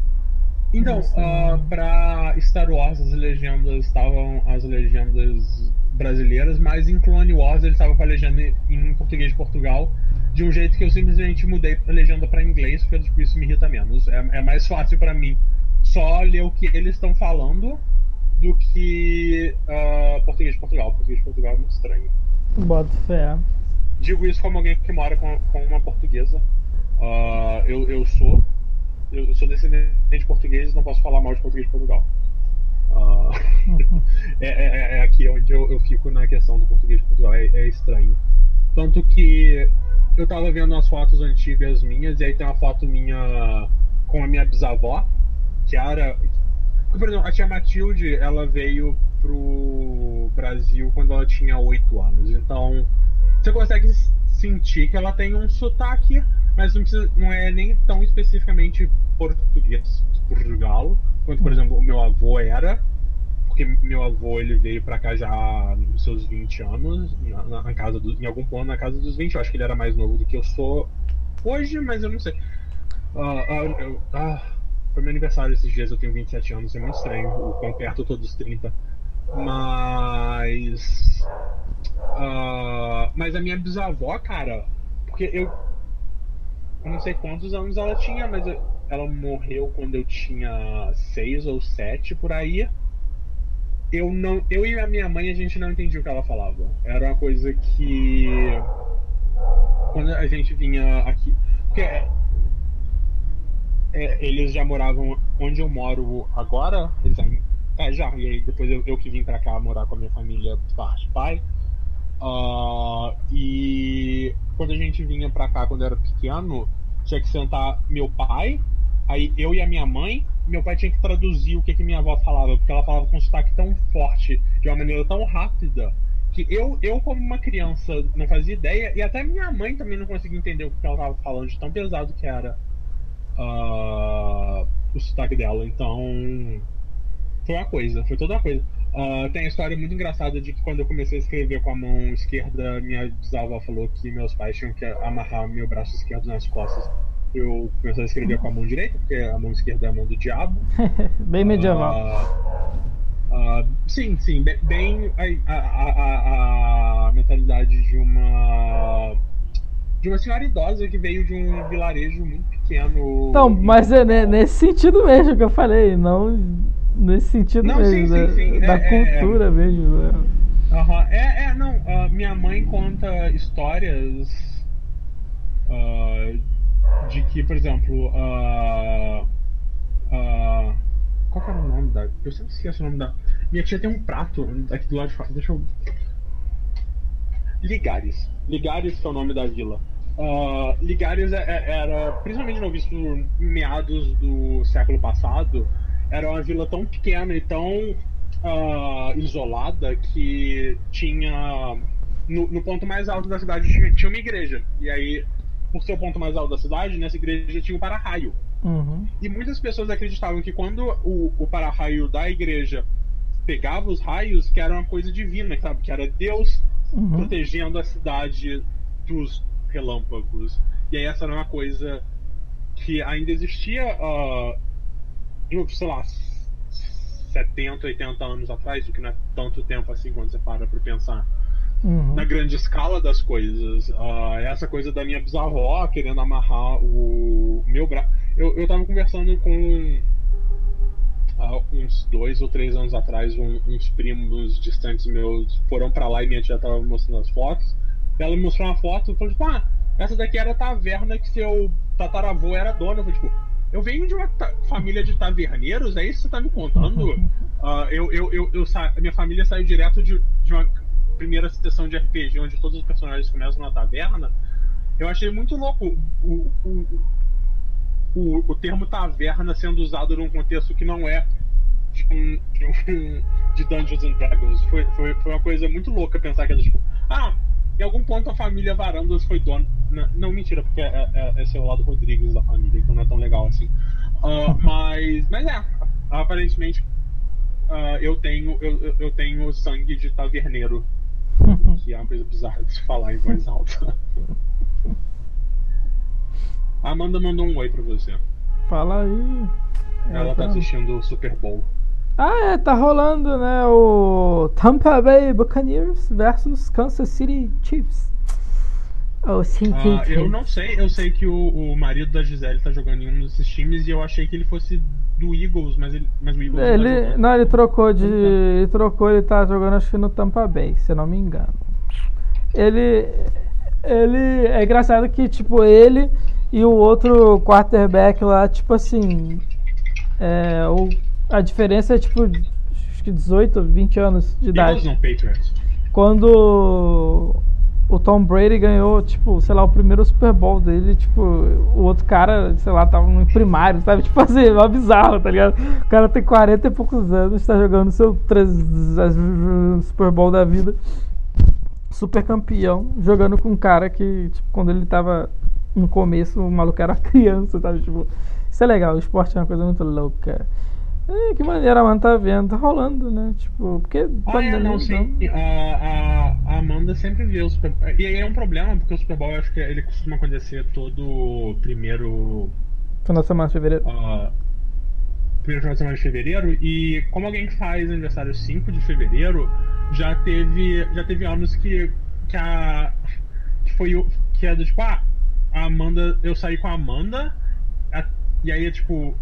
Speaker 2: Então, uh, pra Star Wars as legendas estavam as legendas brasileiras, mas em Clone Wars eles estavam com a legenda em português de Portugal, de um jeito que eu simplesmente mudei a legenda para inglês, porque tipo, isso me irrita menos. É, é mais fácil para mim só ler o que eles estão falando do que uh, português de Portugal. Português de Portugal é muito estranho.
Speaker 1: Bota fé.
Speaker 2: Digo isso como alguém que mora com, com uma portuguesa. Uh, eu, eu sou. Eu sou descendente de português e não posso falar mal de português de Portugal. Uh, é, é, é, aqui onde eu, eu, fico na questão do português de Portugal. É, é, estranho. Tanto que eu tava vendo as fotos antigas minhas, e aí tem uma foto minha com a minha bisavó, que era, por exemplo, a tia Matilde, ela veio pro Brasil quando ela tinha 8 anos. Então, você consegue sentir que ela tem um sotaque, mas não, precisa, não é nem tão especificamente português Portugal, quanto, por exemplo, o meu avô era. Porque meu avô ele veio pra cá já nos seus 20 anos, na, na casa do, em algum ponto na casa dos 20. Eu acho que ele era mais novo do que eu sou hoje, mas eu não sei. Uh, uh, uh, foi meu aniversário esses dias, eu tenho 27 anos, é muito estranho, o quão perto eu tô dos 30. Mas. Uh, mas a minha bisavó, cara, porque eu. Eu não sei quantos anos ela tinha, mas eu, ela morreu quando eu tinha 6 ou 7 por aí. Eu não. Eu e a minha mãe a gente não entendia o que ela falava. Era uma coisa que. Quando a gente vinha aqui. porque é, é, eles já moravam onde eu moro agora, eles é, já, e aí depois eu, eu que vim pra cá morar com a minha família, parte pai. Uh, e quando a gente vinha pra cá quando eu era pequeno, tinha que sentar meu pai, aí eu e a minha mãe, meu pai tinha que traduzir o que, que minha avó falava, porque ela falava com um sotaque tão forte, de uma maneira tão rápida, que eu, eu como uma criança, não fazia ideia, e até minha mãe também não conseguia entender o que ela estava falando, de tão pesado que era uh, o sotaque dela. Então, foi uma coisa, foi toda uma coisa. Uh, tem a história muito engraçada de que quando eu comecei a escrever com a mão esquerda, minha bisavó falou que meus pais tinham que amarrar meu braço esquerdo nas costas. Eu comecei a escrever com a mão direita, porque a mão esquerda é a mão do diabo.
Speaker 1: bem medieval.
Speaker 2: Uh, uh, sim, sim, bem, bem a, a, a, a, mentalidade de uma de uma senhora idosa que veio de um vilarejo muito pequeno.
Speaker 1: Então, mas é nesse sentido mesmo que eu falei, não nesse sentido não, mesmo, sim, sim, sim. da é, é, cultura é, mesmo. Né?
Speaker 2: Uhum. É, é, não. Uh, minha mãe conta histórias de que, por exemplo, uh, qual que era o nome da. Eu sempre esqueço o nome da. Minha tia tem um prato aqui do lado de fora. Deixa eu. Ligares. Ligares que é o nome da vila. Uh, Ligares é, é, era, principalmente no visto meados do século passado, era uma vila tão pequena e tão uh, isolada que tinha. No, no, ponto mais alto da cidade tinha, tinha, uma igreja. E aí, por ser o ponto mais alto da cidade, nessa igreja tinha um para-raio.
Speaker 1: Uhum.
Speaker 2: E muitas pessoas acreditavam que quando o, o para-raio da igreja pegava os raios, que era uma coisa divina, sabe? Que era Deus uhum. protegendo a cidade dos relâmpagos. E aí essa era uma coisa que ainda existia uh, sei lá, 70, 80 anos atrás, o que não é tanto tempo assim quando você para pra pensar. Uhum. Na grande escala das coisas. Uh, essa coisa da minha bisavó querendo amarrar o meu braço. Eu, eu tava conversando com. Uh, uns dois ou três anos atrás, um, uns primos distantes meus foram para lá e minha tia tava mostrando as fotos. Ela me mostrou uma foto e falou: tipo, ah, essa daqui era a taverna que seu tataravô era dono. Eu falei, tipo, eu venho de uma família de taverneiros, é isso que você tá me contando? Uh, eu, eu, eu, eu. Minha família saiu direto de, de uma primeira sessão de RPG onde todos os personagens começam na taverna. Eu achei muito louco o, o, o, o termo taverna sendo usado num contexto que não é de, um, de, um, de Dungeons and Dragons. Foi, foi, foi uma coisa muito louca pensar que era tipo, ah, em algum ponto a família Varandas foi dona. Não, não mentira, porque é, é, esse é o lado Rodrigues da família, então não é tão legal assim. Uh, mas, mas é, aparentemente uh, eu, tenho, eu, eu tenho sangue de taverneiro. Que é uma coisa bizarra de se falar em voz alta. A Amanda mandou um oi pra você.
Speaker 1: Fala aí.
Speaker 2: Ela tá assistindo o Super Bowl.
Speaker 1: Ah, é, tá rolando, né? O Tampa Bay Buccaneers versus Kansas City Chiefs.
Speaker 2: Oh, sim, sim, sim. Eu não sei, eu sei que o, o marido da Gisele tá jogando em um desses times e eu achei que ele fosse do Eagles, mas, ele, mas o Eagles
Speaker 1: ele, não, tá não, ele trocou de. Ele tá. ele tá jogando acho que no Tampa Bay, se eu não me engano. Ele. Ele. É engraçado que, tipo, ele e o outro quarterback lá, tipo assim. É, o a diferença é tipo acho que 18, 20 anos de idade. Quando o Tom Brady ganhou, tipo, sei lá, o primeiro Super Bowl dele, tipo, o outro cara, sei lá, tava no primário, sabe? Tipo assim, é bizarro, tá ligado? O cara tem 40 e poucos anos, tá jogando seu 3, Super Bowl da vida. Super campeão, jogando com um cara que, tipo, quando ele tava no começo, o maluco era criança, sabe? Tipo, isso é legal, o esporte é uma coisa muito louca. É, que maneira a Amanda tá vendo, tá rolando, né? Tipo, porque.
Speaker 2: Ah, é, não, sim. A, a, Amanda sempre vê o Super Bowl. E aí é um problema, porque o Super Bowl eu acho que ele costuma acontecer todo primeiro.
Speaker 1: Final de semana de fevereiro.
Speaker 2: Uh, primeiro final de semana de fevereiro. E como alguém que faz aniversário 5 de fevereiro, já teve. Já teve anos que. que a. Que foi o. Que é do tipo, ah, a Amanda. Eu saí com a Amanda. A, e aí, tipo.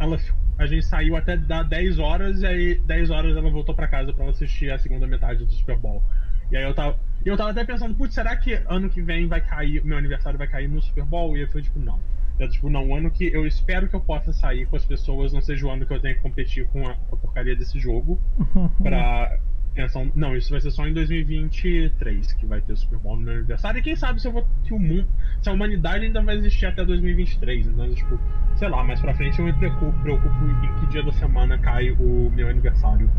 Speaker 2: Ela ficou a gente saiu até dar 10 horas e aí 10 horas ela voltou para casa para assistir a segunda metade do Super Bowl. E aí eu tava. Eu tava até pensando, putz, será que ano que vem vai cair, meu aniversário vai cair no Super Bowl? E eu falei, tipo, não. Eu, tipo, não, o ano que eu espero que eu possa sair com as pessoas, não seja o ano que eu tenha que competir com a, com a porcaria desse jogo. pra. Pensar, não, isso vai ser só em 2023 que vai ter o Super Bowl no meu aniversário. E quem sabe se eu vou. Se o mundo. Se a humanidade ainda vai existir até 2023. Então, tipo, sei lá, mais pra frente eu me preocupo, preocupo em que dia da semana cai o meu aniversário.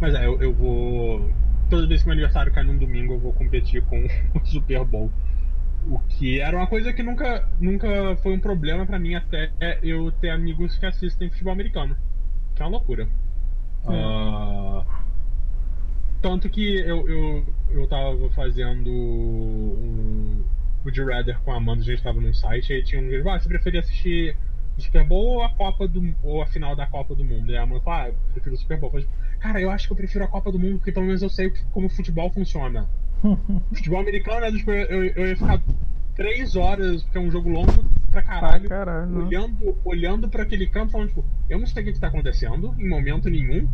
Speaker 2: Mas é, eu, eu vou. Toda vez que meu aniversário cai num domingo, eu vou competir com o Super Bowl. O que era uma coisa que nunca, nunca foi um problema pra mim até eu ter amigos que assistem futebol americano. Que é uma loucura. Ah, tanto que eu, eu, eu tava fazendo um, o de Rather com a Amanda, a gente tava num site, aí tinha um que ah, você preferia assistir o Super Bowl ou a Copa do ou a final da Copa do Mundo? E a Amanda falou, ah, eu prefiro o Super Bowl. Eu falei, cara, eu acho que eu prefiro a Copa do Mundo, porque pelo menos eu sei como o futebol funciona. futebol americano, tipo, eu, eu ia ficar três horas, porque é um jogo longo pra caralho,
Speaker 1: Pra caralho, né?
Speaker 2: olhando, olhando para aquele campo, falando, tipo, eu não sei o que, que tá acontecendo em momento nenhum.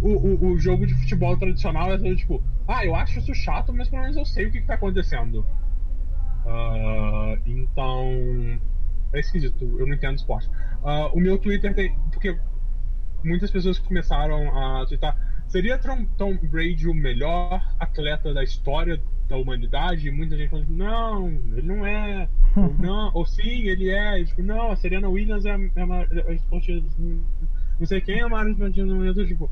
Speaker 2: O, o, o jogo de futebol tradicional é todo, tipo, ah, eu acho isso chato, mas pelo menos eu sei o que, que tá acontecendo. Ah, então. É esquisito, eu não entendo esporte. Ah, o meu Twitter tem. Porque muitas pessoas começaram a twittar. Seria Tom, Tom Brady o melhor atleta da história da humanidade? E muita gente falando, não, ele não é. ou, não, ou sim, ele é. E, tipo, não, a Serena Williams é a, é é Não sei quem é a tô tipo,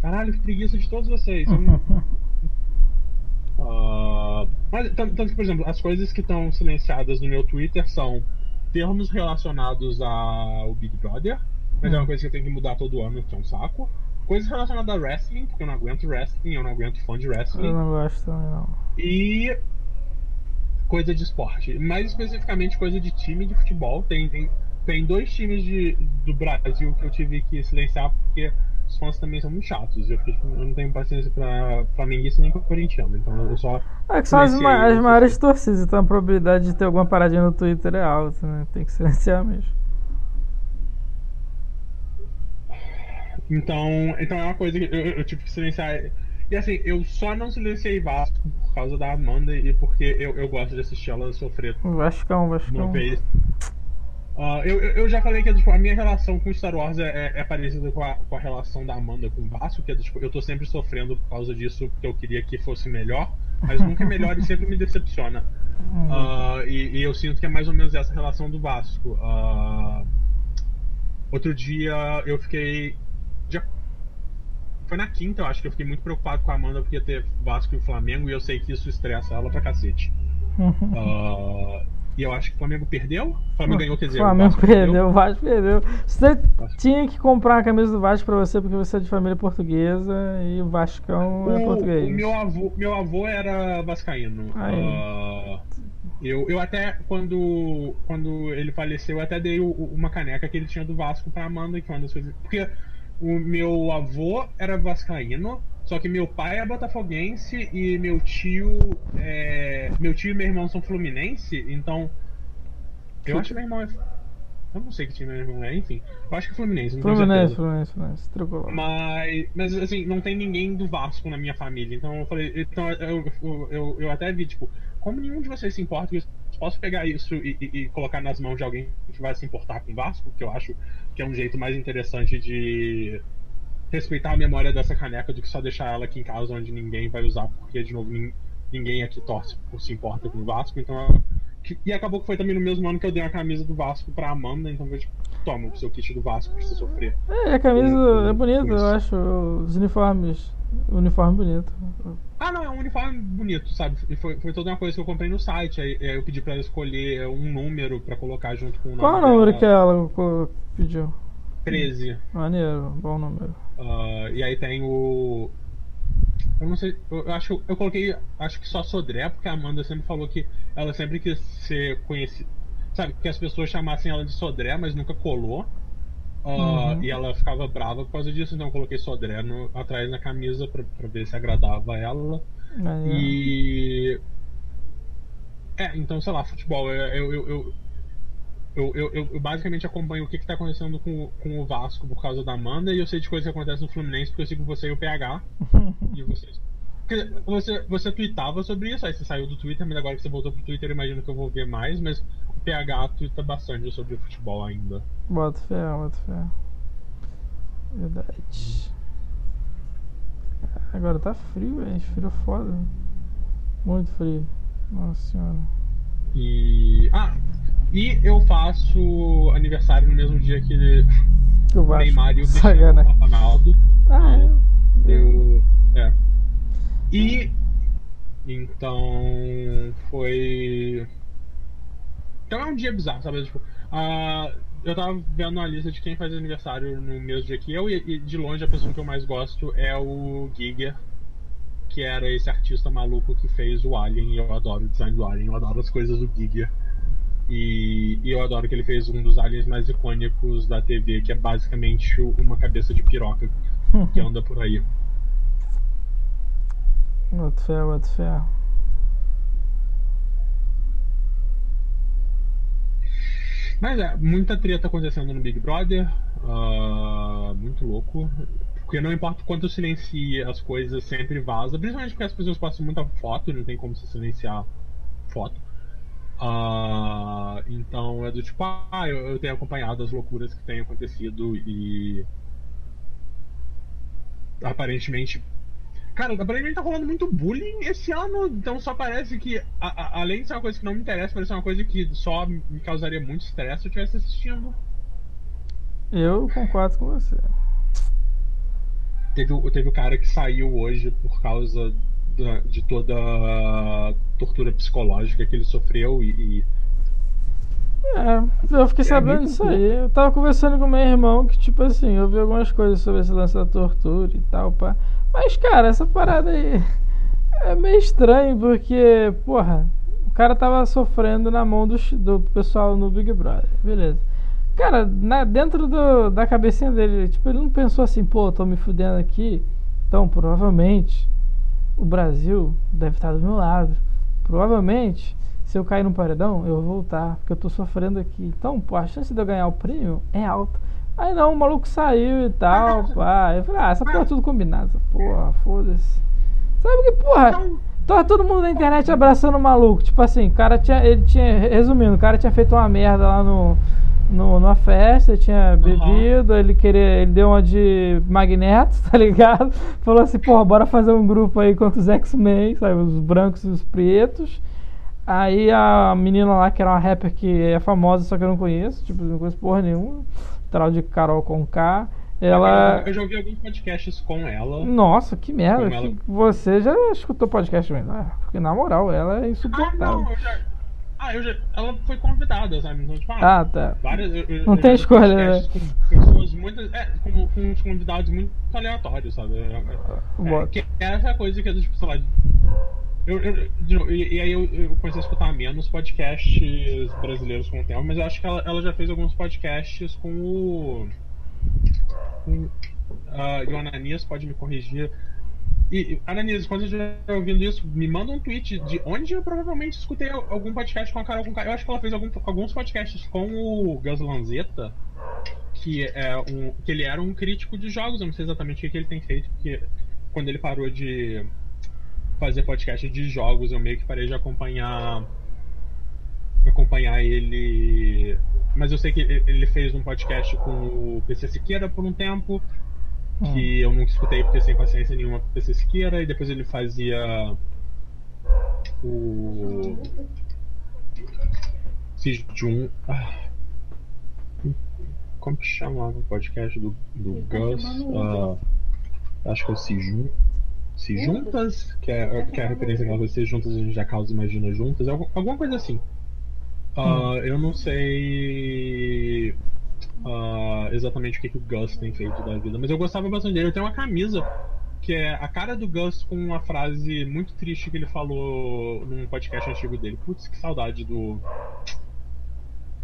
Speaker 2: caralho, que preguiça de todos vocês. Eu Ah, mas, tanto, que, por exemplo, as coisas que estão silenciadas no meu Twitter são termos relacionados ao Big Brother, mas é uma coisa que eu tenho que mudar todo ano, que é um saco. Coisas relacionadas a wrestling, porque eu não aguento wrestling, eu não aguento fã de
Speaker 1: Eu
Speaker 2: wrestling.
Speaker 1: não gosto também, não.
Speaker 2: E coisa de esporte. Mais especificamente coisa de time de futebol. Tem, tem, tem dois times de, do Brasil que eu tive que silenciar porque os fãs também são muito chatos. Eu, fiquei, tipo, eu não tenho paciência pra flamenguista nem pra corintiano. Então eu só.
Speaker 1: É que são as, ma- as maiores torcidas, então a probabilidade de ter alguma paradinha no Twitter é alta, né? Tem que silenciar mesmo.
Speaker 2: Então, então é uma coisa que eu, eu tive que silenciar. E assim, eu só não silenciei Vasco por causa da Amanda e porque eu, eu gosto de assistir ela sofrer
Speaker 1: Vascão,
Speaker 2: uma
Speaker 1: Vascão.
Speaker 2: vez. Ah, eu, eu já falei que tipo, a minha relação com Star Wars é, é- é parecida com a, com a relação da Amanda com o Vasco, que é, tipo, eu tô sempre sofrendo por causa disso, porque eu queria que fosse melhor, mas nunca é melhor e sempre me decepciona. Ah, e, e eu sinto que é mais ou menos essa relação do Vasco. Ah, outro dia eu fiquei. já- foi na quinta, eu acho que eu fiquei muito preocupado com a Amanda porque ia ter Vasco e Flamengo e eu sei que isso estressa ela pra cacete.
Speaker 1: Uhum.
Speaker 2: E eu acho que o Flamengo perdeu? O Flamengo ganhou, quer dizer,
Speaker 1: O Flamengo
Speaker 2: Vasco
Speaker 1: perdeu, o Vasco perdeu. Você
Speaker 2: Vasco.
Speaker 1: tinha que comprar uma camisa do Vasco pra você porque você é de família portuguesa e o Vascão é
Speaker 2: O,
Speaker 1: português.
Speaker 2: o meu, avô, meu avô era vascaíno.
Speaker 1: Aí.
Speaker 2: Ah, eu, eu até, quando, quando ele faleceu, eu até dei o- uma caneca que ele tinha do Vasco pra Amanda, que uma das coisas. Porque o meu avô era vascaíno, só que meu pai é botafoguense e meu tio. é, meu tio e meu irmão são fluminense, então. Eu acho que meu irmão é. Eu não sei que time meu irmão é, enfim. Eu acho que é Fluminense, não
Speaker 1: Fluminense. Fluminense, Fluminense, tricolor.
Speaker 2: Mas, mas assim, não tem ninguém do Vasco na minha família. Então eu falei, então eu, eu, eu, eu até vi, tipo, como nenhum de vocês se importa, eu posso pegar isso e, e- e colocar nas mãos de alguém que vai se importar com o Vasco, que eu acho que é um jeito mais interessante de respeitar a memória dessa caneca do que só deixar ela aqui em casa onde ninguém vai usar, porque de novo nin- ninguém aqui torce ou se importa com o Vasco, então e acabou que foi também no mesmo ano que eu dei uma camisa do Vasco pra Amanda, então foi tipo, toma o seu kit do Vasco pra você sofrer.
Speaker 1: É, a camisa é bonita, eu acho. Os uniformes. O uniforme bonito.
Speaker 2: Ah, não, é um uniforme bonito, sabe? E foi, foi toda uma coisa que eu comprei no site. Aí, aí eu pedi pra ela escolher um número pra colocar junto com o nome.
Speaker 1: Qual o número
Speaker 2: dela.
Speaker 1: que ela pediu?
Speaker 2: 13.
Speaker 1: Maneiro, bom número.
Speaker 2: Ah, e aí tem o. Eu não sei, eu, acho eu coloquei, acho que só Sodré, porque a Amanda sempre falou que ela sempre quis ser conhecida. Sabe, que as pessoas chamassem ela de Sodré, mas nunca colou. Ah,
Speaker 1: Uhum.
Speaker 2: E ela ficava brava por causa disso, então eu coloquei Sodré no, atrás na camisa pra, pra ver se agradava ela.
Speaker 1: Maneiro.
Speaker 2: E. É, então, sei lá, futebol. Eu, eu, eu, eu, eu, eu- basicamente acompanho o que, que tá acontecendo com, com o Vasco por causa da Amanda, e eu sei de coisas que acontecem no Fluminense porque eu sigo você e o PH. E vocês, você, você tweetava sobre isso, aí você saiu do Twitter, mas agora que você voltou pro Twitter, eu imagino que eu vou ver mais, mas o PH twitta bastante sobre futebol ainda.
Speaker 1: Bota fé, bota fé. Verdade. Agora tá frio, velho. Esfriou foda. Muito frio. Nossa senhora.
Speaker 2: E. Ah! E eu faço aniversário no mesmo dia que
Speaker 1: Que o.
Speaker 2: Neymar e o. Cristiano Ronaldo.
Speaker 1: Ah, é.
Speaker 2: Eu, é. E então foi. Então é um dia bizarro, sabe? Tipo, ah, eu tava vendo a lista de quem faz aniversário no mesmo dia que eu, e, e de longe a pessoa que eu mais gosto é o Giger, que era esse artista maluco que fez o Alien, e eu adoro o design do Alien, eu adoro as coisas do Giger. E, e eu adoro que ele fez um dos aliens mais icônicos da TV, que é basicamente uma cabeça de piroca que anda por aí.
Speaker 1: Bota fé, bota fé.
Speaker 2: Mas é, muita treta acontecendo no Big Brother. ah, muito louco. Porque não importa o quanto eu silencie as coisas, sempre vaza. Principalmente porque as pessoas postam muita foto não tem como se silenciar foto. Ah, então é do tipo, ah, eu, eu tenho acompanhado as loucuras que têm acontecido e. Aparentemente. Cara, aparentemente tá rolando muito bullying esse ano, então só parece que, a- a- além de ser uma coisa que não me interessa, parece uma coisa que só me causaria muito estresse se eu estivesse assistindo.
Speaker 1: Eu concordo com você.
Speaker 2: Teve, teve o cara que saiu hoje por causa da- de toda a tortura psicológica que ele sofreu e. e-
Speaker 1: É, eu fiquei
Speaker 2: É
Speaker 1: sabendo disso aí. Eu tava conversando com meu irmão que, tipo assim, eu vi algumas coisas sobre esse lance da tortura e tal, pá. Mas, cara, essa parada aí é meio estranho, porque, porra, o cara tava sofrendo na mão do, do pessoal no Big Brother. Beleza. Cara, na- dentro do- da cabecinha dele, tipo, ele não pensou assim, pô, tô me fudendo aqui, então provavelmente o Brasil deve estar do meu lado. Provavelmente, se eu cair no paredão, eu vou voltar, porque eu tô sofrendo aqui. Então, pô, a chance de eu ganhar o prêmio é alta. Aí não, o maluco saiu e tal, pá. Eu falei, ah, essa porra é tudo combinado, essa porra, foda-se. Sabe que, porra,
Speaker 2: Então,
Speaker 1: Tava todo mundo na internet abraçando o maluco. Tipo assim, o cara tinha. Ele tinha. Resumindo, o cara tinha feito uma merda lá no. No, numa festa, tinha bebido, ele queria. Ele deu uma de Magneto, tá ligado? Falou assim, porra, bora fazer um grupo aí contra os X-Men, sabe? Os brancos e os pretos. Aí a menina lá, que era uma rapper que é famosa, só que eu não conheço, tipo, não conheço porra nenhuma. Tal de Carol Conká. Ela.
Speaker 2: Eu já ouvi alguns podcasts com ela.
Speaker 1: Nossa, que merda.
Speaker 2: Como ela-
Speaker 1: que Você já escutou podcast mesmo? Ah, Porque na moral, ela é
Speaker 2: Ah,
Speaker 1: insuportável.
Speaker 2: não, eu já. Ah, eu já. Ela foi convidada, sabe? Então, tipo, ah,
Speaker 1: Ah, tá.
Speaker 2: várias. eu- eu-
Speaker 1: Não tem escolha, né?
Speaker 2: Com pessoas muito. É, com, com uns convidados muito aleatórios, sabe? É, é,
Speaker 1: Bota.
Speaker 2: que é essa coisa que é tipo, sei lá. Eu, eu- novo, e, e aí eu, eu comecei a escutar menos podcasts brasileiros com o tempo, mas eu acho que ela, ela já fez alguns podcasts com o. Com, ah, e o Ananias pode me corrigir. E, e, Ananias, quando você estiver ouvindo isso, me manda um tweet de onde eu provavelmente escutei al- algum podcast com a Carol. Eu acho que ela fez algum- alguns podcasts com o Gus Lanzetta, que, é um, que ele era um crítico de jogos. Eu não sei exatamente o que, que ele tem feito, porque quando ele parou de fazer podcast de jogos, eu meio que parei de acompanhar acompanhar ele. Mas eu sei que ele fez um podcast com o PC Siqueira por um tempo, que eu nunca escutei porque sem paciência nenhuma pro PC Siqueira, e depois ele fazia o. Sijun. Ah. Como que chamava o podcast do, do
Speaker 3: tá
Speaker 2: Gus? Ah, acho que é o Sijun. Se juntas, que é, que é a referência àquela coisa, se juntas a gente já causa imagina juntas, algum- alguma coisa assim. Ah, eu não sei ah, exatamente o que, que o Gus tem feito da vida, mas eu gostava bastante dele. Eu tenho uma camisa que é a cara do Gus com uma frase muito triste que ele falou num podcast antigo dele. Putz, que saudade do.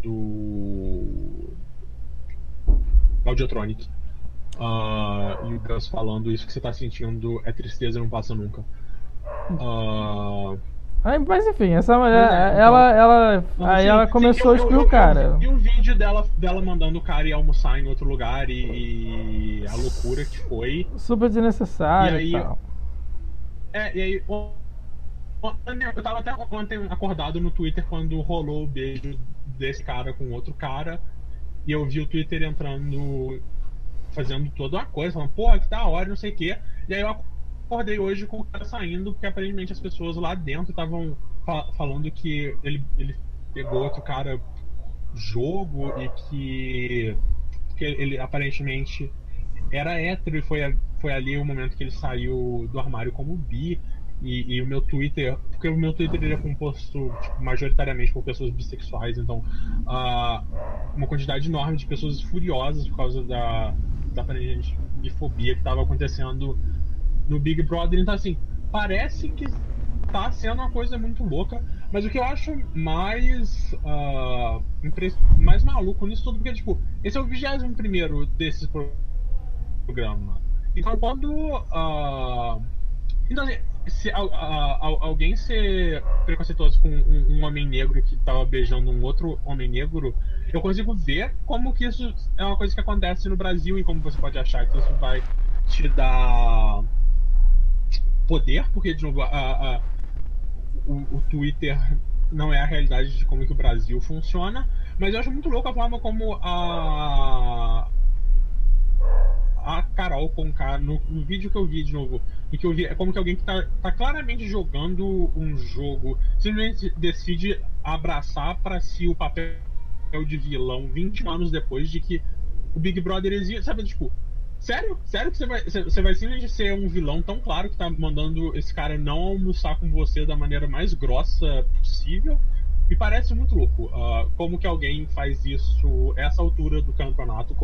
Speaker 2: do. Audiotronic. Ah, e o Gus falando isso que você tá sentindo é tristeza não passa nunca. Ah,
Speaker 1: Aí, Mas enfim, essa mulher,
Speaker 2: é, então-
Speaker 1: ela, ela,
Speaker 2: Não,
Speaker 1: aí
Speaker 2: sim,
Speaker 1: ela
Speaker 2: sim,
Speaker 1: começou
Speaker 2: eu-
Speaker 1: a excluir
Speaker 2: eu-
Speaker 1: o
Speaker 2: eu
Speaker 1: cara.
Speaker 2: vi um vídeo dela, dela mandando o cara ir almoçar em outro lugar e, e a loucura que foi.
Speaker 1: Super desnecessário
Speaker 2: E aí-
Speaker 1: tal.
Speaker 2: É, e aí. Eu tava até ontem acordado no Twitter quando rolou o beijo desse cara com outro cara. E eu vi o Twitter entrando. Fazendo toda uma coisa, falando, porra, que da hora, não sei o quê. E aí eu acordei hoje com o cara saindo, porque aparentemente as pessoas lá dentro estavam fa- falando que ele, ele pegou outro cara jogo e que, que ele aparentemente era hétero e foi, foi ali o momento que ele saiu do armário como bi. E, e o meu Twitter, porque o meu Twitter ele é composto tipo, majoritariamente por pessoas bissexuais, então ah, uma quantidade enorme de pessoas furiosas por causa da, da bifobia que estava acontecendo no Big Brother. Então, assim, parece que tá sendo uma coisa muito louca, mas o que eu acho mais, impre- mais maluco nisso tudo, porque, tipo, esse é o 21 primeiro desses pro- programa. Então, quando. ah, então, assim, se al- alguém ser preconceituoso com um, um homem negro que tava beijando um outro homem negro, eu consigo ver como que isso é uma coisa que acontece no Brasil e como você pode achar que isso vai te dar poder, porque, de novo, a- a- o, o Twitter não é a realidade de como que o Brasil funciona, mas eu acho muito louco a forma como a a Carol Conká, no, no vídeo que eu vi de novo, e que eu vi, é como que alguém que tá, tá claramente jogando um jogo, simplesmente decide abraçar pra si o papel de vilão 20 anos depois de que o Big Brother existe, sabe, tipo, sério? Sério que você vai, você vai simplesmente ser um vilão tão claro que tá mandando esse cara não almoçar com você da maneira mais grossa possível? Me parece muito louco. ah, como que alguém faz isso essa altura do campeonato,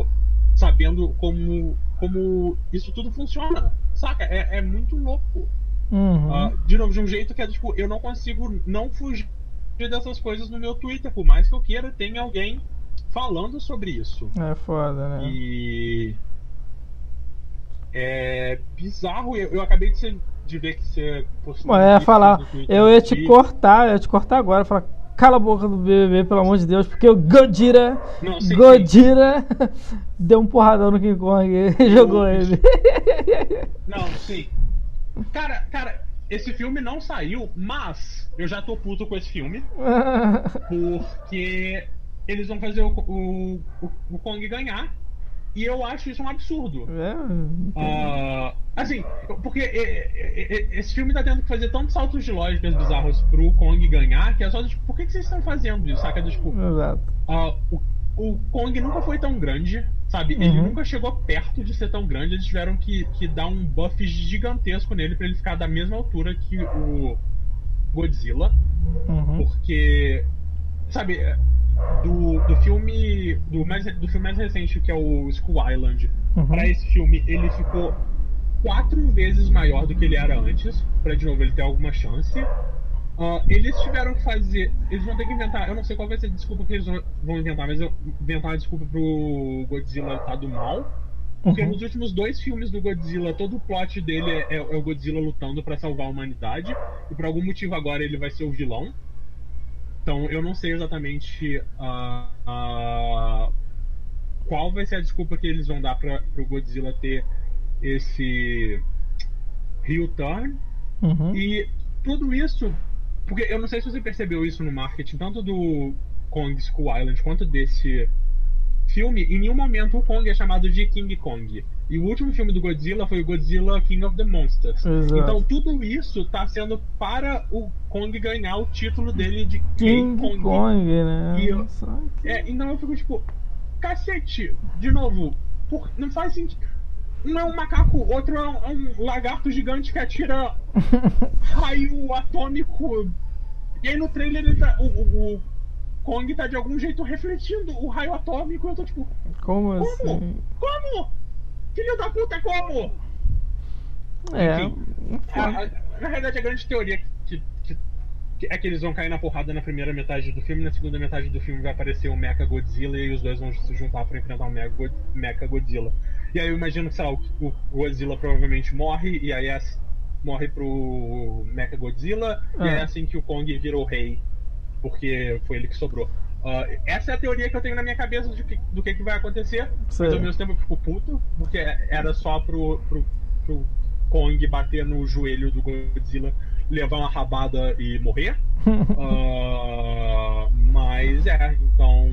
Speaker 2: sabendo como, como isso tudo funciona. Saca? É, é muito louco.
Speaker 1: Uhum.
Speaker 2: Ah, de novo, de um jeito que é tipo, eu não consigo não fugir dessas coisas no meu Twitter, por mais que eu queira, tem alguém falando sobre isso.
Speaker 1: É foda, né?
Speaker 2: E é bizarro. Eu, eu acabei de, ser- de ver que você postou.
Speaker 1: Eu ia falar, eu ia te cortar, eu ia te cortar agora, falar, cala a boca do BBB, pelo amor de Deus, porque o Godira,
Speaker 2: Não, sim, sim.
Speaker 1: Godira deu um porradão no King Kong e jogou ele.
Speaker 2: Não, sim. Cara, cara, esse filme não saiu, mas eu já tô puto com esse filme. Porque eles vão fazer o, o, o, o Kong ganhar. E eu acho isso um absurdo.
Speaker 1: É,
Speaker 2: Ah, assim, porque esse filme tá tendo que fazer tantos saltos de lógicas bizarros pro Kong ganhar, que é só tipo, por que, que vocês estão fazendo isso? Saca? Tipo,
Speaker 1: exato.
Speaker 2: ah, o, o Kong nunca foi tão grande, sabe? Ele
Speaker 1: Uhum.
Speaker 2: nunca chegou perto de ser tão grande, eles tiveram que, que dar um buff gigantesco nele pra ele ficar da mesma altura que o Godzilla.
Speaker 1: Uhum.
Speaker 2: Porque, sabe, é, do, do filme. Do, mais, do filme mais recente, que é o Skull Island,
Speaker 1: Uhum.
Speaker 2: pra esse filme, ele ficou quatro vezes maior do que ele era antes, pra de novo ele ter alguma chance. Ah, eles tiveram que fazer. Eles vão ter que inventar. Eu não sei qual vai ser a desculpa que eles vão- inventar, mas eu inventar uma desculpa pro Godzilla tá do mal. Porque
Speaker 1: Uhum.
Speaker 2: nos últimos dois filmes do Godzilla, todo o plot dele é, é o Godzilla lutando pra salvar a humanidade. E por algum motivo agora ele vai ser o vilão. Então eu não sei exatamente ah, ah, qual vai ser a desculpa que eles vão dar para o Godzilla ter esse heel turn.
Speaker 1: Uhum.
Speaker 2: E tudo isso, porque eu não sei se você percebeu isso no marketing, tanto do Kong Skull Island quanto desse filme, em nenhum momento o Kong é chamado de King Kong. E o último filme do Godzilla foi o Godzilla King of the Monsters.
Speaker 1: Exato.
Speaker 2: Então tudo isso tá sendo para o Kong ganhar o título dele de
Speaker 1: King
Speaker 2: King
Speaker 1: Kong,
Speaker 2: Kong.
Speaker 1: né?
Speaker 2: E eu- É, então eu fico tipo, cacete, de novo, por- não faz sentido. Um é um macaco, outro é um, é um lagarto gigante que atira raio atômico. E aí no trailer ele tá, o, o- o Kong tá de algum jeito refletindo o raio atômico. Eu tô tipo,
Speaker 1: Como
Speaker 2: como?
Speaker 1: assim?
Speaker 2: Como? Filho da puta, como?
Speaker 1: É.
Speaker 2: Enfim. A- a- na realidade, a grande teoria que, que- que é que eles vão cair na porrada na primeira metade do filme, na segunda metade do filme vai aparecer o Mecha Godzilla e os dois vão se juntar pra enfrentar o Mecha God- Mecha Godzilla. E aí eu imagino que, sei lá, o, o Godzilla provavelmente morre, e aí é ass- morre pro Mecha Godzilla, e aí é
Speaker 1: Ah.
Speaker 2: assim que o Kong virou rei, porque foi ele que sobrou. Ah, essa é a teoria que eu tenho na minha cabeça de que- do que, que vai acontecer.
Speaker 1: Sei.
Speaker 2: Mas ao mesmo tempo eu fico puto, porque era só pro, pro, pro Kong bater no joelho do Godzilla, levar uma rabada e morrer. Uh, mas é, então.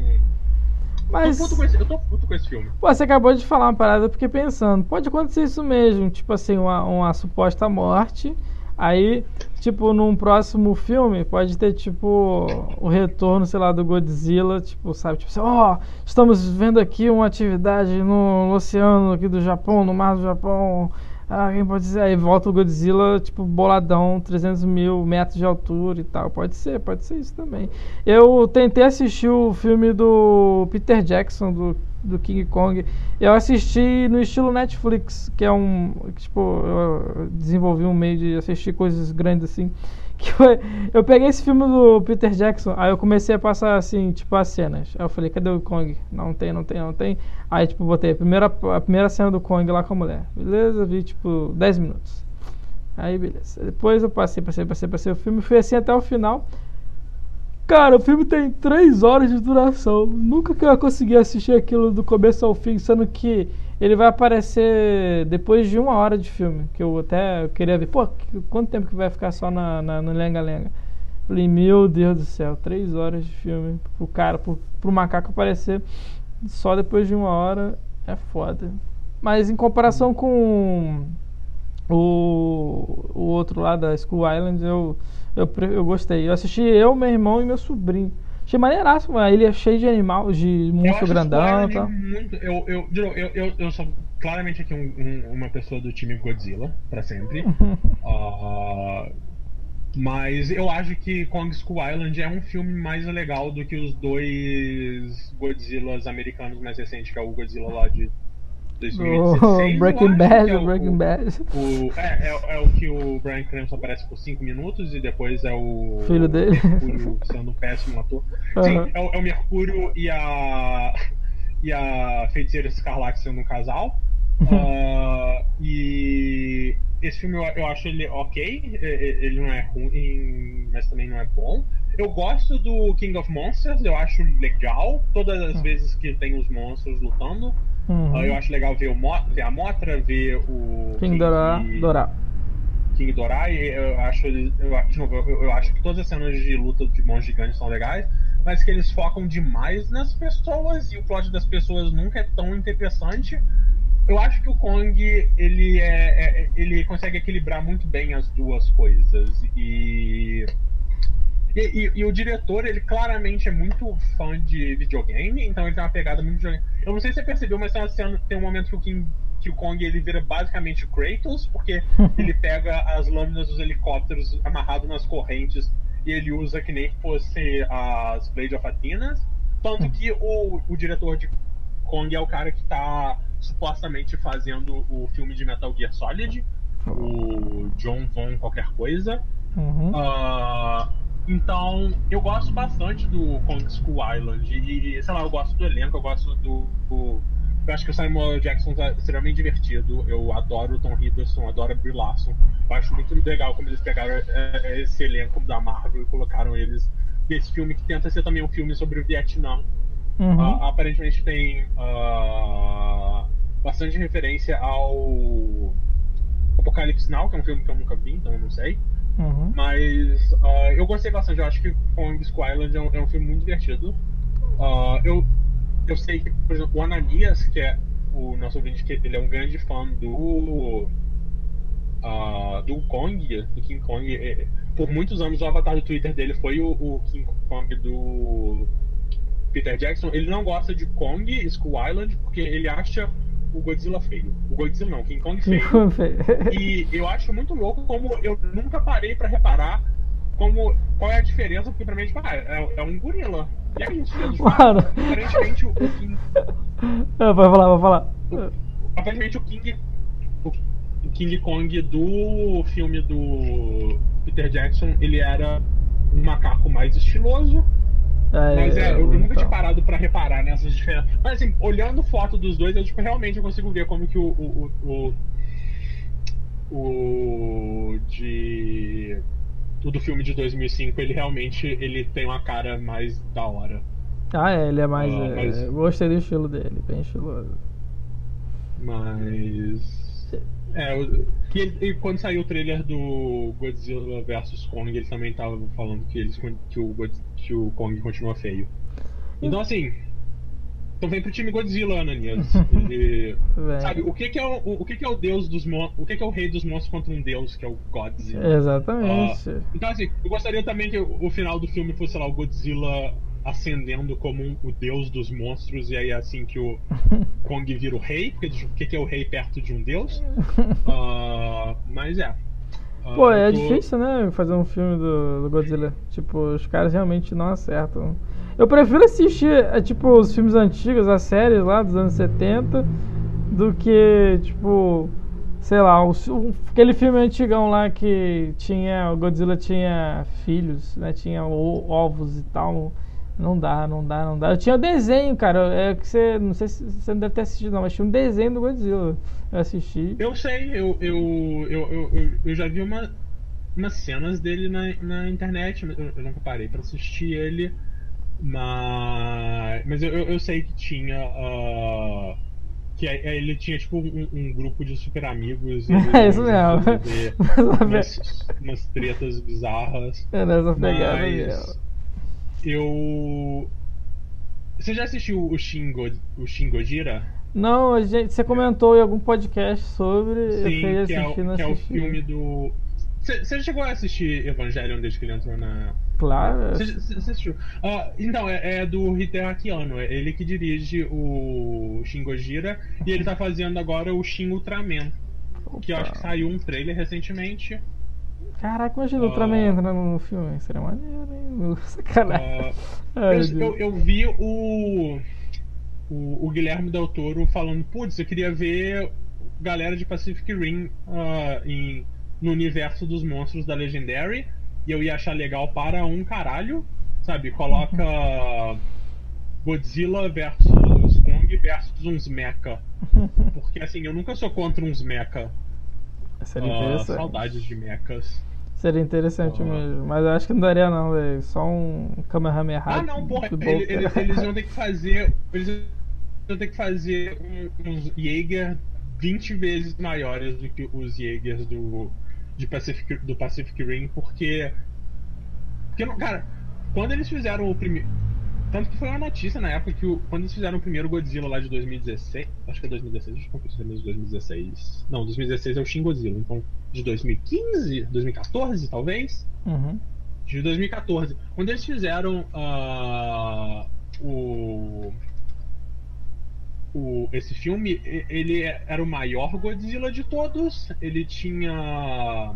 Speaker 1: Mas.
Speaker 2: Eu tô, puto com esse, eu tô puto com esse filme.
Speaker 1: Pô, você acabou de falar uma parada, fiquei pensando, pode acontecer isso mesmo, tipo assim, uma, uma suposta morte. Aí, tipo, num próximo filme, pode ter, tipo, o retorno, sei lá, do Godzilla, tipo, sabe? Tipo assim, ó, oh, estamos vendo aqui uma atividade no oceano aqui do Japão, no mar do Japão. Ah, quem pode dizer? Aí volta o Godzilla, tipo, boladão, 300 mil metros de altura e tal. Pode ser, pode ser isso também. Eu tentei assistir o filme do Peter Jackson, do, do King Kong. Eu assisti no estilo Netflix, que é um. Tipo, eu desenvolvi um meio de assistir coisas grandes assim que foi, eu peguei esse filme do Peter Jackson, aí eu comecei a passar assim, tipo, as cenas. Aí eu falei, cadê o Kong? Não tem, não tem, não tem. Aí, tipo, botei a primeira, a primeira cena do Kong lá com a mulher. Beleza, vi, tipo, 10 minutos. Aí, beleza. Depois eu passei, passei, passei, passei o filme, fui assim até o final. Cara, o filme tem 3 horas de duração. Nunca que eu consegui assistir aquilo do começo ao fim, sendo que ele vai aparecer depois de uma hora de filme, que eu até queria ver. Pô, quanto tempo que vai ficar só na, na, no Lenga Lenga? Falei, meu Deus do céu, três horas de filme pro cara, pro, pro macaco aparecer só depois de uma hora é foda. Mas em comparação com o, o outro lá da School Island, eu, eu, eu gostei. Eu assisti eu, meu irmão e meu sobrinho. Achei maneiraço, uma ilha cheia de animal, de monstro grandão e tal.
Speaker 2: Muito, eu, eu, eu, eu, eu sou claramente aqui um, um, uma pessoa do time Godzilla, pra sempre. uh, mas eu acho que Kong School Island é um filme mais legal do que os dois Godzillas americanos mais recentes, que é o Godzilla lá de 2016.
Speaker 1: Oh, Breaking Bad, é Breaking Bad.
Speaker 2: O, é, é, é, o que o Brian Cranston aparece por 5 minutos e depois é o.
Speaker 1: Filho dele.
Speaker 2: Mercúrio sendo um péssimo ator. Uhum. Sim, é, é, o Mercúrio e a. E a Feiticeira Escarlate sendo um casal. Uh, e esse filme eu, eu acho ele ok. Ele não é ruim, mas também não é bom. Eu gosto do King of Monsters, eu acho legal todas as vezes que tem os monstros lutando. Uhum. eu acho legal ver, o Mo ver a Motra, ver o.
Speaker 1: King, King Dorá. Dorá.
Speaker 2: King Dorá, e eu acho, eu, eu, eu, acho que todas as cenas de luta de monstros gigantes são legais, mas que eles focam demais nas pessoas e o plot das pessoas nunca é tão interessante. Eu acho que o Kong ele é, é ele consegue equilibrar muito bem as duas coisas e e, e, e, o diretor, ele claramente é muito fã de videogame, então ele tem uma pegada muito videogame. Eu não sei se você percebeu, mas tem, cena, tem um momento que o, King, que o Kong ele vira basicamente Kratos, porque ele pega as lâminas dos helicópteros amarrado nas correntes e ele usa que nem fosse as Blade of Athena. Tanto que o, o diretor de Kong é o cara que está supostamente fazendo o filme de Metal Gear Solid, o John Von qualquer coisa.
Speaker 1: Uhum.
Speaker 2: Uh, então, eu gosto bastante do Kong School Island. E, sei lá, eu gosto do elenco, eu gosto do. do eu acho que o Simon Jackson é extremamente divertido. Eu adoro o Tom Hiddleston, adoro a Brie Larson. Eu acho muito legal como eles pegaram é, é, esse elenco da Marvel e colocaram eles nesse filme que tenta ser também um filme sobre o Vietnã.
Speaker 1: Uhum.
Speaker 2: Uh, aparentemente tem uh, bastante referência ao Apocalipse Now, que é um filme que eu nunca vi, então eu não sei.
Speaker 1: Uhum.
Speaker 2: Mas uh, eu gostei bastante. Eu acho que Kong Skull Island é um, é um filme muito divertido. Uh, eu, eu sei que, por exemplo, o Ananias, que é o nosso ouvinte, que ele é um grande fã do. Uh, do Kong, do King Kong. Por muitos anos o avatar do Twitter dele foi o, o King Kong do Peter Jackson. Ele não gosta de Kong Skull Island porque ele acha o Godzilla feio. O Godzilla não, King Kong feio. e eu acho muito louco como eu nunca parei para reparar como qual é a diferença, porque pra mim tipo, ah, é, é um gorila. E é isso, é
Speaker 1: Mano.
Speaker 2: Aparentemente o, o King.
Speaker 1: É, vai falar, vai falar.
Speaker 2: O, aparentemente o King. O, o King Kong do filme do Peter Jackson, ele era um macaco mais estiloso
Speaker 1: é,
Speaker 2: mas é, eu, nunca
Speaker 1: então.
Speaker 2: tinha parado pra reparar nessas diferenças. Mas assim, olhando foto dos dois, eu tipo, realmente eu consigo ver como que o. o, o, o, o de. O do filme de 2005, ele realmente ele tem uma cara mais da hora.
Speaker 1: Ah, é, ele é mais.
Speaker 2: Ah,
Speaker 1: é,
Speaker 2: mas-
Speaker 1: Gostei do estilo dele, bem estiloso.
Speaker 2: Mas. É, que ele- e quando saiu o trailer do Godzilla vs Kong, ele também tava falando que, eles, que, o, God- que o Kong continua feio. Então assim. Então vem pro time Godzilla, Ananias. Ele, sabe, o que, que é o, o que, que é o deus dos O que, que é o rei dos monstros contra um deus, que é o Godzilla?
Speaker 1: Exatamente.
Speaker 2: Então, assim, eu gostaria também que o final do filme fosse, sei lá, o Godzilla ascendendo como um- o deus dos monstros, e aí é assim que o Kong vira o rei, porque o que, que é o rei perto de um deus? Ah, mas é. Ah,
Speaker 1: Pô, é
Speaker 2: tô-
Speaker 1: difícil, né? Fazer um filme do, do Godzilla. Tipo, os caras realmente não acertam. Eu prefiro assistir, é, tipo, os filmes antigos, as séries lá dos anos 70, do que, tipo, sei lá, o, aquele filme antigão lá que tinha. O Godzilla tinha filhos, né? Tinha ovos e tal. Não dá, não dá, não dá. Eu tinha desenho, cara. É que você. Não sei se você não deve ter assistido, não, mas tinha um desenho do Godzilla. Eu assisti.
Speaker 2: Eu sei, eu, eu, eu, eu, eu, já vi uma, umas cenas dele na, na internet, mas eu, eu nunca parei pra assistir ele. Mas, mas eu, eu, eu sei que tinha. ah, que ele tinha tipo um, um grupo de super amigos.
Speaker 1: É isso mesmo. Nessa
Speaker 2: Umas, umas tretas bizarras.
Speaker 1: É nessa pegada
Speaker 2: Mas
Speaker 1: mesmo.
Speaker 2: Eu. Você já assistiu o Shin, God, o Shin Gojira?
Speaker 1: Não, a gente, você comentou em algum podcast sobre. eu
Speaker 2: Sim,
Speaker 1: fui
Speaker 2: que é,
Speaker 1: assistir, não
Speaker 2: o, que é o
Speaker 1: assisti.
Speaker 2: filme do. Você chegou a assistir Evangelion desde que ele entrou na.
Speaker 1: Claro.
Speaker 2: Você assistiu? Ah, então, é, é do Hideaki Anno, é ele que dirige o Shin Gojira e ele tá fazendo agora o Shin Ultraman. Que eu acho que
Speaker 1: Opa.
Speaker 2: saiu um trailer recentemente.
Speaker 1: Caraca, imagina o
Speaker 2: Ah.
Speaker 1: Ultraman entrando no filme. Seria maneiro, hein? Sacanagem.
Speaker 2: Ah,
Speaker 1: Ai,
Speaker 2: eu,
Speaker 1: meu
Speaker 2: eu, vi o, o, o Guilherme Del Toro falando, putz, eu queria ver galera de Pacific Rim ah, em, no universo dos monstros da Legendary e eu ia achar legal para um caralho, sabe? Coloca Godzilla versus Kong versus uns mecha. Porque assim, eu nunca sou contra uns mecha.
Speaker 1: Seria
Speaker 2: Ah,
Speaker 1: interessante.
Speaker 2: saudades de mechas.
Speaker 1: Seria interessante
Speaker 2: Ah.
Speaker 1: mesmo. Mas eu acho que não daria, não, velho. Só um Kamehameha.
Speaker 2: Ah, não, porra, ele-
Speaker 1: Bolter.
Speaker 2: eles, iam ter que fazer. Eles iam ter que fazer uns Jaeger 20 vezes maiores do que os Jaegers do, de Pacific, do Pacific Rim, porque. Porque, cara, quando eles fizeram o primeiro. Tanto que foi uma notícia na época que o- quando eles fizeram o primeiro Godzilla lá de 2016. Acho que é 2016, deixa eu conferir se é mesmo 2016. Não, 2016 é o Shin Godzilla, então de 2015, 2014 talvez
Speaker 1: Uhum.
Speaker 2: de 2014. Quando eles fizeram ah, o, o esse filme, ele era o maior Godzilla de todos. Ele tinha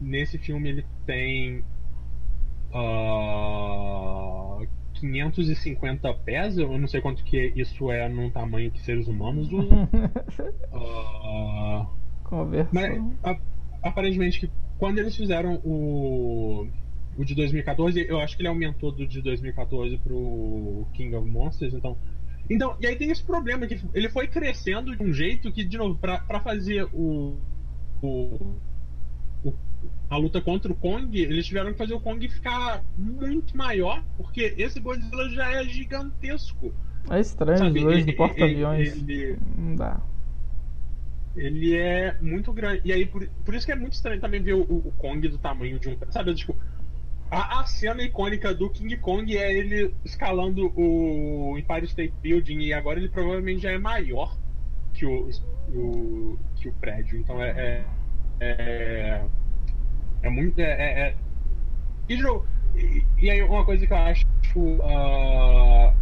Speaker 2: nesse filme ele tem ah, 550 pés. Eu não sei quanto que isso é num tamanho que seres humanos usam. Ah,
Speaker 1: Conversão.
Speaker 2: mas a- aparentemente que quando eles fizeram o o de 2014, eu acho que ele aumentou do de 2014 pro King of Monsters, então então, e aí tem esse problema que ele foi crescendo de um jeito que de novo pra fazer o, o, o- a luta contra o Kong, eles tiveram que fazer o Kong ficar muito maior, porque esse Godzilla já é gigantesco.
Speaker 1: É estranho
Speaker 2: sabe?
Speaker 1: os dois
Speaker 2: Ele-
Speaker 1: do porta-aviões.
Speaker 2: ele-
Speaker 1: Não dá.
Speaker 2: Ele é muito grande. E aí, por, por isso que é muito estranho também ver o, o Kong do tamanho de um. Sabe, tipo. A, a cena icônica do King Kong é ele escalando o Empire State Building e agora ele provavelmente já é maior que o, o- que o prédio. Então é. É, é, é muito. É, é- é- E, novo, e, e aí uma coisa que eu acho ah,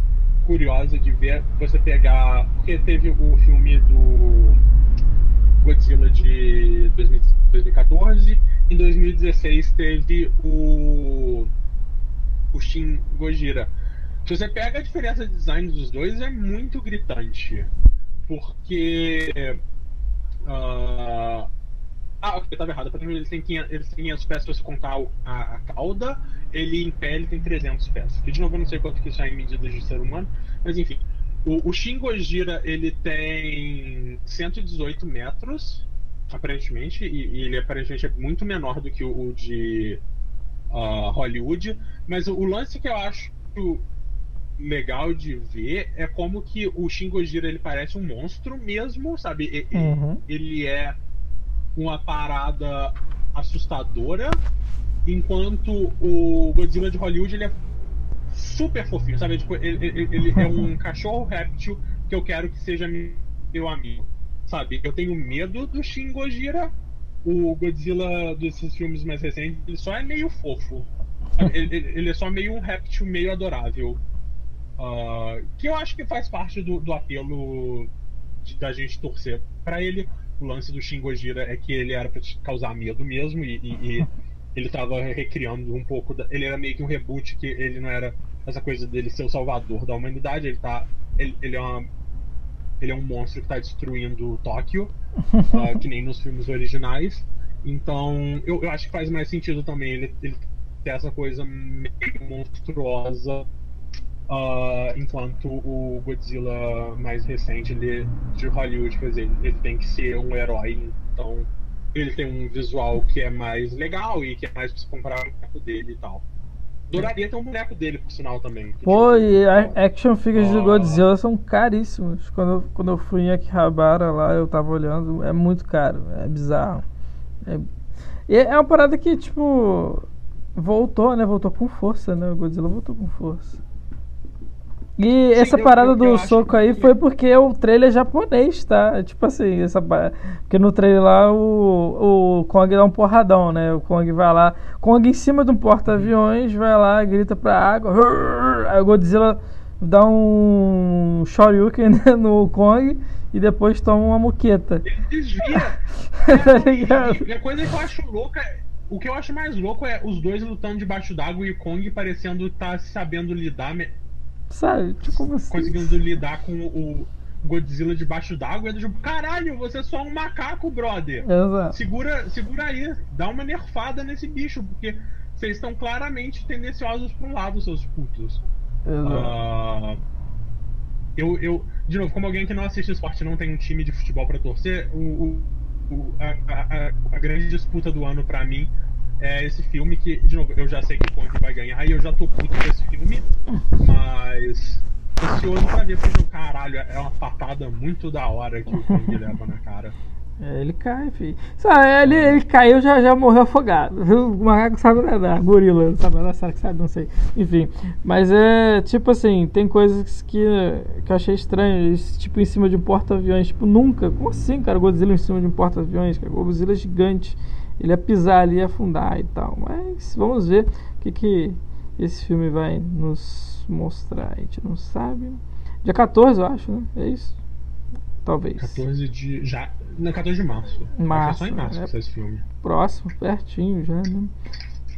Speaker 2: curiosa de ver, você pegar. Porque teve o filme do Godzilla de 2000 2014. Em 2016 teve o o Shin Gojira. Se você pega a diferença de design dos dois é muito gritante, porque ah, ah, ok, eu tava errado. Primeiro, Eles têm 500, eles têm 500 pés se você contar a, a cauda. Ele em pé ele tem 300 pés. Que de novo eu não sei quanto que isso é em medidas de ser humano. Mas enfim. O, o Shin Gojira ele tem 118 metros, aparentemente. E, e ele aparentemente é muito menor do que o, o de ah, Hollywood. Mas o, o lance que eu acho legal de ver é como que o Shin Gojira ele parece um monstro mesmo, sabe?
Speaker 1: Uhum.
Speaker 2: Ele é uma parada assustadora, enquanto o Godzilla de Hollywood ele é super fofinho, sabe? Tipo, ele, ele- ele é um cachorro réptil que eu quero que seja meu amigo, sabe? Eu tenho medo do Shin Gojira. O Godzilla desses filmes mais recentes, ele só é meio fofo. Ele, ele- é só meio um réptil meio adorável. Ah, que eu acho que faz parte do, do apelo de- da gente torcer pra ele. O lance do Shin Gojira é que ele era pra te causar medo mesmo e, e- e ele tava recriando um pouco. Da, ele era meio que um reboot que ele não era essa coisa dele ser o salvador da humanidade. Ele tá. Ele, ele é uma. Ele é um monstro que tá destruindo Tóquio, ah, que nem nos filmes originais. Então, eu, eu acho que faz mais sentido também ele, ele ter essa coisa meio monstruosa ah, enquanto o Godzilla mais recente ele, de Hollywood, quer dizer, ele tem que ser um herói, então ele tem um visual que é mais legal e que é mais pra se comprar o boneco dele e tal. Adoraria ter um boneco dele, por sinal, também.
Speaker 1: Pô,
Speaker 2: tipo,
Speaker 1: e a- action figures do
Speaker 2: Ah.
Speaker 1: Godzilla são caríssimos. Quando eu, quando eu fui em Akihabara lá, eu tava olhando, é muito caro, é bizarro. É, e é uma parada que, tipo, voltou, né? Voltou com força, né? O Godzilla voltou com força. E essa parada do soco aí foi porque o trailer é japonês, tá? Tipo assim, essa porque no trailer lá o, o Kong dá um porradão, né? O Kong vai lá, Kong em cima de um porta-aviões, vai lá, grita pra água, aí o Godzilla dá um Shoryuken né, no Kong e depois toma uma moqueta.
Speaker 2: Ele desvia.
Speaker 1: Tá ligado?
Speaker 2: E a coisa que eu acho louca. é- O que eu acho mais louco é os dois lutando debaixo d'água e o Kong parecendo estar sabendo lidar,
Speaker 1: Sabe? Tipo,
Speaker 2: conseguindo lidar com o Godzilla debaixo d'água. E eu tipo, caralho, você é só um macaco, brother.
Speaker 1: Exato.
Speaker 2: Segura, segura aí, dá uma nerfada nesse bicho, porque vocês estão claramente tendenciosos pra um lado, seus putos.
Speaker 1: Exato.
Speaker 2: Ah, eu, eu, de novo, como alguém que não assiste esporte e não tem um time de futebol pra torcer, o, o- a, a- a- grande disputa do ano pra mim é esse filme que, de novo, eu já sei que o Kong vai ganhar e eu já tô puto com esse filme, mas ansioso pra ver, porque, caralho, é uma patada muito da hora que o Kong leva na cara.
Speaker 1: É, ele cai, filho. Sabe, ele, ele caiu já já morreu afogado. O macaco sabe nadar, gorila sabe nadar, sabe? Não sei. Enfim, mas é tipo assim, tem coisas que, que eu achei estranho. Tipo, em cima de um porta-aviões. Tipo, nunca. Como assim, cara? Godzilla em cima de um porta-aviões? cara? Godzilla é gigante. Ele ia pisar ali, ia afundar e tal. Mas vamos ver o que, que esse filme vai nos mostrar. A gente não sabe. Dia 14, eu acho, né? É isso? Talvez.
Speaker 2: 14 de. Já. Não, 14 de março. Que é
Speaker 1: Março,
Speaker 2: só em março
Speaker 1: é.
Speaker 2: esse filme.
Speaker 1: Próximo, pertinho já, né?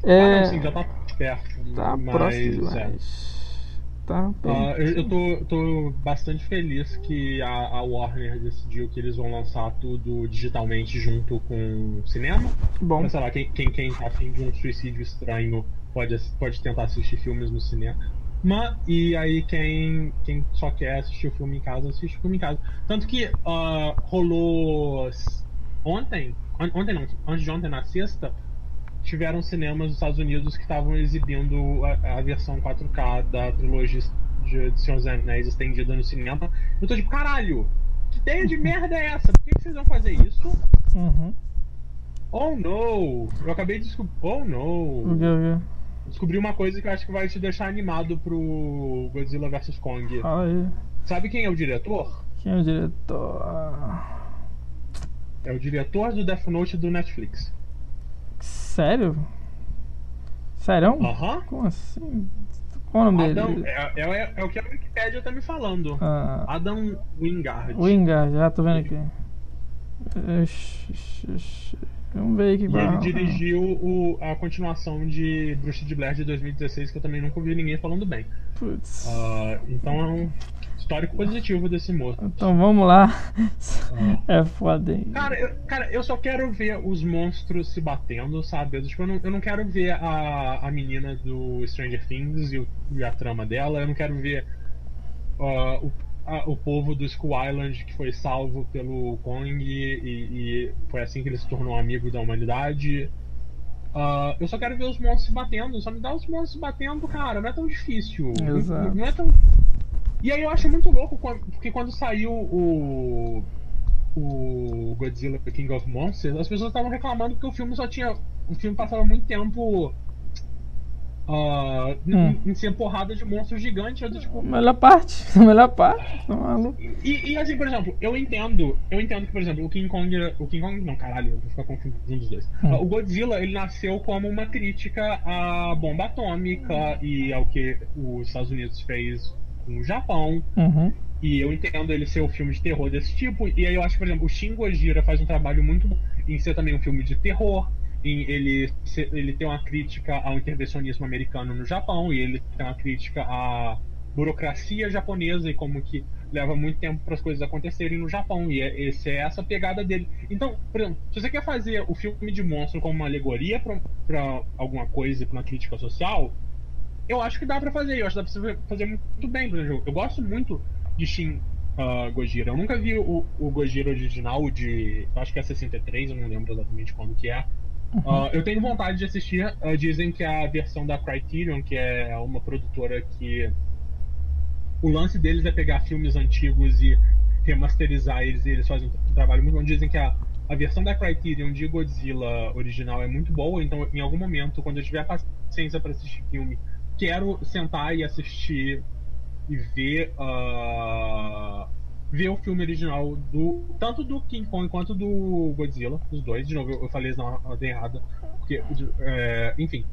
Speaker 2: Ah,
Speaker 1: É,
Speaker 2: não, sim, já tá perto.
Speaker 1: tá
Speaker 2: mas,
Speaker 1: próximo
Speaker 2: é.
Speaker 1: Demais. Tá
Speaker 2: Ah, eu, eu tô, tô bastante feliz que a, a Warner decidiu que eles vão lançar tudo digitalmente junto com o cinema.
Speaker 1: Bom,
Speaker 2: Mas, sei lá, quem, quem, quem tá afim de um suicídio estranho pode, pode tentar assistir filmes no cinema. E aí quem, quem só quer assistir o filme em casa, assiste o filme em casa. Tanto que ah, rolou ontem, on- ontem não, antes de ontem, na sexta, tiveram cinemas nos Estados Unidos que estavam exibindo a, a versão 4K da trilogia de, de Senhor dos Anéis estendida no cinema. Eu tô tipo, caralho, que ideia de merda é essa? Por que, que vocês vão fazer isso?
Speaker 1: uhum.
Speaker 2: Oh no! Eu acabei de descobrir. Oh no!
Speaker 1: o
Speaker 2: Descobri uma coisa que eu acho que vai te deixar animado pro Godzilla vs Kong.
Speaker 1: aí.
Speaker 2: Sabe quem é o diretor?
Speaker 1: Quem é o diretor?
Speaker 2: É o diretor do Death Note do Netflix.
Speaker 1: Sério? Sério?
Speaker 2: Aham.
Speaker 1: Como assim? Qual o nome
Speaker 2: Adam,
Speaker 1: dele?
Speaker 2: é, é- é o que a Wikipedia tá me falando.
Speaker 1: Ah,
Speaker 2: Adam Wingard.
Speaker 1: Wingard, já tô vendo aqui. Vamos ver
Speaker 2: E
Speaker 1: vai
Speaker 2: ele dirigiu o- a continuação de Bruxa de Blair de 2016, que eu também nunca ouvi ninguém falando bem.
Speaker 1: Putz.
Speaker 2: Ah, então é um histórico positivo desse moço.
Speaker 1: Então vamos lá.
Speaker 2: Ah.
Speaker 1: É foda, hein?
Speaker 2: Cara eu, cara, eu só quero ver os monstros se batendo, sabe? Tipo, eu, não, eu não quero ver a, a menina do Stranger Things e, o- e a trama dela. Eu não quero ver ah, o, a- o povo do Skull Island que foi salvo pelo Kong e, e foi assim que ele se tornou amigo da humanidade. ah, eu só quero ver os monstros se batendo. Só me dá os monstros se batendo, cara. Não é tão difícil. Não-. Não, é tão. E aí eu acho muito louco quando- porque quando saiu o. O Godzilla King of Monsters, as pessoas estavam reclamando porque o filme só tinha. O filme passava muito tempo. em-
Speaker 1: Hum.
Speaker 2: em ser porrada de monstros gigantes. Eu, tipo,
Speaker 1: Melhor parte. Melhor parte. Tá
Speaker 2: e, e, assim, por exemplo, eu entendo, eu entendo que, por exemplo, o King Kong, o King Kong, não, caralho, eu vou ficar confundindo os dois.
Speaker 1: Hum.
Speaker 2: O Godzilla, ele nasceu como uma crítica à bomba atômica e ao que os Estados Unidos fez com o Japão.
Speaker 1: Uhum.
Speaker 2: E eu entendo ele ser um filme de terror desse tipo. E aí eu acho que, por exemplo, o Shin Gojira faz um trabalho muito bom em ser também um filme de terror. Em ele, ser- ele tem uma crítica ao intervencionismo americano no Japão. E ele tem uma crítica à burocracia japonesa e como que leva muito tempo para as coisas acontecerem no Japão. E é, esse é essa pegada dele. Então, por exemplo, se você quer fazer o filme de monstro como uma alegoria para alguma coisa, para uma crítica social, eu acho que dá pra fazer, eu acho que dá pra fazer muito bem por exemplo. Eu gosto muito de Shin ah, Gojira. Eu nunca vi o, o Gojira original de. Acho que é 63, eu não lembro exatamente quando que é. Ah, eu tenho vontade de assistir. ah, dizem que a versão da Criterion, que é uma produtora que. O lance deles é pegar filmes antigos e remasterizar eles, e eles fazem um trabalho muito bom. Dizem que a, a versão da Criterion de Godzilla original é muito boa, então em algum momento, quando eu tiver paciência para assistir filme, quero sentar e assistir e ver ah, ver o filme original do tanto do King Kong quanto do Godzilla, os dois. De novo, eu, eu falei isso na ordem errada, porque é, enfim,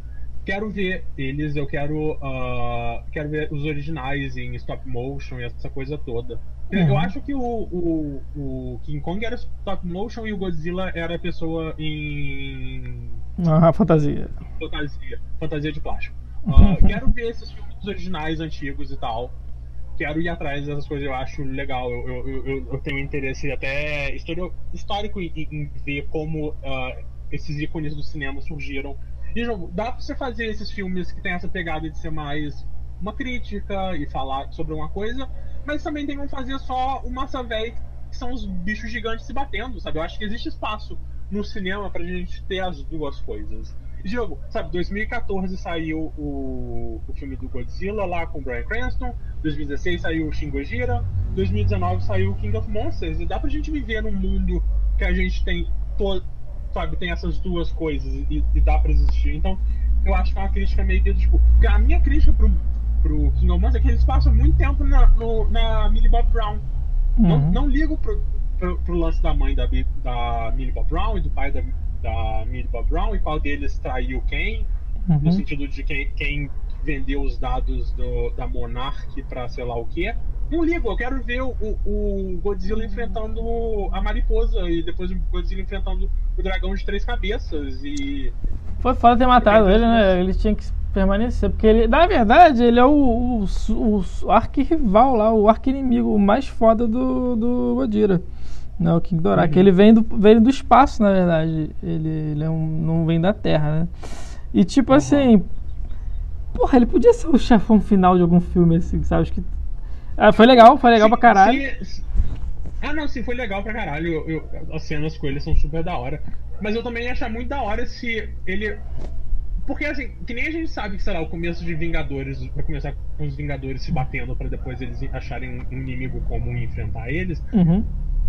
Speaker 2: quero ver eles, eu quero ah, quero ver os originais em stop motion e essa coisa toda. Eu- Eu
Speaker 1: Uhum.
Speaker 2: acho que o, o, o King Kong era stop motion e o Godzilla era pessoa em
Speaker 1: Ah, fantasia.
Speaker 2: fantasia, fantasia de plástico. Ah, quero ver esses filmes originais, antigos e tal. Quero ir atrás dessas coisas, eu acho legal. Eu, eu, eu- eu, tenho interesse até histórico, em, em ver como ah, esses ícones do cinema surgiram. E, dá pra você fazer esses filmes que tem essa pegada de ser mais uma crítica e falar sobre uma coisa, mas também tem como fazer só o massa velho, que são os bichos gigantes se batendo, sabe? Eu acho que existe espaço no cinema pra gente ter as duas coisas. Diogo, sabe, 2014 saiu o, o filme do Godzilla lá com o Bryan Cranston, 2016 saiu o Shin Gojira, 2019 saiu o King of Monsters, e dá pra gente viver num mundo que a gente tem, to, sabe, tem essas duas coisas e, e dá pra existir. Então, eu acho que é uma crítica meio que, tipo, a minha crítica pro, pro King of Monsters é que eles passam muito tempo na, no, na Millie Bob Brown. Não,
Speaker 1: Uhum.
Speaker 2: não ligo pro, pro, pro lance da mãe da, da Millie Bob Brown e do pai da, da Bob Brown e qual deles traiu quem, no
Speaker 1: Uhum.
Speaker 2: sentido de quem, quem vendeu os dados do, da Monarch pra sei lá o que. Não ligo, eu quero ver o, o Godzilla enfrentando a mariposa e depois o Godzilla enfrentando o dragão de três cabeças e.
Speaker 1: Foi foda ter matado ele, né? Ele tinha que permanecer. Porque ele, na verdade, ele é o, o, o, o arquirrival lá, o arqui-inimigo mais foda do, do Godira. Não, o King Doraki.
Speaker 2: Uhum.
Speaker 1: Ele vem do, vem do espaço, na verdade. Ele, ele é um, não vem da Terra, né? E tipo
Speaker 2: Uhum.
Speaker 1: assim. Porra, ele podia ser o chefão final de algum filme, assim, sabe? Acho que. Ah, foi legal, foi legal
Speaker 2: Se-
Speaker 1: pra caralho.
Speaker 2: se- Ah, não, sim, foi legal pra caralho. Eu- eu- as cenas com ele são super da hora. Mas eu também ia achar muito da hora se ele. Porque, assim, que nem a gente sabe que, sei lá, o começo de Vingadores vai começar com os Vingadores se batendo pra depois eles acharem um inimigo comum e enfrentar eles.
Speaker 1: Uhum.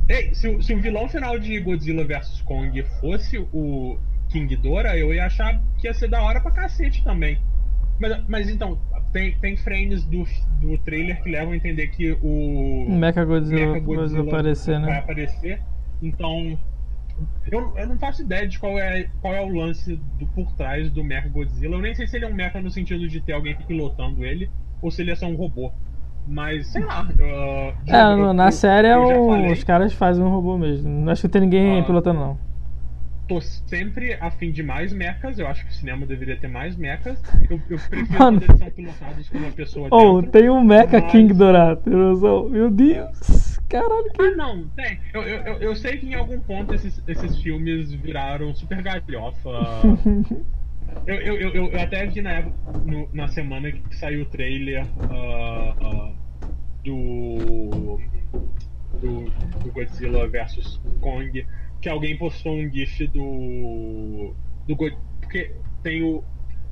Speaker 2: Ei, se, o- se o vilão final de Godzilla vs Kong fosse o King Ghidorah, eu ia achar que ia ser da hora pra cacete também. Mas, mas então, tem, tem frames do, do trailer que levam a entender que o
Speaker 1: Mecha Godzilla,
Speaker 2: Mecha
Speaker 1: Godzilla aparecer,
Speaker 2: vai
Speaker 1: né?
Speaker 2: aparecer. Então, eu, eu não faço ideia de qual é, qual é o lance do, por trás do Mecha Godzilla. Eu nem sei se ele é um mecha no sentido de ter alguém pilotando ele, ou se ele é só um robô. Mas, sei lá. uh,
Speaker 1: É,
Speaker 2: eu-
Speaker 1: na
Speaker 2: eu-
Speaker 1: série é
Speaker 2: eu
Speaker 1: os caras fazem um robô mesmo. Não acho que tem ninguém
Speaker 2: Ah.
Speaker 1: pilotando, não.
Speaker 2: tô sempre a fim de mais mechas. Eu acho que o cinema deveria ter mais mechas. Eu, prefiro
Speaker 1: Mano.
Speaker 2: quando eles são pilotados por uma pessoa
Speaker 1: Ou
Speaker 2: dentro.
Speaker 1: tem um Mecha
Speaker 2: mas-
Speaker 1: King Dourado? Meu Deus! Caralho, que.
Speaker 2: Ah, não, tem. Eu- eu sei que em algum ponto esses, esses filmes viraram super galhofa. Eu, eu, eu, eu- até vi na, época- no- na semana que saiu o trailer ah, ah, do, do, do Godzilla vs Kong, que alguém postou um gif do. do God- porque tem o.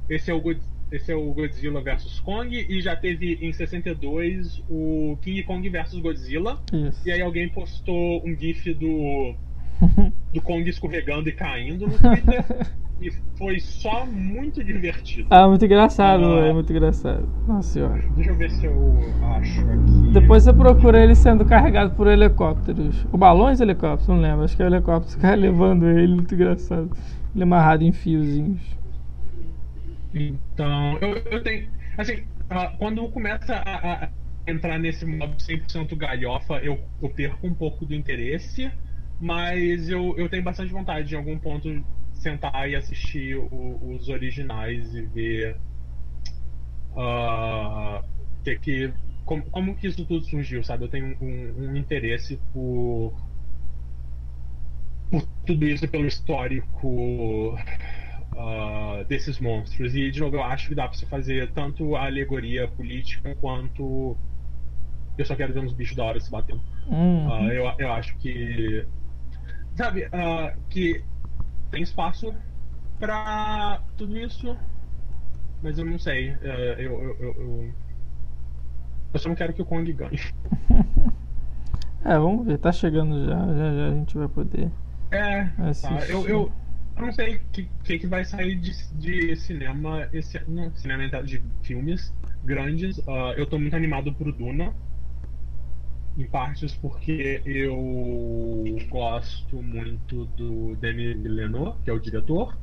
Speaker 2: Esse é o, God- esse é o Godzilla vs Kong, e já teve em 62 o King Kong vs Godzilla.
Speaker 1: Isso.
Speaker 2: E aí alguém postou um GIF do. do Kong escorregando e caindo no Twitter. e foi só muito divertido.
Speaker 1: Ah, muito engraçado,
Speaker 2: Ah.
Speaker 1: é muito engraçado. Nossa senhora.
Speaker 2: Deixa eu ver se eu acho aqui.
Speaker 1: Depois você procura ele sendo carregado por helicópteros. Ou balões ou helicópteros, não lembro. Acho que é helicóptero. Os caras levando ele, muito engraçado. Ele amarrado em fiozinhos.
Speaker 2: Então, eu, eu tenho. Assim, ah, quando começa a, a entrar nesse modo 100% galhofa, eu, eu perco um pouco do interesse, mas eu, eu tenho bastante vontade de, em algum ponto, sentar e assistir o- os originais e ver. ah, que, que, como, como que isso tudo surgiu, sabe? Eu tenho um, um interesse por. por tudo isso, pelo histórico ah, desses monstros. E, de novo, eu acho que dá pra você fazer tanto a alegoria política quanto. Eu só quero ver uns bichos da hora se batendo.
Speaker 1: Hum.
Speaker 2: Ah, eu, eu acho que. Sabe, ah, que tem espaço pra tudo isso, mas eu não sei. eh, eu, eu, eu, eu, eu só não quero que o Kong ganhe.
Speaker 1: É, vamos ver. Tá chegando já. Já já a gente vai poder.
Speaker 2: É, tá. Eu, eu, eu não sei o que, que, que vai sair de, de cinema esse ano, cinema então, de filmes grandes. Ah, eu tô muito animado pro Duna. Em partes porque eu gosto muito do Denis Villeneuve, que é o diretor.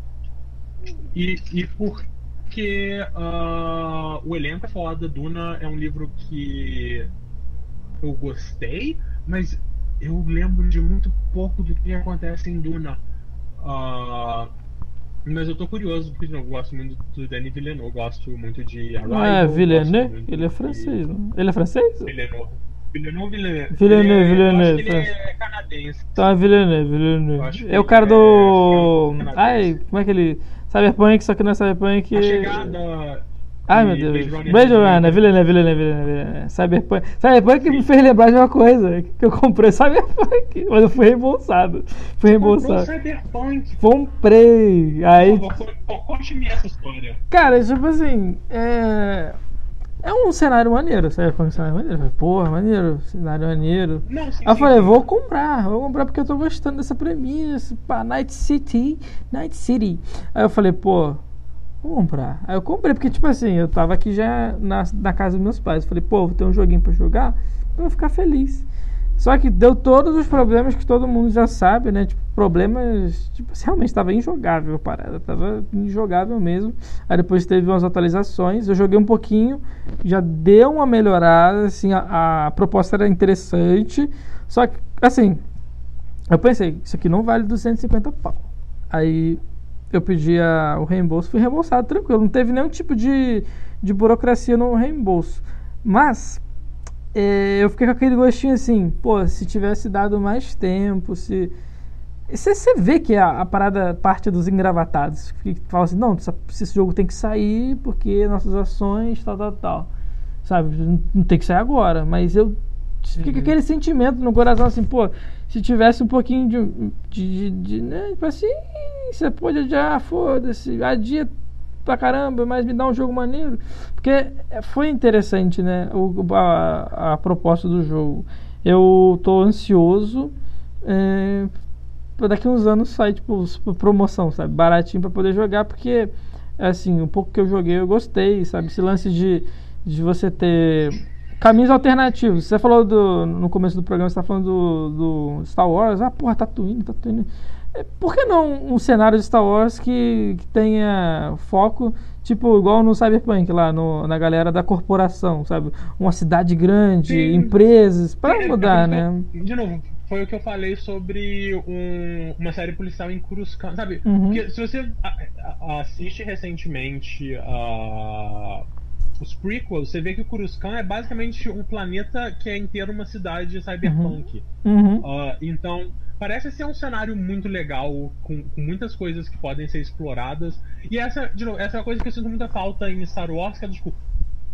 Speaker 2: E, e porque ah, o elenco é foda. Duna é um livro que eu gostei, mas eu lembro de muito pouco do que acontece em Duna. Ah, mas eu tô curioso, porque eu gosto muito do Denis Villeneuve, gosto muito de Arrival.
Speaker 1: Não é Villeneuve? Ele é
Speaker 2: de-
Speaker 1: francês, não? Ele é francês?
Speaker 2: Villeneuve. Villeneuve, Villeneuve.
Speaker 1: Villeneuve,
Speaker 2: é-
Speaker 1: Villeneuve, tá.
Speaker 2: é canadense.
Speaker 1: Então é Villeneuve,
Speaker 2: Eu
Speaker 1: Villeneuve. É o cara
Speaker 2: é
Speaker 1: do.
Speaker 2: canadense.
Speaker 1: Ai, como é que ele. Cyberpunk, só que não é Cyberpunk.
Speaker 2: A chegada.
Speaker 1: Ai meu Deus.
Speaker 2: Blade Runner
Speaker 1: Blade Runner,
Speaker 2: 2049.
Speaker 1: Villeneuve, Villeneuve, Villeneuve. Cyberpunk. Cyberpunk me fez lembrar de uma coisa. Que eu comprei Cyberpunk, mas eu fui reembolsado. Fui
Speaker 2: Comprou
Speaker 1: reembolsado.
Speaker 2: Cyberpunk.
Speaker 1: Comprei. Aí,
Speaker 2: conte-me essa história.
Speaker 1: cara, tipo assim. É. É um cenário maneiro, Cyberpunk é um cenário maneiro. Falei, Porra, maneiro, cenário maneiro.
Speaker 2: Não, sim,
Speaker 1: Aí eu
Speaker 2: sim,
Speaker 1: falei,
Speaker 2: sim.
Speaker 1: vou comprar, vou comprar porque eu tô gostando dessa premissa, pá, Night City, Night City. Aí eu falei, pô, vou comprar. Aí eu comprei, porque tipo assim, eu tava aqui já na, na casa dos meus pais. Eu falei, pô, vou ter um joguinho pra jogar, eu vou ficar feliz. Só que deu todos os problemas que todo mundo já sabe, né? Tipo, problemas. Tipo, realmente tava injogável a parada. Tava injogável mesmo. Aí depois teve umas atualizações. Eu joguei um pouquinho, já deu uma melhorada. Assim, a, a proposta era interessante. Só que, assim, eu pensei, isso aqui não vale 250 pau. Aí eu pedi a- o reembolso, fui reembolsado tranquilo. Não teve nenhum tipo de, de burocracia no reembolso. Mas eu fiquei com aquele gostinho assim, pô, se tivesse dado mais tempo, se. Você, vê que a, a parada parte dos engravatados. Que fala assim, não, esse jogo tem que sair porque nossas ações, tal, tal, tal. Sabe? Não, tem que sair agora. Mas eu. Fica
Speaker 2: Uhum.
Speaker 1: aquele sentimento no coração assim, pô, se tivesse um pouquinho de. de, de, de né? Tipo assim, você pode adiar, foda-se, adia pra caramba, mas me dá um jogo maneiro. Porque foi interessante, né? O, a, a proposta do jogo. Eu tô ansioso. É, daqui uns anos sair, tipo, promoção, sabe? Baratinho pra poder jogar, porque, assim, o pouco que eu joguei eu gostei, sabe? Esse lance de, de você ter caminhos alternativos. Você falou do, no começo do programa, você tá falando do, do Star Wars. Ah, porra, Tatooine, Tatooine. É, Por que não um cenário de Star Wars que, que tenha foco, tipo, igual no Cyberpunk, lá no, na galera da corporação, sabe? Uma cidade grande,
Speaker 2: Sim.
Speaker 1: empresas, para
Speaker 2: É,
Speaker 1: mudar,
Speaker 2: é,
Speaker 1: né?
Speaker 2: De novo, foi o que eu falei sobre um- uma série policial em Coruscant, sabe?
Speaker 1: Uhum.
Speaker 2: Porque se você assiste recentemente a- os prequels, você vê que o Coruscant é basicamente um planeta que é inteiro uma cidade cyberpunk.
Speaker 1: Uhum.
Speaker 2: Ah, então, parece ser um cenário muito legal, com, com muitas coisas que podem ser exploradas. E essa, de novo, essa é uma coisa que eu sinto muita falta em Star Wars, que é tipo,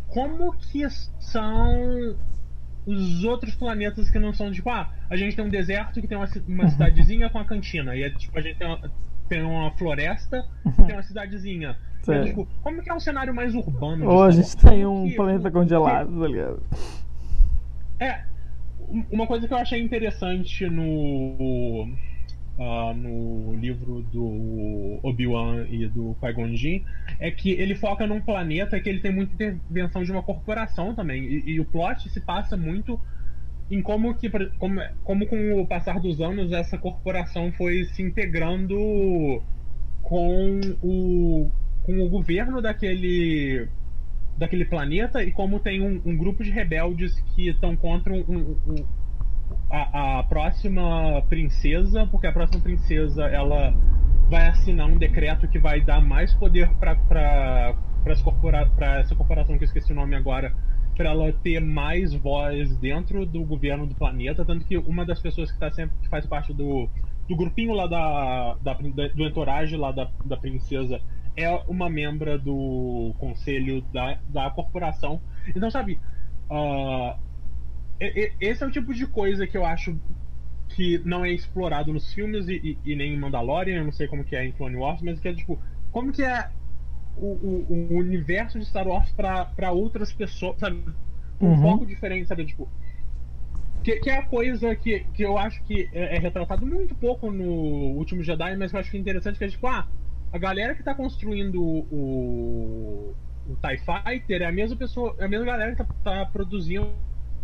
Speaker 2: como que são os outros planetas que não são tipo, ah, a gente tem um deserto que tem uma, uma cidadezinha com a cantina. E é tipo, a gente tem uma, tem uma floresta, tem uma cidadezinha. É, tipo, como que é um cenário mais urbano?
Speaker 1: Ou a gente tem um
Speaker 2: que-
Speaker 1: planeta congelado, tá ligado?
Speaker 2: É, uma coisa que eu achei interessante no ah, no livro do Obi-Wan e do Jinn é que ele foca num planeta que ele tem muita intervenção de uma corporação também. E, e o plot se passa muito em como que como, como com o passar dos anos essa corporação foi se integrando com o com o governo daquele daquele planeta e como tem um, um grupo de rebeldes que estão contra um- um- a, a próxima princesa, porque a próxima princesa ela vai assinar um decreto que vai dar mais poder para corpora, pra essa corporação que eu esqueci o nome agora, para ela ter mais voz dentro do governo do planeta, tanto que uma das pessoas que tá sempre que faz parte do, do grupinho lá da, da do entourage lá da, da princesa é uma membra do conselho da, da corporação. Então, sabe, e- esse é o tipo de coisa que eu acho que não é explorado nos filmes e, e- e nem em Mandalorian, eu não sei como que é em Clone Wars, mas que é tipo, como que é o, o- o universo de Star Wars pra pra outras pessoas, sabe? Um
Speaker 1: Uhum.
Speaker 2: foco diferente, sabe? Tipo, que, que é a coisa que, que eu acho que é, é retratado muito pouco no Último Jedi, mas que eu acho que é interessante, que é tipo, ah, a galera que tá construindo o, o TIE Fighter é a mesma pessoa, é a mesma galera que tá, tá produzindo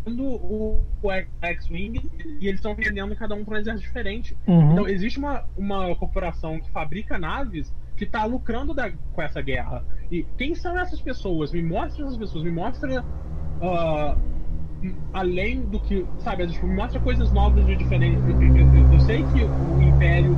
Speaker 2: o, o X-Wing e eles estão vendendo cada um para um exército diferente.
Speaker 1: Uhum.
Speaker 2: Então existe uma, uma corporação que fabrica naves que tá lucrando da- com essa guerra. E quem são essas pessoas? Me mostra essas pessoas, me mostra m- além do que, sabe, tipo, me mostra coisas novas e diferentes. Eu, eu- eu- eu sei que o Império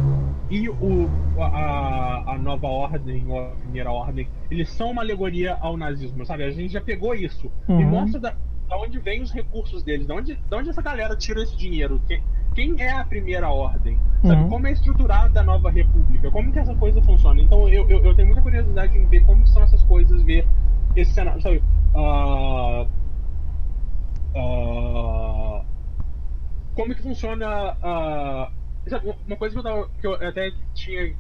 Speaker 2: e o, a, a nova ordem, ou a primeira ordem, eles são uma alegoria ao nazismo, sabe? A gente já pegou isso.
Speaker 1: Uhum.
Speaker 2: mostra da, da onde vem os recursos deles, da onde, da onde essa galera tira esse dinheiro. Quem, quem é a primeira ordem? Sabe?
Speaker 1: Uhum.
Speaker 2: Como é estruturada a nova república? Como que essa coisa funciona? Então eu, eu, eu tenho muita curiosidade em ver como que são essas coisas, ver esse cenário, sabe? Ah, ah, como que funciona ah, sabe, uma coisa que eu, tava, que eu até tinha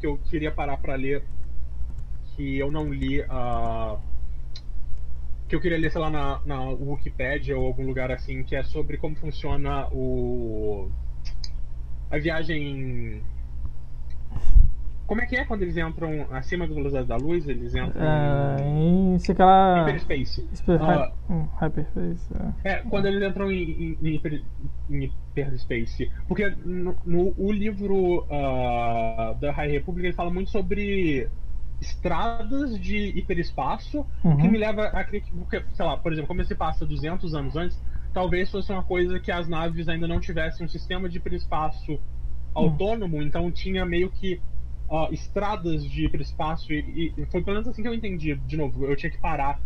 Speaker 2: que, eu queria parar pra ler que eu não li ah, que eu queria ler sei lá na, na Wikipedia ou algum lugar assim que é sobre como funciona o a viagem como é que é quando eles entram acima da velocidade da luz eles entram
Speaker 1: É, em sei
Speaker 2: em
Speaker 1: lá.
Speaker 2: hyperspace
Speaker 1: Hyper,
Speaker 2: Ah,
Speaker 1: hum, hyperface. É.
Speaker 2: É, quando eles entram em, em, em, hiper, em hyperspace. Porque no, no- o livro ah, da High Republic ele fala muito sobre estradas de hiperespaço, o que
Speaker 1: Uhum.
Speaker 2: me leva a crer que, porque, sei lá, por exemplo, como esse passa 200 anos antes, talvez fosse uma coisa que as naves ainda não tivessem um sistema de hiperespaço autônomo, então tinha meio que ah, estradas de hiperespaço e, e foi pelo menos assim que eu entendi. De novo, eu tinha que parar.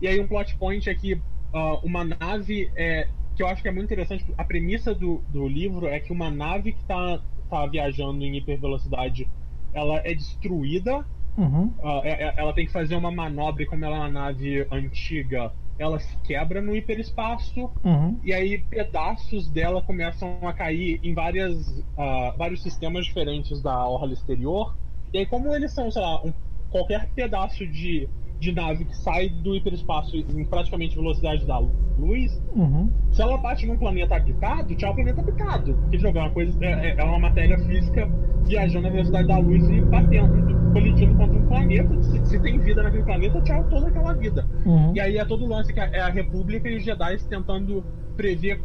Speaker 2: E aí um plot point é que ah, uma nave é que eu acho que é muito interessante. A premissa do, do livro é que uma nave que está tá viajando em hipervelocidade, ela é destruída
Speaker 1: Uhum.
Speaker 2: é- ela tem que fazer uma manobra e como ela é uma nave antiga, ela se quebra no hiperespaço
Speaker 1: Uhum.
Speaker 2: e aí pedaços dela começam a cair em várias, ah, vários sistemas diferentes da orla exterior. E aí como eles são, sei lá, um- qualquer pedaço de, de nave que sai do hiperespaço em praticamente velocidade da luz,
Speaker 1: Uhum.
Speaker 2: se ela bate num planeta habitado, tchau, planeta habitado. Porque, de novo, é uma coisa, é, é- é uma matéria física viajando na velocidade da luz e batendo, colidindo contra um planeta. Se, se tem vida naquele planeta, tchau, toda aquela vida.
Speaker 1: Uhum.
Speaker 2: E aí é todo o lance que é a República e os Jedi tentando prever,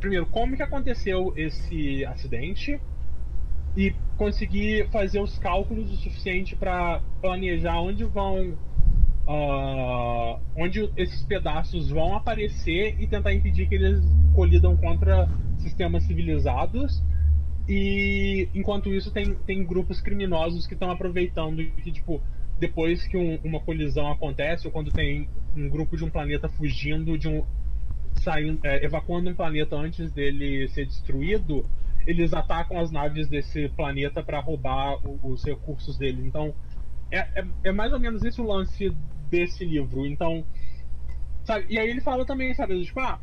Speaker 2: primeiro, como que aconteceu esse acidente e conseguir fazer os cálculos o suficiente para planejar onde vão ah, onde esses pedaços vão aparecer e tentar impedir que eles colidam contra sistemas civilizados. E enquanto isso tem, tem grupos criminosos que estão aproveitando que, tipo, depois que um- uma colisão acontece, ou quando tem um grupo de um planeta fugindo de um. saindo, é, evacuando um planeta antes dele ser destruído, eles atacam as naves desse planeta para roubar os recursos dele. Então, é, é, é mais ou menos esse o lance desse livro. Então, sabe? E aí ele fala também, sabe? Tipo, ah,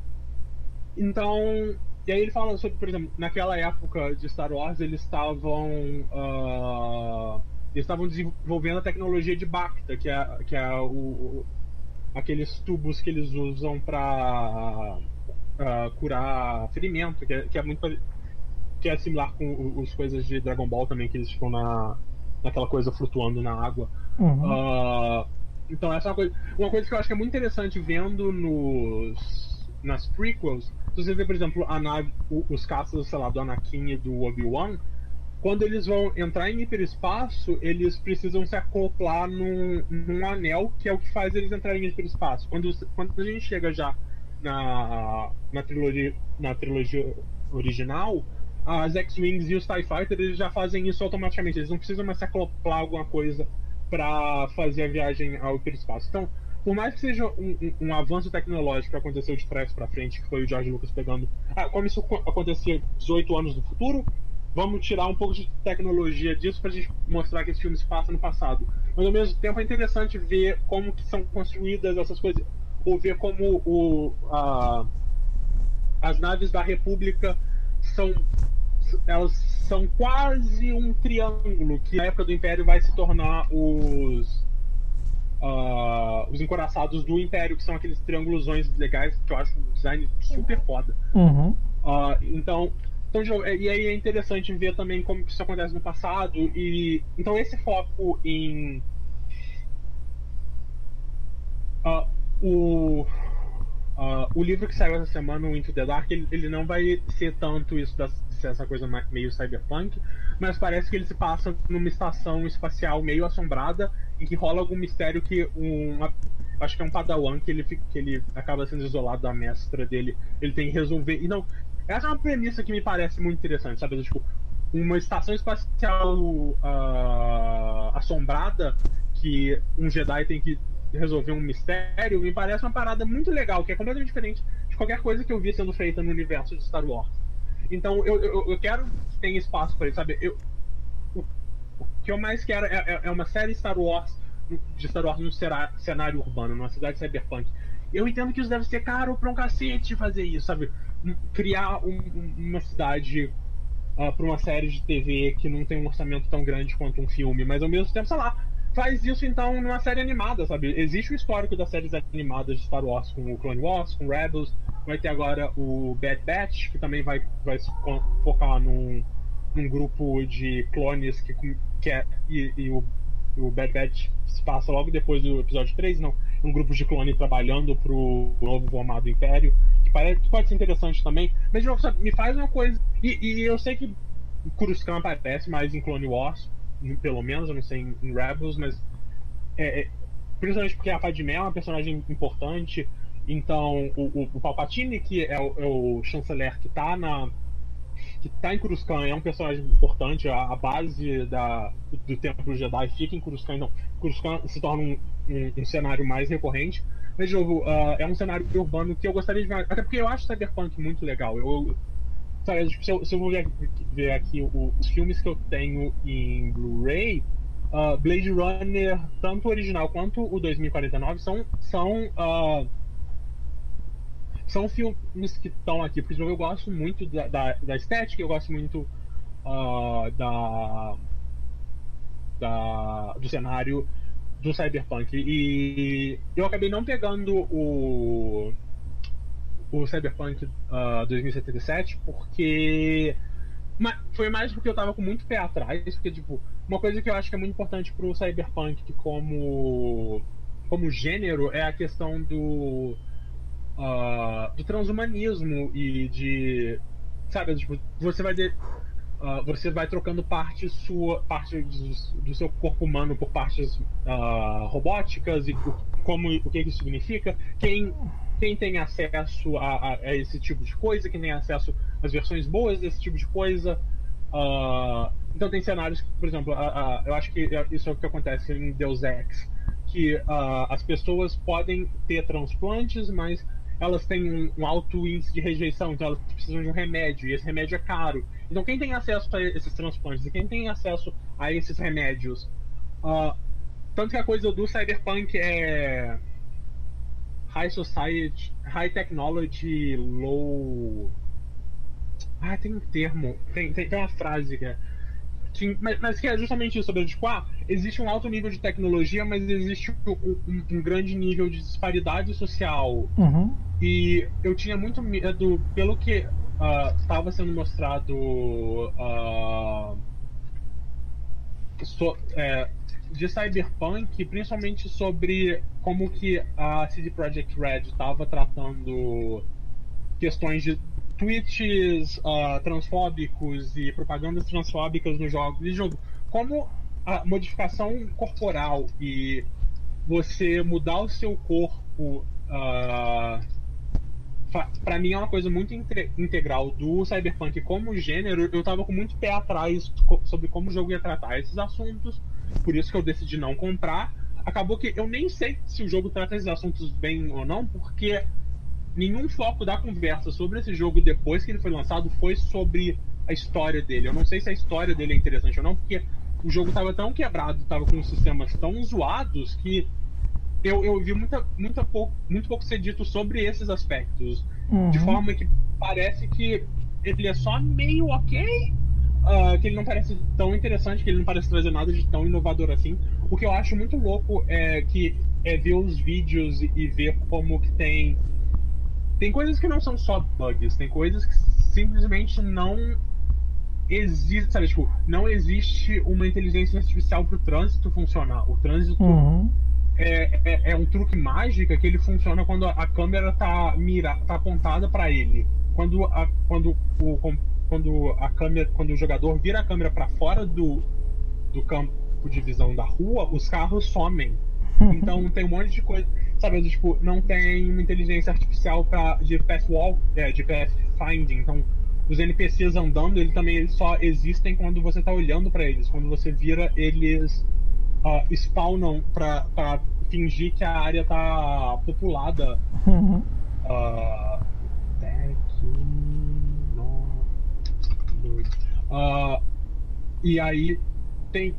Speaker 2: então e aí ele fala sobre, por exemplo, naquela época de Star Wars eles estavam uh, eles estavam desenvolvendo a tecnologia de Bacta, que é, que é o, o aqueles tubos que eles usam para uh, curar ferimento, que é, que é, muito que é similar com os coisas de Dragon Ball também que eles ficam na naquela coisa flutuando na água.
Speaker 1: Uhum.
Speaker 2: Uh, então essa é uma coisa, uma coisa que eu acho que é muito interessante vendo nos nas prequels. Se você vê, por exemplo, a nave, os caças, sei lá, do Anakin e do Obi-Wan, quando eles vão entrar em hiperespaço, eles precisam se acoplar num, num anel, que é o que faz eles entrarem em hiperespaço. Quando, quando a gente chega já na, na, trilogia, na trilogia original, as X-Wings e os TIE Fighters eles já fazem isso automaticamente. Eles não precisam mais se acoplar alguma coisa para fazer a viagem ao hiperespaço. Então, por mais que seja um, um, um avanço tecnológico que aconteceu de trás para frente, que foi o George Lucas pegando. Ah, como isso acontecia 18 anos no futuro, vamos tirar um pouco de tecnologia disso pra gente mostrar que esse filme se passa no passado. Mas ao mesmo tempo é interessante ver como que são construídas essas coisas, ou ver como o, a, as naves da República são elas são quase um triângulo que na época do Império vai se tornar os uh, os encoraçados do Império, que são aqueles triângulosões legais que eu acho um design super foda.
Speaker 1: Uhum.
Speaker 2: Uh, então, então, e aí é interessante ver também como isso acontece no passado. E então esse foco em uh, o uh, o livro que saiu essa semana, o Into the Dark, ele, ele não vai ser tanto isso da, essa coisa meio cyberpunk, mas parece que ele se passa numa estação espacial meio assombrada em que rola algum mistério que um acho que é um padawan que ele que ele acaba sendo isolado da mestra dele, ele tem que resolver. E não, essa é uma premissa que me parece muito interessante, sabe? Tipo, uma estação espacial uh, assombrada que um Jedi tem que resolver um mistério me parece uma parada muito legal, que é completamente diferente de qualquer coisa que eu vi sendo feita no universo de Star Wars. Então eu, eu, eu quero que tenha espaço para isso, sabe? Eu, o, o, que eu mais quero é, é, é, uma série Star Wars de Star Wars num cenário urbano, numa cidade cyberpunk. Eu entendo que isso deve ser caro pra um cacete fazer isso, sabe? criar um, uma cidade uh, para uma série de TV que não tem um orçamento tão grande quanto um filme, mas ao mesmo tempo, sei lá, faz isso então numa série animada, sabe? Existe o histórico das séries animadas de Star Wars com o Clone Wars, com Rebels, vai ter agora o Bad Batch, que também vai, vai focar num, num grupo de clones que, que é, e, o, o Bad Batch se passa logo depois do episódio 3, não, um grupo de clones trabalhando pro novo formado Império parece que pode ser interessante também. Mas, sabe, me faz uma coisa. E, e eu sei que Coruscant aparece mais em Clone Wars, pelo menos, eu não sei em, em Rebels, mas. É, é, principalmente porque a Padmé é uma personagem importante. Então, o, o, o Palpatine, que é o, é o, chanceler que tá na. que tá em Coruscant, é um personagem importante. A, a base da, do Templo Jedi fica em Coruscant, então Coruscant se torna um, um, um cenário mais recorrente. Mas, jogo, uh, é um cenário urbano que eu gostaria de ver. Até porque eu acho Cyberpunk muito legal. Eu, sabe, tipo, se, eu, se eu vou ver, ver aqui o, os filmes que eu tenho em Blu-ray, uh, Blade Runner, tanto o original quanto o 2049, são. são uh, são filmes que estão aqui, porque eu gosto muito da, da, da estética, eu gosto muito uh, da, da, do cenário do Cyberpunk. E eu acabei não pegando o o Cyberpunk uh, 2077 porque foi mais porque eu tava com muito pé atrás, porque tipo, uma coisa que eu acho que é muito importante pro Cyberpunk como como gênero é a questão do uh, do transhumanismo e de sabe, tipo, você vai de, uh, você vai trocando parte sua parte do, do seu corpo humano por partes uh, robóticas e como o que isso significa quem quem tem acesso a, a, a, esse tipo de coisa quem tem acesso às versões boas desse tipo de coisa uh, então tem cenários por exemplo eu acho que isso é o que acontece em Deus Ex que as pessoas podem ter transplantes mas elas têm um, um, alto índice de rejeição, então elas precisam de um remédio, e esse remédio é caro. Então, quem tem acesso a esses transplantes e quem tem acesso a esses remédios? Uh, tanto que a coisa do cyberpunk é high society, high technology, low Ah, tem um termo. Tem, tem, tem uma frase que é. Que, mas, mas, que é justamente isso, sobre tipo, ah, existe um alto nível de tecnologia, mas existe um, um, um grande nível de disparidade social.
Speaker 1: Uhum.
Speaker 2: E eu tinha muito medo, pelo que estava uh, sendo mostrado uh, so, é, de Cyberpunk, principalmente sobre como que a CD Projekt Red estava tratando questões de tweets uh, transfóbicos e propagandas transfóbicas no jogo. De jogo. Como a modificação corporal e você mudar o seu corpo uh, para mim é uma coisa muito integral do cyberpunk como gênero. Eu tava com muito pé atrás sobre como o jogo ia tratar esses assuntos, por isso que eu decidi não comprar. Acabou que eu nem sei se o jogo trata esses assuntos bem ou não, porque nenhum foco da conversa sobre esse jogo depois que ele foi lançado foi sobre a história dele. Eu não sei se a história dele é interessante ou não, porque o jogo tava tão quebrado, tava com sistemas tão zoados que eu, eu vi muita, muita pouco, muito pouco ser dito sobre esses aspectos. Uhum. De forma que parece que ele é só meio ok, uh, que ele não parece tão interessante, que ele não parece trazer nada de tão inovador assim. O que eu acho muito louco é que é ver os vídeos e, ver como que tem. Tem coisas que não são só bugs, tem coisas que simplesmente não existe, sabe, tipo, não existe uma inteligência artificial para o trânsito funcionar. O trânsito uhum é, é, é, um truque mágico que ele funciona quando a câmera tá, mira, tá apontada para ele. Quando, a, quando, o, quando a câmera, quando o jogador vira a câmera para fora do, do campo de visão da rua, os carros somem. Então tem um monte de coisa, sabe? Tipo, não tem uma inteligência artificial para de pathwalk, é, de pathfinding. Então os NPCs andando, eles também só existem quando você tá olhando para eles. Quando você vira, eles uh, spawnam pra, pra fingir que a área tá populada. Uhum. Uh, uh, e aí tem.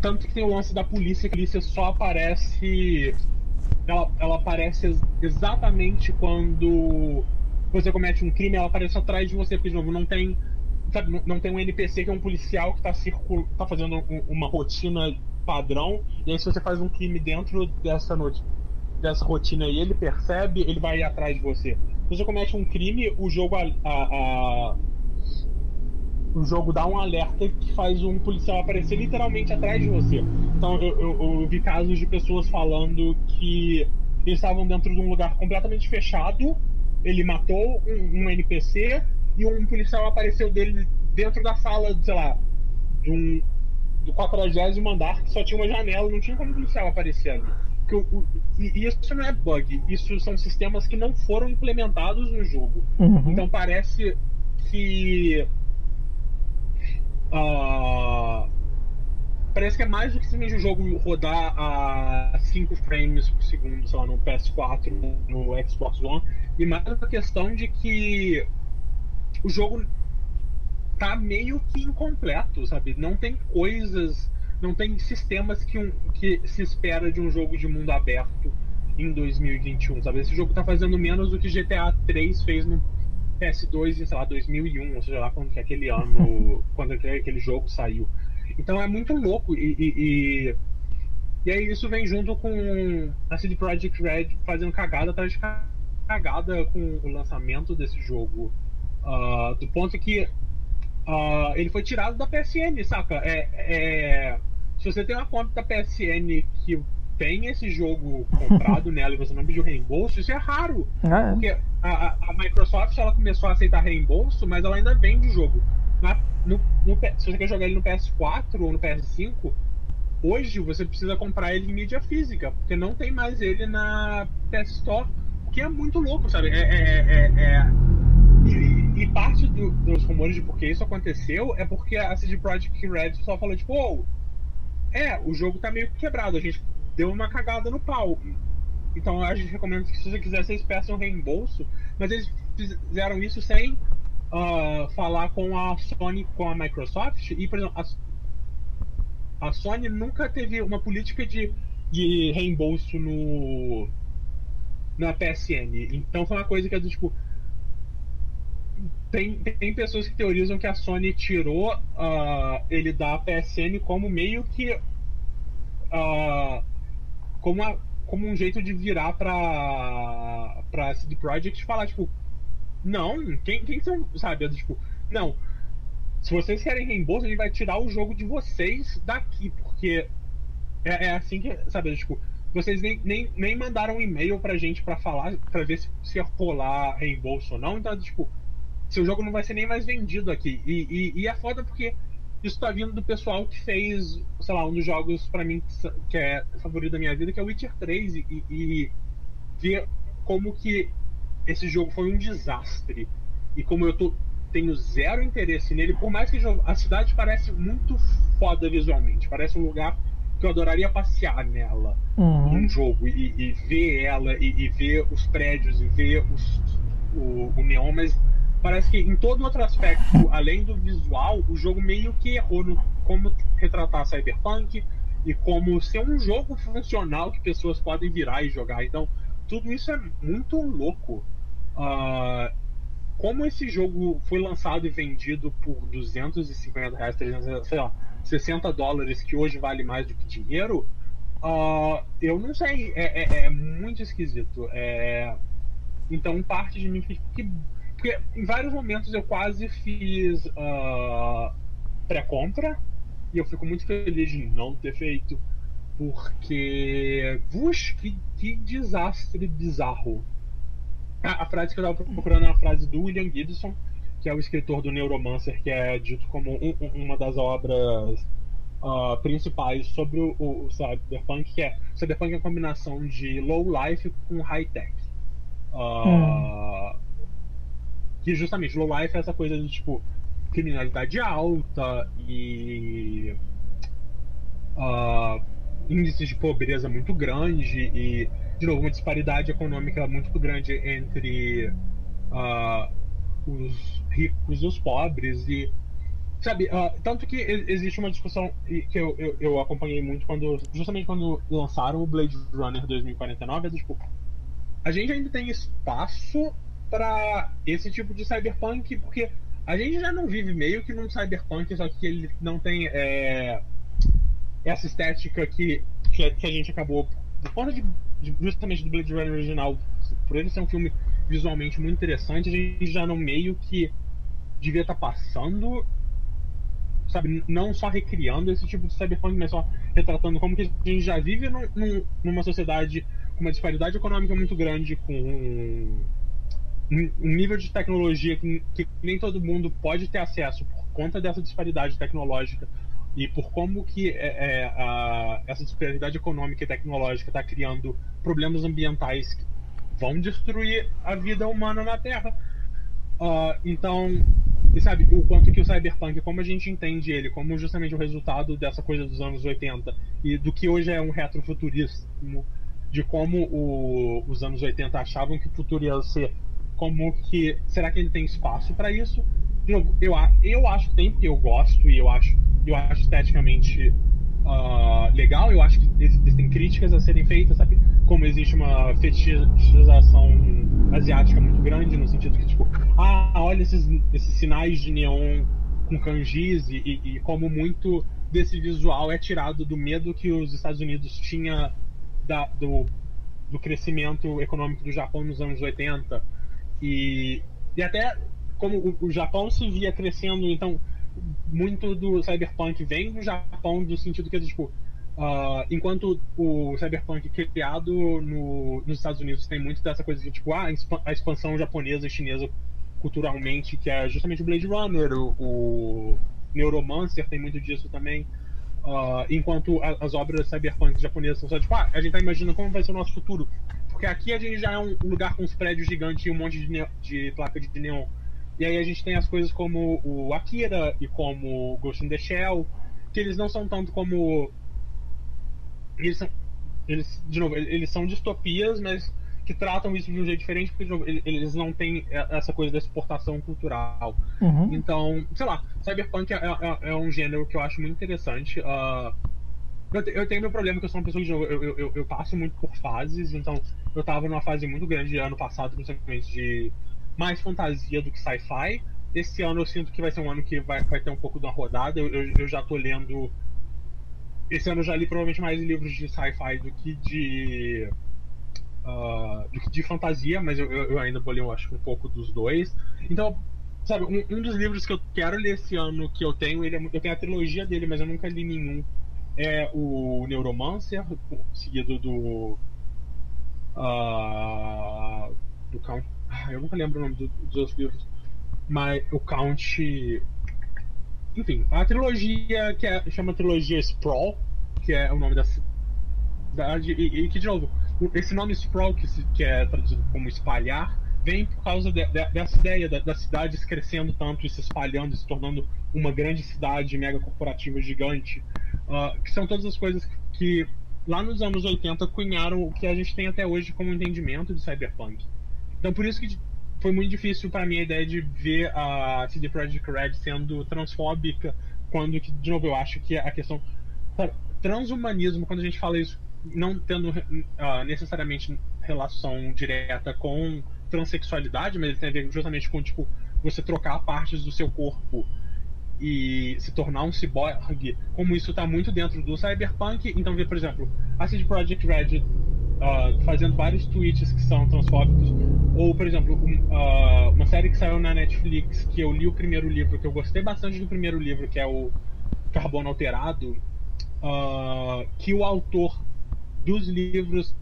Speaker 2: Tanto que tem o lance da polícia, que a polícia só aparece. Ela, ela aparece exatamente quando você comete um crime, ela aparece atrás de você, porque de novo não tem. Sabe, não tem um NPC que é um policial que circul... tá fazendo uma rotina padrão, e aí se você faz um crime dentro dessa, noite, dessa rotina ele percebe, ele vai atrás de você. Se você comete um crime, o jogo a, a, a o jogo dá um alerta que faz um policial aparecer literalmente atrás de você. Então eu, eu, eu vi casos de pessoas falando que eles estavam dentro de um lugar completamente fechado, ele matou um, um NPC e um policial apareceu dele dentro da sala, sei lá, de um, do 40 andar que só tinha uma janela, não tinha como o policial aparecer ali. Que o, e isso não é bug, isso são sistemas que não foram implementados no jogo. Uhum. Então parece que. Uh, parece que é mais do que simplesmente o jogo rodar a 5 frames por segundo, sei lá, no PS4, no Xbox One, e mais a questão de que o jogo tá meio que incompleto, sabe? Não tem coisas, não tem sistemas que, um, que se espera de um jogo de mundo aberto em 2021, sabe? Esse jogo tá fazendo menos do que GTA 3 fez no PS2 em, sei lá, 2001, ou seja lá quando que aquele ano, quando aquele jogo saiu. Então é muito louco e, e, e, e aí isso vem junto com a CD Projekt Red fazendo cagada atrás de cagada com o lançamento desse jogo. Uh, do ponto que Uh, ele foi tirado da PSN, saca? É, é, se você tem uma conta da PSN que tem esse jogo comprado nela e você não pediu reembolso, isso é raro. Ah, é. Porque a, a, Microsoft ela começou a aceitar reembolso, mas ela ainda vende o jogo. Na, no, no, se você quer jogar ele no PS4 ou no PS5, hoje você precisa comprar ele em mídia física, porque não tem mais ele na PS Store, o que é muito louco, sabe? É, é, é, é e, e parte do, dos rumores de por que isso aconteceu é porque a CD Projekt Red só falou, tipo, oh, é, o jogo tá meio quebrado, a gente deu uma cagada no pau. Então a gente recomenda que se você quiser, vocês peçam reembolso, mas eles fizeram isso sem uh, falar com a Sony, com a Microsoft, e, por exemplo, a, a Sony nunca teve uma política de, de reembolso no na PSN. Então foi uma coisa que é tipo, tem, tem pessoas que teorizam que a Sony tirou uh, ele da PSN como meio que. Uh, como, a, como um jeito de virar pra, pra CD Projekt e falar, tipo, não, quem, quem são, sabe? Tipo, não, se vocês querem reembolso, a gente vai tirar o jogo de vocês daqui, porque é, é assim que, sabe? Tipo, vocês nem, nem, nem mandaram um e-mail pra gente pra falar, pra ver se, se ia rolar reembolso ou não, então, tipo, seu jogo não vai ser nem mais vendido aqui. E, e, e, é foda porque isso tá vindo do pessoal que fez, sei lá, um dos jogos para mim que é favorito da minha vida, que é o Witcher 3, e, e ver como que esse jogo foi um desastre. E como eu tô, tenho zero interesse nele, por mais que a cidade parece muito foda visualmente, parece um lugar que eu adoraria passear nela uhum. num jogo e, e ver ela e, e, ver os prédios e ver os, o, o neon, mas parece que em todo outro aspecto, além do visual, o jogo meio que errou no como retratar Cyberpunk e como ser um jogo funcional que pessoas podem virar e jogar. Então, tudo isso é muito louco. Uh, como esse jogo foi lançado e vendido por 250 reais, 300, sei lá, 60 dólares, que hoje vale mais do que dinheiro, uh, eu não sei, é, é, é muito esquisito. É... Então, parte de mim fica que porque em vários momentos eu quase fiz uh, pré-compra e eu fico muito feliz de não ter feito. Porque. Puxa, que, que desastre bizarro. A, a, frase que eu estava procurando é uma frase do William Gibson, que é o escritor do Neuromancer, que é dito como um, uma das obras uh, principais sobre o, o, Cyberpunk, que é Cyberpunk é uma combinação de low life com high tech. Uh, hum. Que justamente low life é essa coisa de tipo criminalidade alta e uh, índices de pobreza muito grande e de novo uma disparidade econômica muito grande entre uh, os ricos e os pobres e sabe uh, tanto que existe uma discussão que eu, eu, eu, acompanhei muito quando justamente quando lançaram o Blade Runner 2049 é tipo a gente ainda tem espaço para esse tipo de cyberpunk, porque a gente já não vive meio que num cyberpunk, só que ele não tem é, essa estética que, que, a gente acabou, por conta de, de, justamente do Blade Runner original, por ele ser um filme visualmente muito interessante, a gente já não meio que devia estar tá passando, sabe, não só recriando esse tipo de cyberpunk, mas só retratando como que a gente já vive num, num, numa sociedade com uma disparidade econômica muito grande, com um nível de tecnologia que, que, nem todo mundo pode ter acesso por conta dessa disparidade tecnológica e por como que é, é, a, essa disparidade econômica e tecnológica está criando problemas ambientais que vão destruir a vida humana na Terra. Uh, então, e sabe, o quanto que o cyberpunk, como a gente entende ele, como justamente o resultado dessa coisa dos anos 80 e do que hoje é um retrofuturismo, de como o, os anos 80 achavam que o futuro ia ser como que será que ele tem espaço para isso? De novo, eu, eu acho que tem porque eu gosto e eu acho eu acho esteticamente uh, legal. Eu acho que existem críticas a serem feitas, sabe? Como existe uma fetichização asiática muito grande no sentido que tipo, ah, olha esses, esses sinais de neon com kanjis e, e, e como muito desse visual é tirado do medo que os Estados Unidos tinha da, do, do crescimento econômico do Japão nos anos 80 e, e até como o, o Japão se via crescendo, então muito do cyberpunk vem do Japão, do sentido que, tipo, uh, enquanto o cyberpunk criado no, nos Estados Unidos tem muito dessa coisa de, tipo, ah, a expansão japonesa e chinesa culturalmente, que é justamente o Blade Runner, o, o Neuromancer tem muito disso também. Uh, enquanto a, as obras cyberpunk japonesas são só tipo, ah, a gente tá imaginando como vai ser o nosso futuro. Porque aqui a gente já é um lugar com os prédios gigantes e um monte de, de placa de neon. E aí a gente tem as coisas como o Akira e como Ghost in the Shell, que eles não são tanto como. Eles são. Eles, de novo, eles são distopias, mas que tratam isso de um jeito diferente, porque novo, eles não têm essa coisa da exportação cultural. Uhum. Então, sei lá, Cyberpunk é, é, é, um gênero que eu acho muito interessante. Uh, eu, eu, tenho meu problema que eu sou uma pessoa que eu, eu, eu, passo muito por fases, então eu tava numa fase muito grande ano passado, principalmente de mais fantasia do que sci-fi. esse ano eu sinto que vai ser um ano que vai, vai ter um pouco de uma rodada. Eu, eu, eu já tô lendo. Esse ano eu já li provavelmente mais livros de sci-fi do que de. Uh, do que de fantasia, mas eu, eu, ainda vou ler, eu acho, um pouco dos dois. Então, sabe, um, um, dos livros que eu quero ler esse ano que eu tenho, ele é, eu tenho a trilogia dele, mas eu nunca li nenhum. É o Neuromancer, seguido do. Uh, do Count. Ah, eu nunca lembro o nome do, dos outros livros mas o Count. Enfim, a trilogia que é, chama trilogia Sprawl, que é o nome da cidade, e, e que, de novo, esse nome Sprawl, que, se, que é traduzido como espalhar, vem por causa de, de, dessa ideia da, das cidades crescendo tanto e se espalhando, se tornando uma grande cidade mega corporativa gigante, uh, que são todas as coisas que, que, lá nos anos 80 cunharam o que a gente tem até hoje como entendimento de cyberpunk. Então por isso que foi muito difícil para mim a ideia de ver a CD Projekt Red sendo transfóbica, quando, de novo, eu acho que a questão. Transhumanismo, quando a gente fala isso, não tendo uh, necessariamente relação direta com transexualidade, mas ele tem a ver justamente com, tipo, você trocar partes do seu corpo e se tornar um ciborgue, como isso está muito dentro do cyberpunk. Então, por exemplo, a CD Projekt Red uh, fazendo vários tweets que são transfóbicos. Ou, por exemplo, um, uh, uma série que saiu na Netflix, que eu li o primeiro livro, que eu gostei bastante do primeiro livro, que é o Carbono Alterado, uh, que o autor dos livros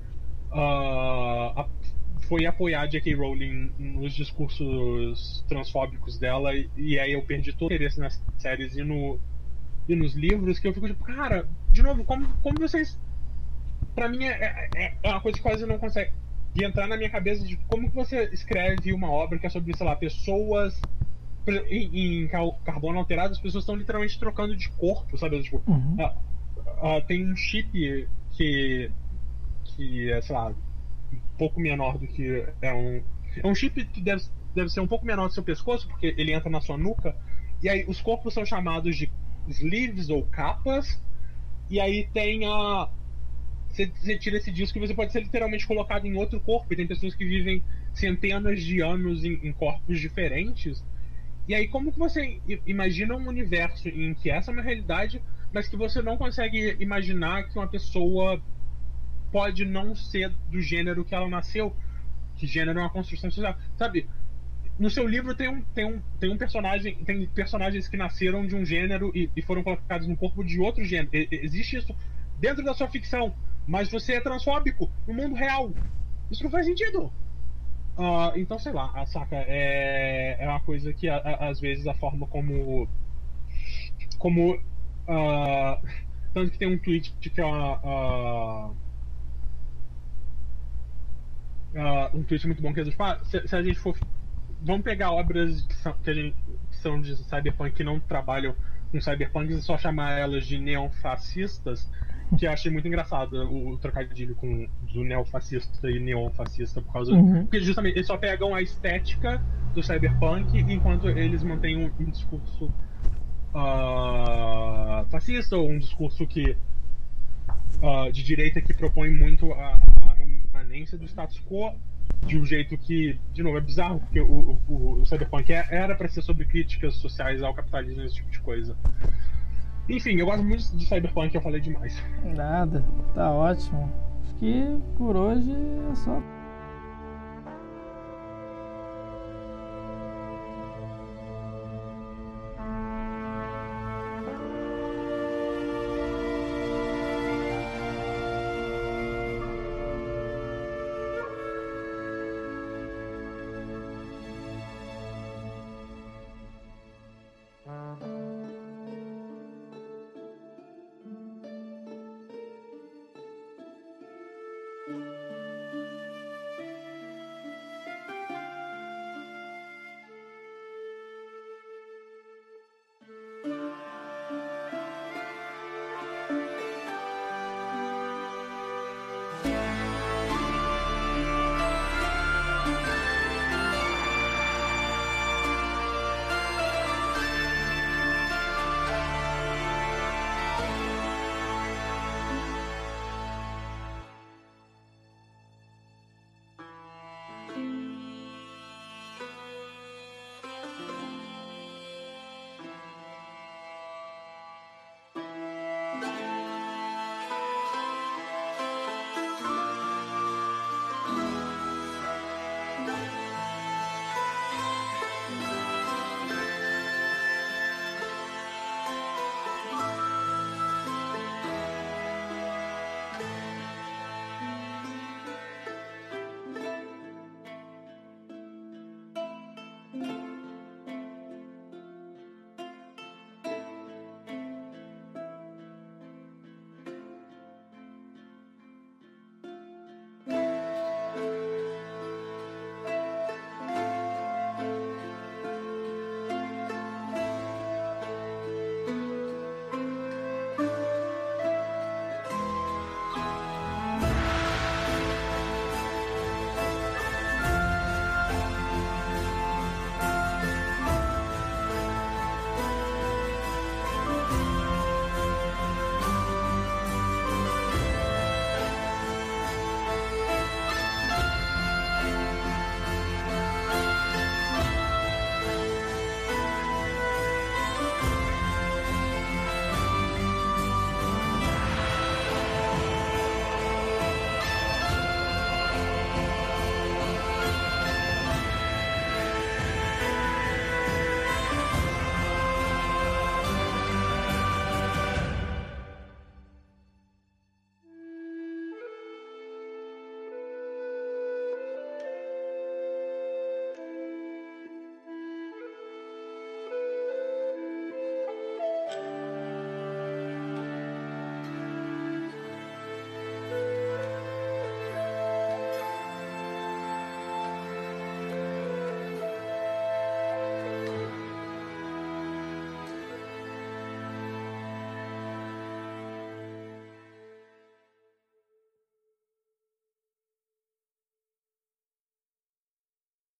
Speaker 2: foi apoiar J.K. Rowling nos discursos transfóbicos dela, e, e aí eu perdi todo o interesse nas séries e, no, e nos livros, que eu fico tipo, cara, de novo, como, como vocês para mim é, é, é, uma coisa que quase não consegue entrar na minha cabeça de como que você escreve uma obra que é sobre, sei lá, pessoas em, em carbono alterado, as pessoas estão literalmente trocando de corpo, sabe? Tipo, uhum. uh, uh, tem um chip que que é, sei lá, pouco menor do que é um é um chip que deve, deve ser um pouco menor do seu pescoço, porque ele entra na sua nuca, e aí os corpos são chamados de sleeves ou capas, e aí tem a você, tira esse disco e você pode ser literalmente colocado em outro corpo. E tem pessoas que vivem centenas de anos em, em corpos diferentes. E aí, como que você imagina um universo em que essa é uma realidade, mas que você não consegue imaginar que uma pessoa pode não ser do gênero que ela nasceu? Que gênero é uma construção social. Sabe? No seu livro tem um, tem um, tem um personagem, tem personagens que nasceram de um gênero e, e foram colocados no corpo de outro gênero. E, existe isso dentro da sua ficção mas você é transfóbico no mundo real. Isso não faz sentido. Uh, então, sei lá, a saca é, é uma coisa que a, a, às vezes a forma como. Como. Uh, tanto que tem um tweet que é uma. Uh, um tweet muito bom que é tipo, ah, se, se, a gente for. Vamos pegar obras que são, que, gente, que são de cyberpunk que não trabalham com cyberpunk e só chamar elas de neofascistas que eu achei muito engraçado o, o trocadilho com do neofascista e neofascista por causa uhum. porque justamente eles só pegam a estética do cyberpunk enquanto eles mantêm um, um discurso uh, fascista ou um discurso que uh, de direita que propõe muito a, a remanência do status quo de um jeito que, de novo, é bizarro, porque o, o, o Cyberpunk é, era para ser sobre críticas sociais ao capitalismo esse tipo de coisa. Enfim, eu gosto muito de Cyberpunk, eu falei demais.
Speaker 1: Nada, tá ótimo. Acho que por hoje é só.